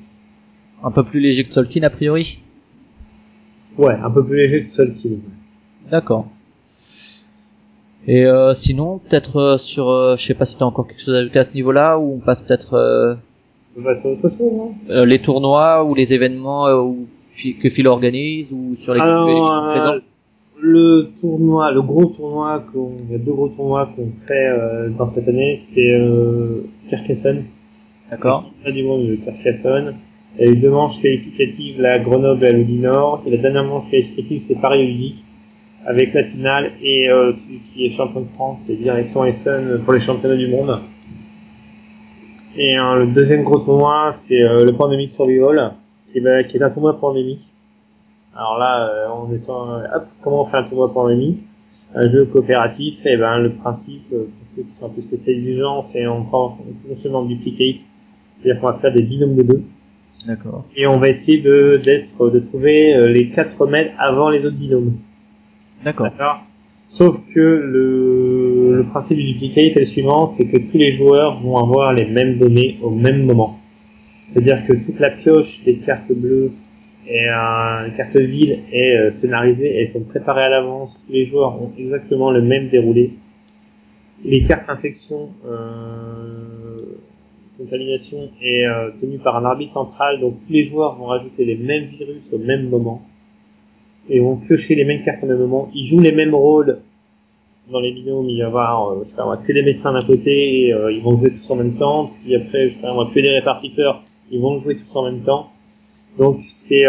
Un peu plus léger que Tolkien a priori Ouais, un peu plus léger que Tolkien. D'accord. Et euh, sinon, peut-être euh, sur, euh, je sais pas si t'as encore quelque chose à ajouter à ce niveau-là, ou on passe peut-être euh, On va sur autre chose, non euh, les tournois ou les événements euh, ou, que Phil organise ou sur lesquels tu es Alors, présent. le tournoi, le gros tournoi qu'on, il y a deux gros tournois qu'on fait euh, dans cette année, c'est euh, Carcassonne. D'accord. Du monde de Carcassonne. Il y a eu deux manches qualificatives, la Grenoble et la Lodi Nord. Et la dernière manche qualificative, c'est Paris Ludique, avec la finale et euh, celui qui est champion de France, c'est Direction Essen pour les championnats du monde. Et euh, le deuxième gros tournoi, c'est euh, le Pandemic Survival, qui est, qui est un tournoi pandémique. Alors là, euh, on est sur, euh, hop, comment on fait un tournoi pandémique? Un jeu coopératif, et ben le principe, euh, pour ceux qui sont un peu spécialisés du genre, c'est on prend non seulement duplicate, c'est-à-dire qu'on va faire des binômes de deux, D'accord. et on va essayer de d'être de trouver euh, les quatre mètres avant les autres binômes. D'accord. D'accord. Sauf que le, le principe du duplicate est le suivant, c'est que tous les joueurs vont avoir les mêmes données au même moment. C'est-à-dire que toute la pioche des cartes bleues et euh, villes est euh, scénarisée, elles sont préparées à l'avance, tous les joueurs ont exactement le même déroulé. Les cartes infection, euh, contamination est euh, tenue par un arbitre central, donc tous les joueurs vont rajouter les mêmes virus au même moment et vont piocher les mêmes cartes au même moment. Ils jouent les mêmes rôles dans les binômes. Il va y avoir, euh, je que des médecins d'un côté, et, euh, ils vont jouer tous en même temps. Puis après, je sais pas, que des répartiteurs, ils vont jouer tous en même temps. Donc c'est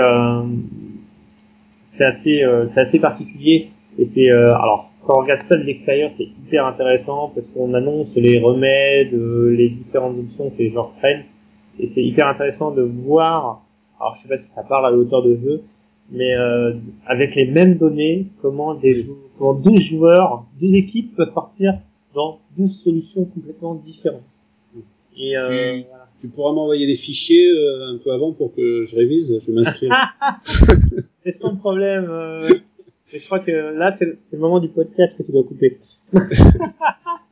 c'est assez c'est assez particulier et c'est alors quand on regarde ça de l'extérieur, c'est hyper intéressant parce qu'on annonce les remèdes, euh, les différentes options que les joueurs prennent et c'est hyper intéressant de voir. Alors je sais pas si ça parle à l'auteur de jeu, mais euh, avec les mêmes données, comment des comment 12 joueurs, 12 équipes peuvent partir dans 12 solutions complètement différentes. Et euh, Tu- voilà. Tu pourras m'envoyer les fichiers euh, un peu avant pour que je révise, je vais m'inscrire. C'est sans problème. Et je crois que là, c'est le moment du podcast que tu dois couper.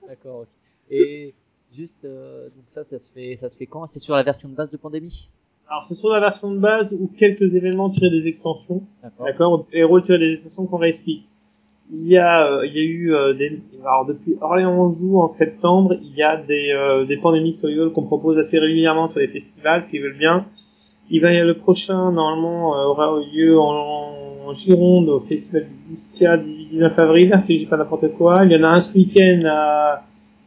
D'accord. ok. Et juste, euh, donc ça, ça se fait, ça se fait quand? C'est sur la version de base de Pandémie? Alors c'est sur la version de base ou quelques événements tirés des extensions. D'accord. D'accord? Héros tirés des extensions qu'on réexplique. Il y a, euh, il y a eu euh, des, alors depuis Orléans joue en septembre, il y a des, euh, des pandémiques survival qu'on propose assez régulièrement sur les festivals qui veulent bien. Il va y avoir le prochain normalement euh, aura lieu en, en Gironde au festival du Bouscat 19 avril, si dis pas n'importe quoi. Il y en a un ce week-end à,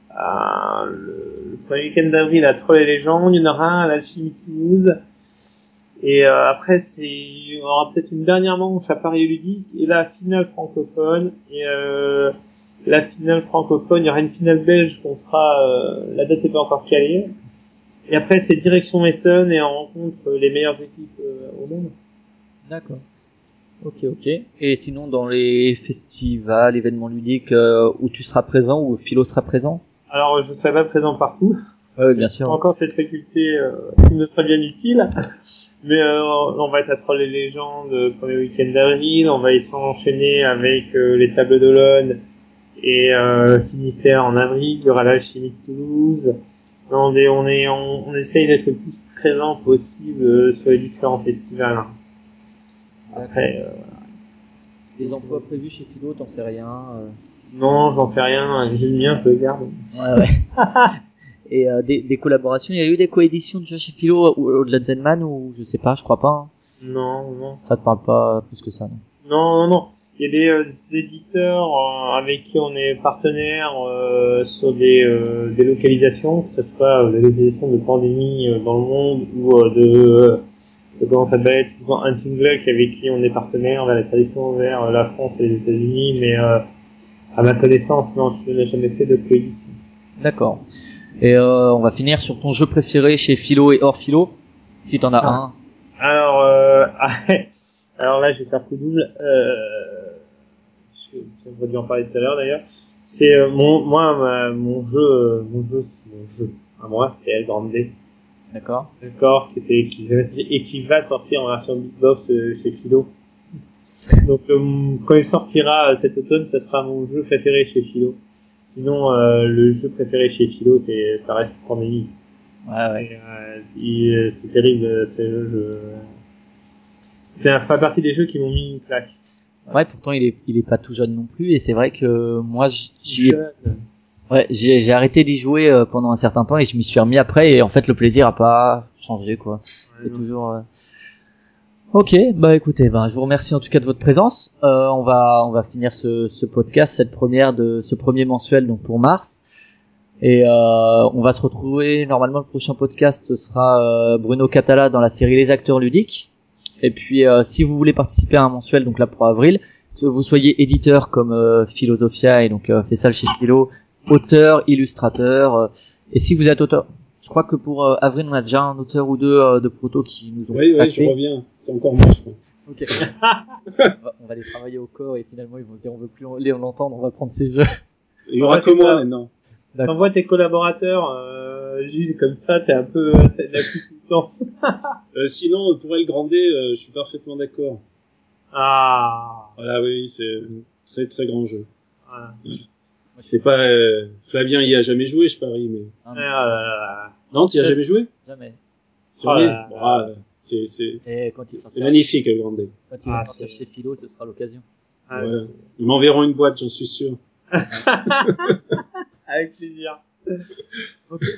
à le, premier week-end d'avril à Troll et Légendes. Il y en aura un à l'Alchimie Toulouse. Et euh, après, c'est, il aura peut-être une dernière manche à Paris Ludique et la finale francophone. Et euh, la finale francophone, il y aura une finale belge qu'on fera. Euh, la date est pas encore calée. Et après, c'est direction Mason et on rencontre les meilleures équipes euh, au monde. D'accord. Ok, ok. Et sinon, dans les festivals, événements ludiques euh, où tu seras présent, où Philo sera présent? Alors, je serai pas présent partout. Oui, bien sûr. encore cette faculté euh, qui me serait bien utile. Mais euh, on va être à Troll et Légendes le premier week-end d'avril. On va y s'enchaîner avec euh, les Tables d'Olonne et euh, Finistère en avril. Il y aura la Chimie de Toulouse. On, est, on, est, on, on essaye d'être le plus présent possible euh, sur les différents festivals. hein. Après, euh, Des emplois prévus chez Philo, t'en sais rien euh. non, j'en sais rien. J'ai le mien, je le garde. Ouais, ouais. Et euh, des, des collaborations, il y a eu des coéditions déjà chez Philo ou au-delà de Zenman ou je sais pas, je crois pas. hein. Non, non. Ça te parle pas plus que ça, non? Non, non, non. Il y a des euh, éditeurs euh, avec qui on est partenaire euh, sur des, euh, des localisations, que ce soit euh, la localisation de pandémie euh, dans le monde ou euh, de, de comment ça s'appelle, typiquement Hunting Luck avec qui on est partenaire vers la traduction vers euh, la France et les États-Unis, mais euh, à ma connaissance, non, je n'ai jamais fait de coédition. D'accord. Et euh, on va finir sur ton jeu préféré chez Philo et hors Philo, si t'en as Ah. un. Alors, euh, alors là, je vais faire coup double. Euh, je- J'aurais dû en parler tout à l'heure d'ailleurs. C'est euh, mon, moi, ma- mon jeu, euh, mon jeu, c'est mon jeu. À moi, c'est El Grande, D'accord. d'accord, qui était, qui et qui va sortir en version Big Box euh, chez Philo. Donc, euh, quand il sortira cet automne, ça sera mon jeu préféré chez Philo. Sinon, le jeu préféré chez Philo, c'est, ça reste Pandémie. Ouais, ouais. Et, c'est terrible, c'est jeu. C'est un fait partie des jeux qui m'ont mis une claque. Ouais, pourtant il est, il est pas tout jeune non plus, et c'est vrai que moi j- j'y ai- Jeune. ouais, j'ai j'ai arrêté d'y jouer euh, pendant un certain temps et je m'y suis remis après, et en fait le plaisir a pas changé quoi. C'est toujours. euh, Ok, bah écoutez, ben je vous remercie en tout cas de votre présence. Euh, on va on va finir ce, ce podcast, cette première de ce premier mensuel donc pour mars. Et euh, on va se retrouver normalement le prochain podcast ce sera euh, Bruno Catala dans la série Les acteurs ludiques. Et puis euh, si vous voulez participer à un mensuel donc là pour avril, que vous soyez éditeur comme euh, Philosophia et donc euh, fait ça chez Philo, auteur, illustrateur. euh, et si vous êtes auteur, je crois que pour euh, avril on a déjà un auteur ou deux euh, de proto qui nous ont Oui, oui, je reviens. C'est encore moi, je crois. Ok. on, va, on va les travailler au corps et finalement ils vont se dire on veut plus les entendre, on va prendre ces jeux. Il y aura que moi maintenant. T'envoies tes collaborateurs, euh, Gilles, comme ça, t'es un peu, temps. Euh, sinon, pour El Grande, euh, je suis parfaitement d'accord. Ah. Voilà, oui, oui, c'est un très très grand jeu. Voilà. C'est pas euh, Flavien y a jamais joué, je parie, mais Ah, Ah là là. non, tu y as jamais joué? Jamais. Oh Jamais. là là. Bon, ah, c'est c'est c'est magnifique El Grande. quand il va Ah, sortir chez Philo, ce sera l'occasion. Ah, Voilà. Ils m'enverront une boîte, j'en suis sûr. Avec plaisir.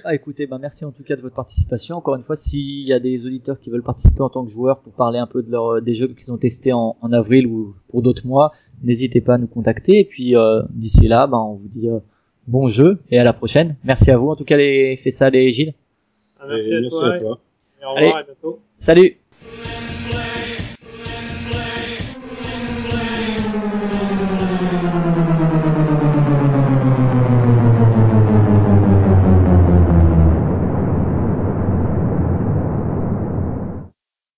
Ah, écoutez, ben merci en tout cas de votre participation. Encore une fois, s'il y a des auditeurs qui veulent participer en tant que joueurs pour parler un peu de leur, des jeux qu'ils ont testés en, en avril ou pour d'autres mois, n'hésitez pas à nous contacter. Et puis euh, d'ici là, ben on vous dit euh, bon jeu et à la prochaine. Merci à vous en tout cas les Fessal et Gilles. Ah, merci, Et à merci toi. à toi. Et au revoir, Allez. à bientôt. Salut.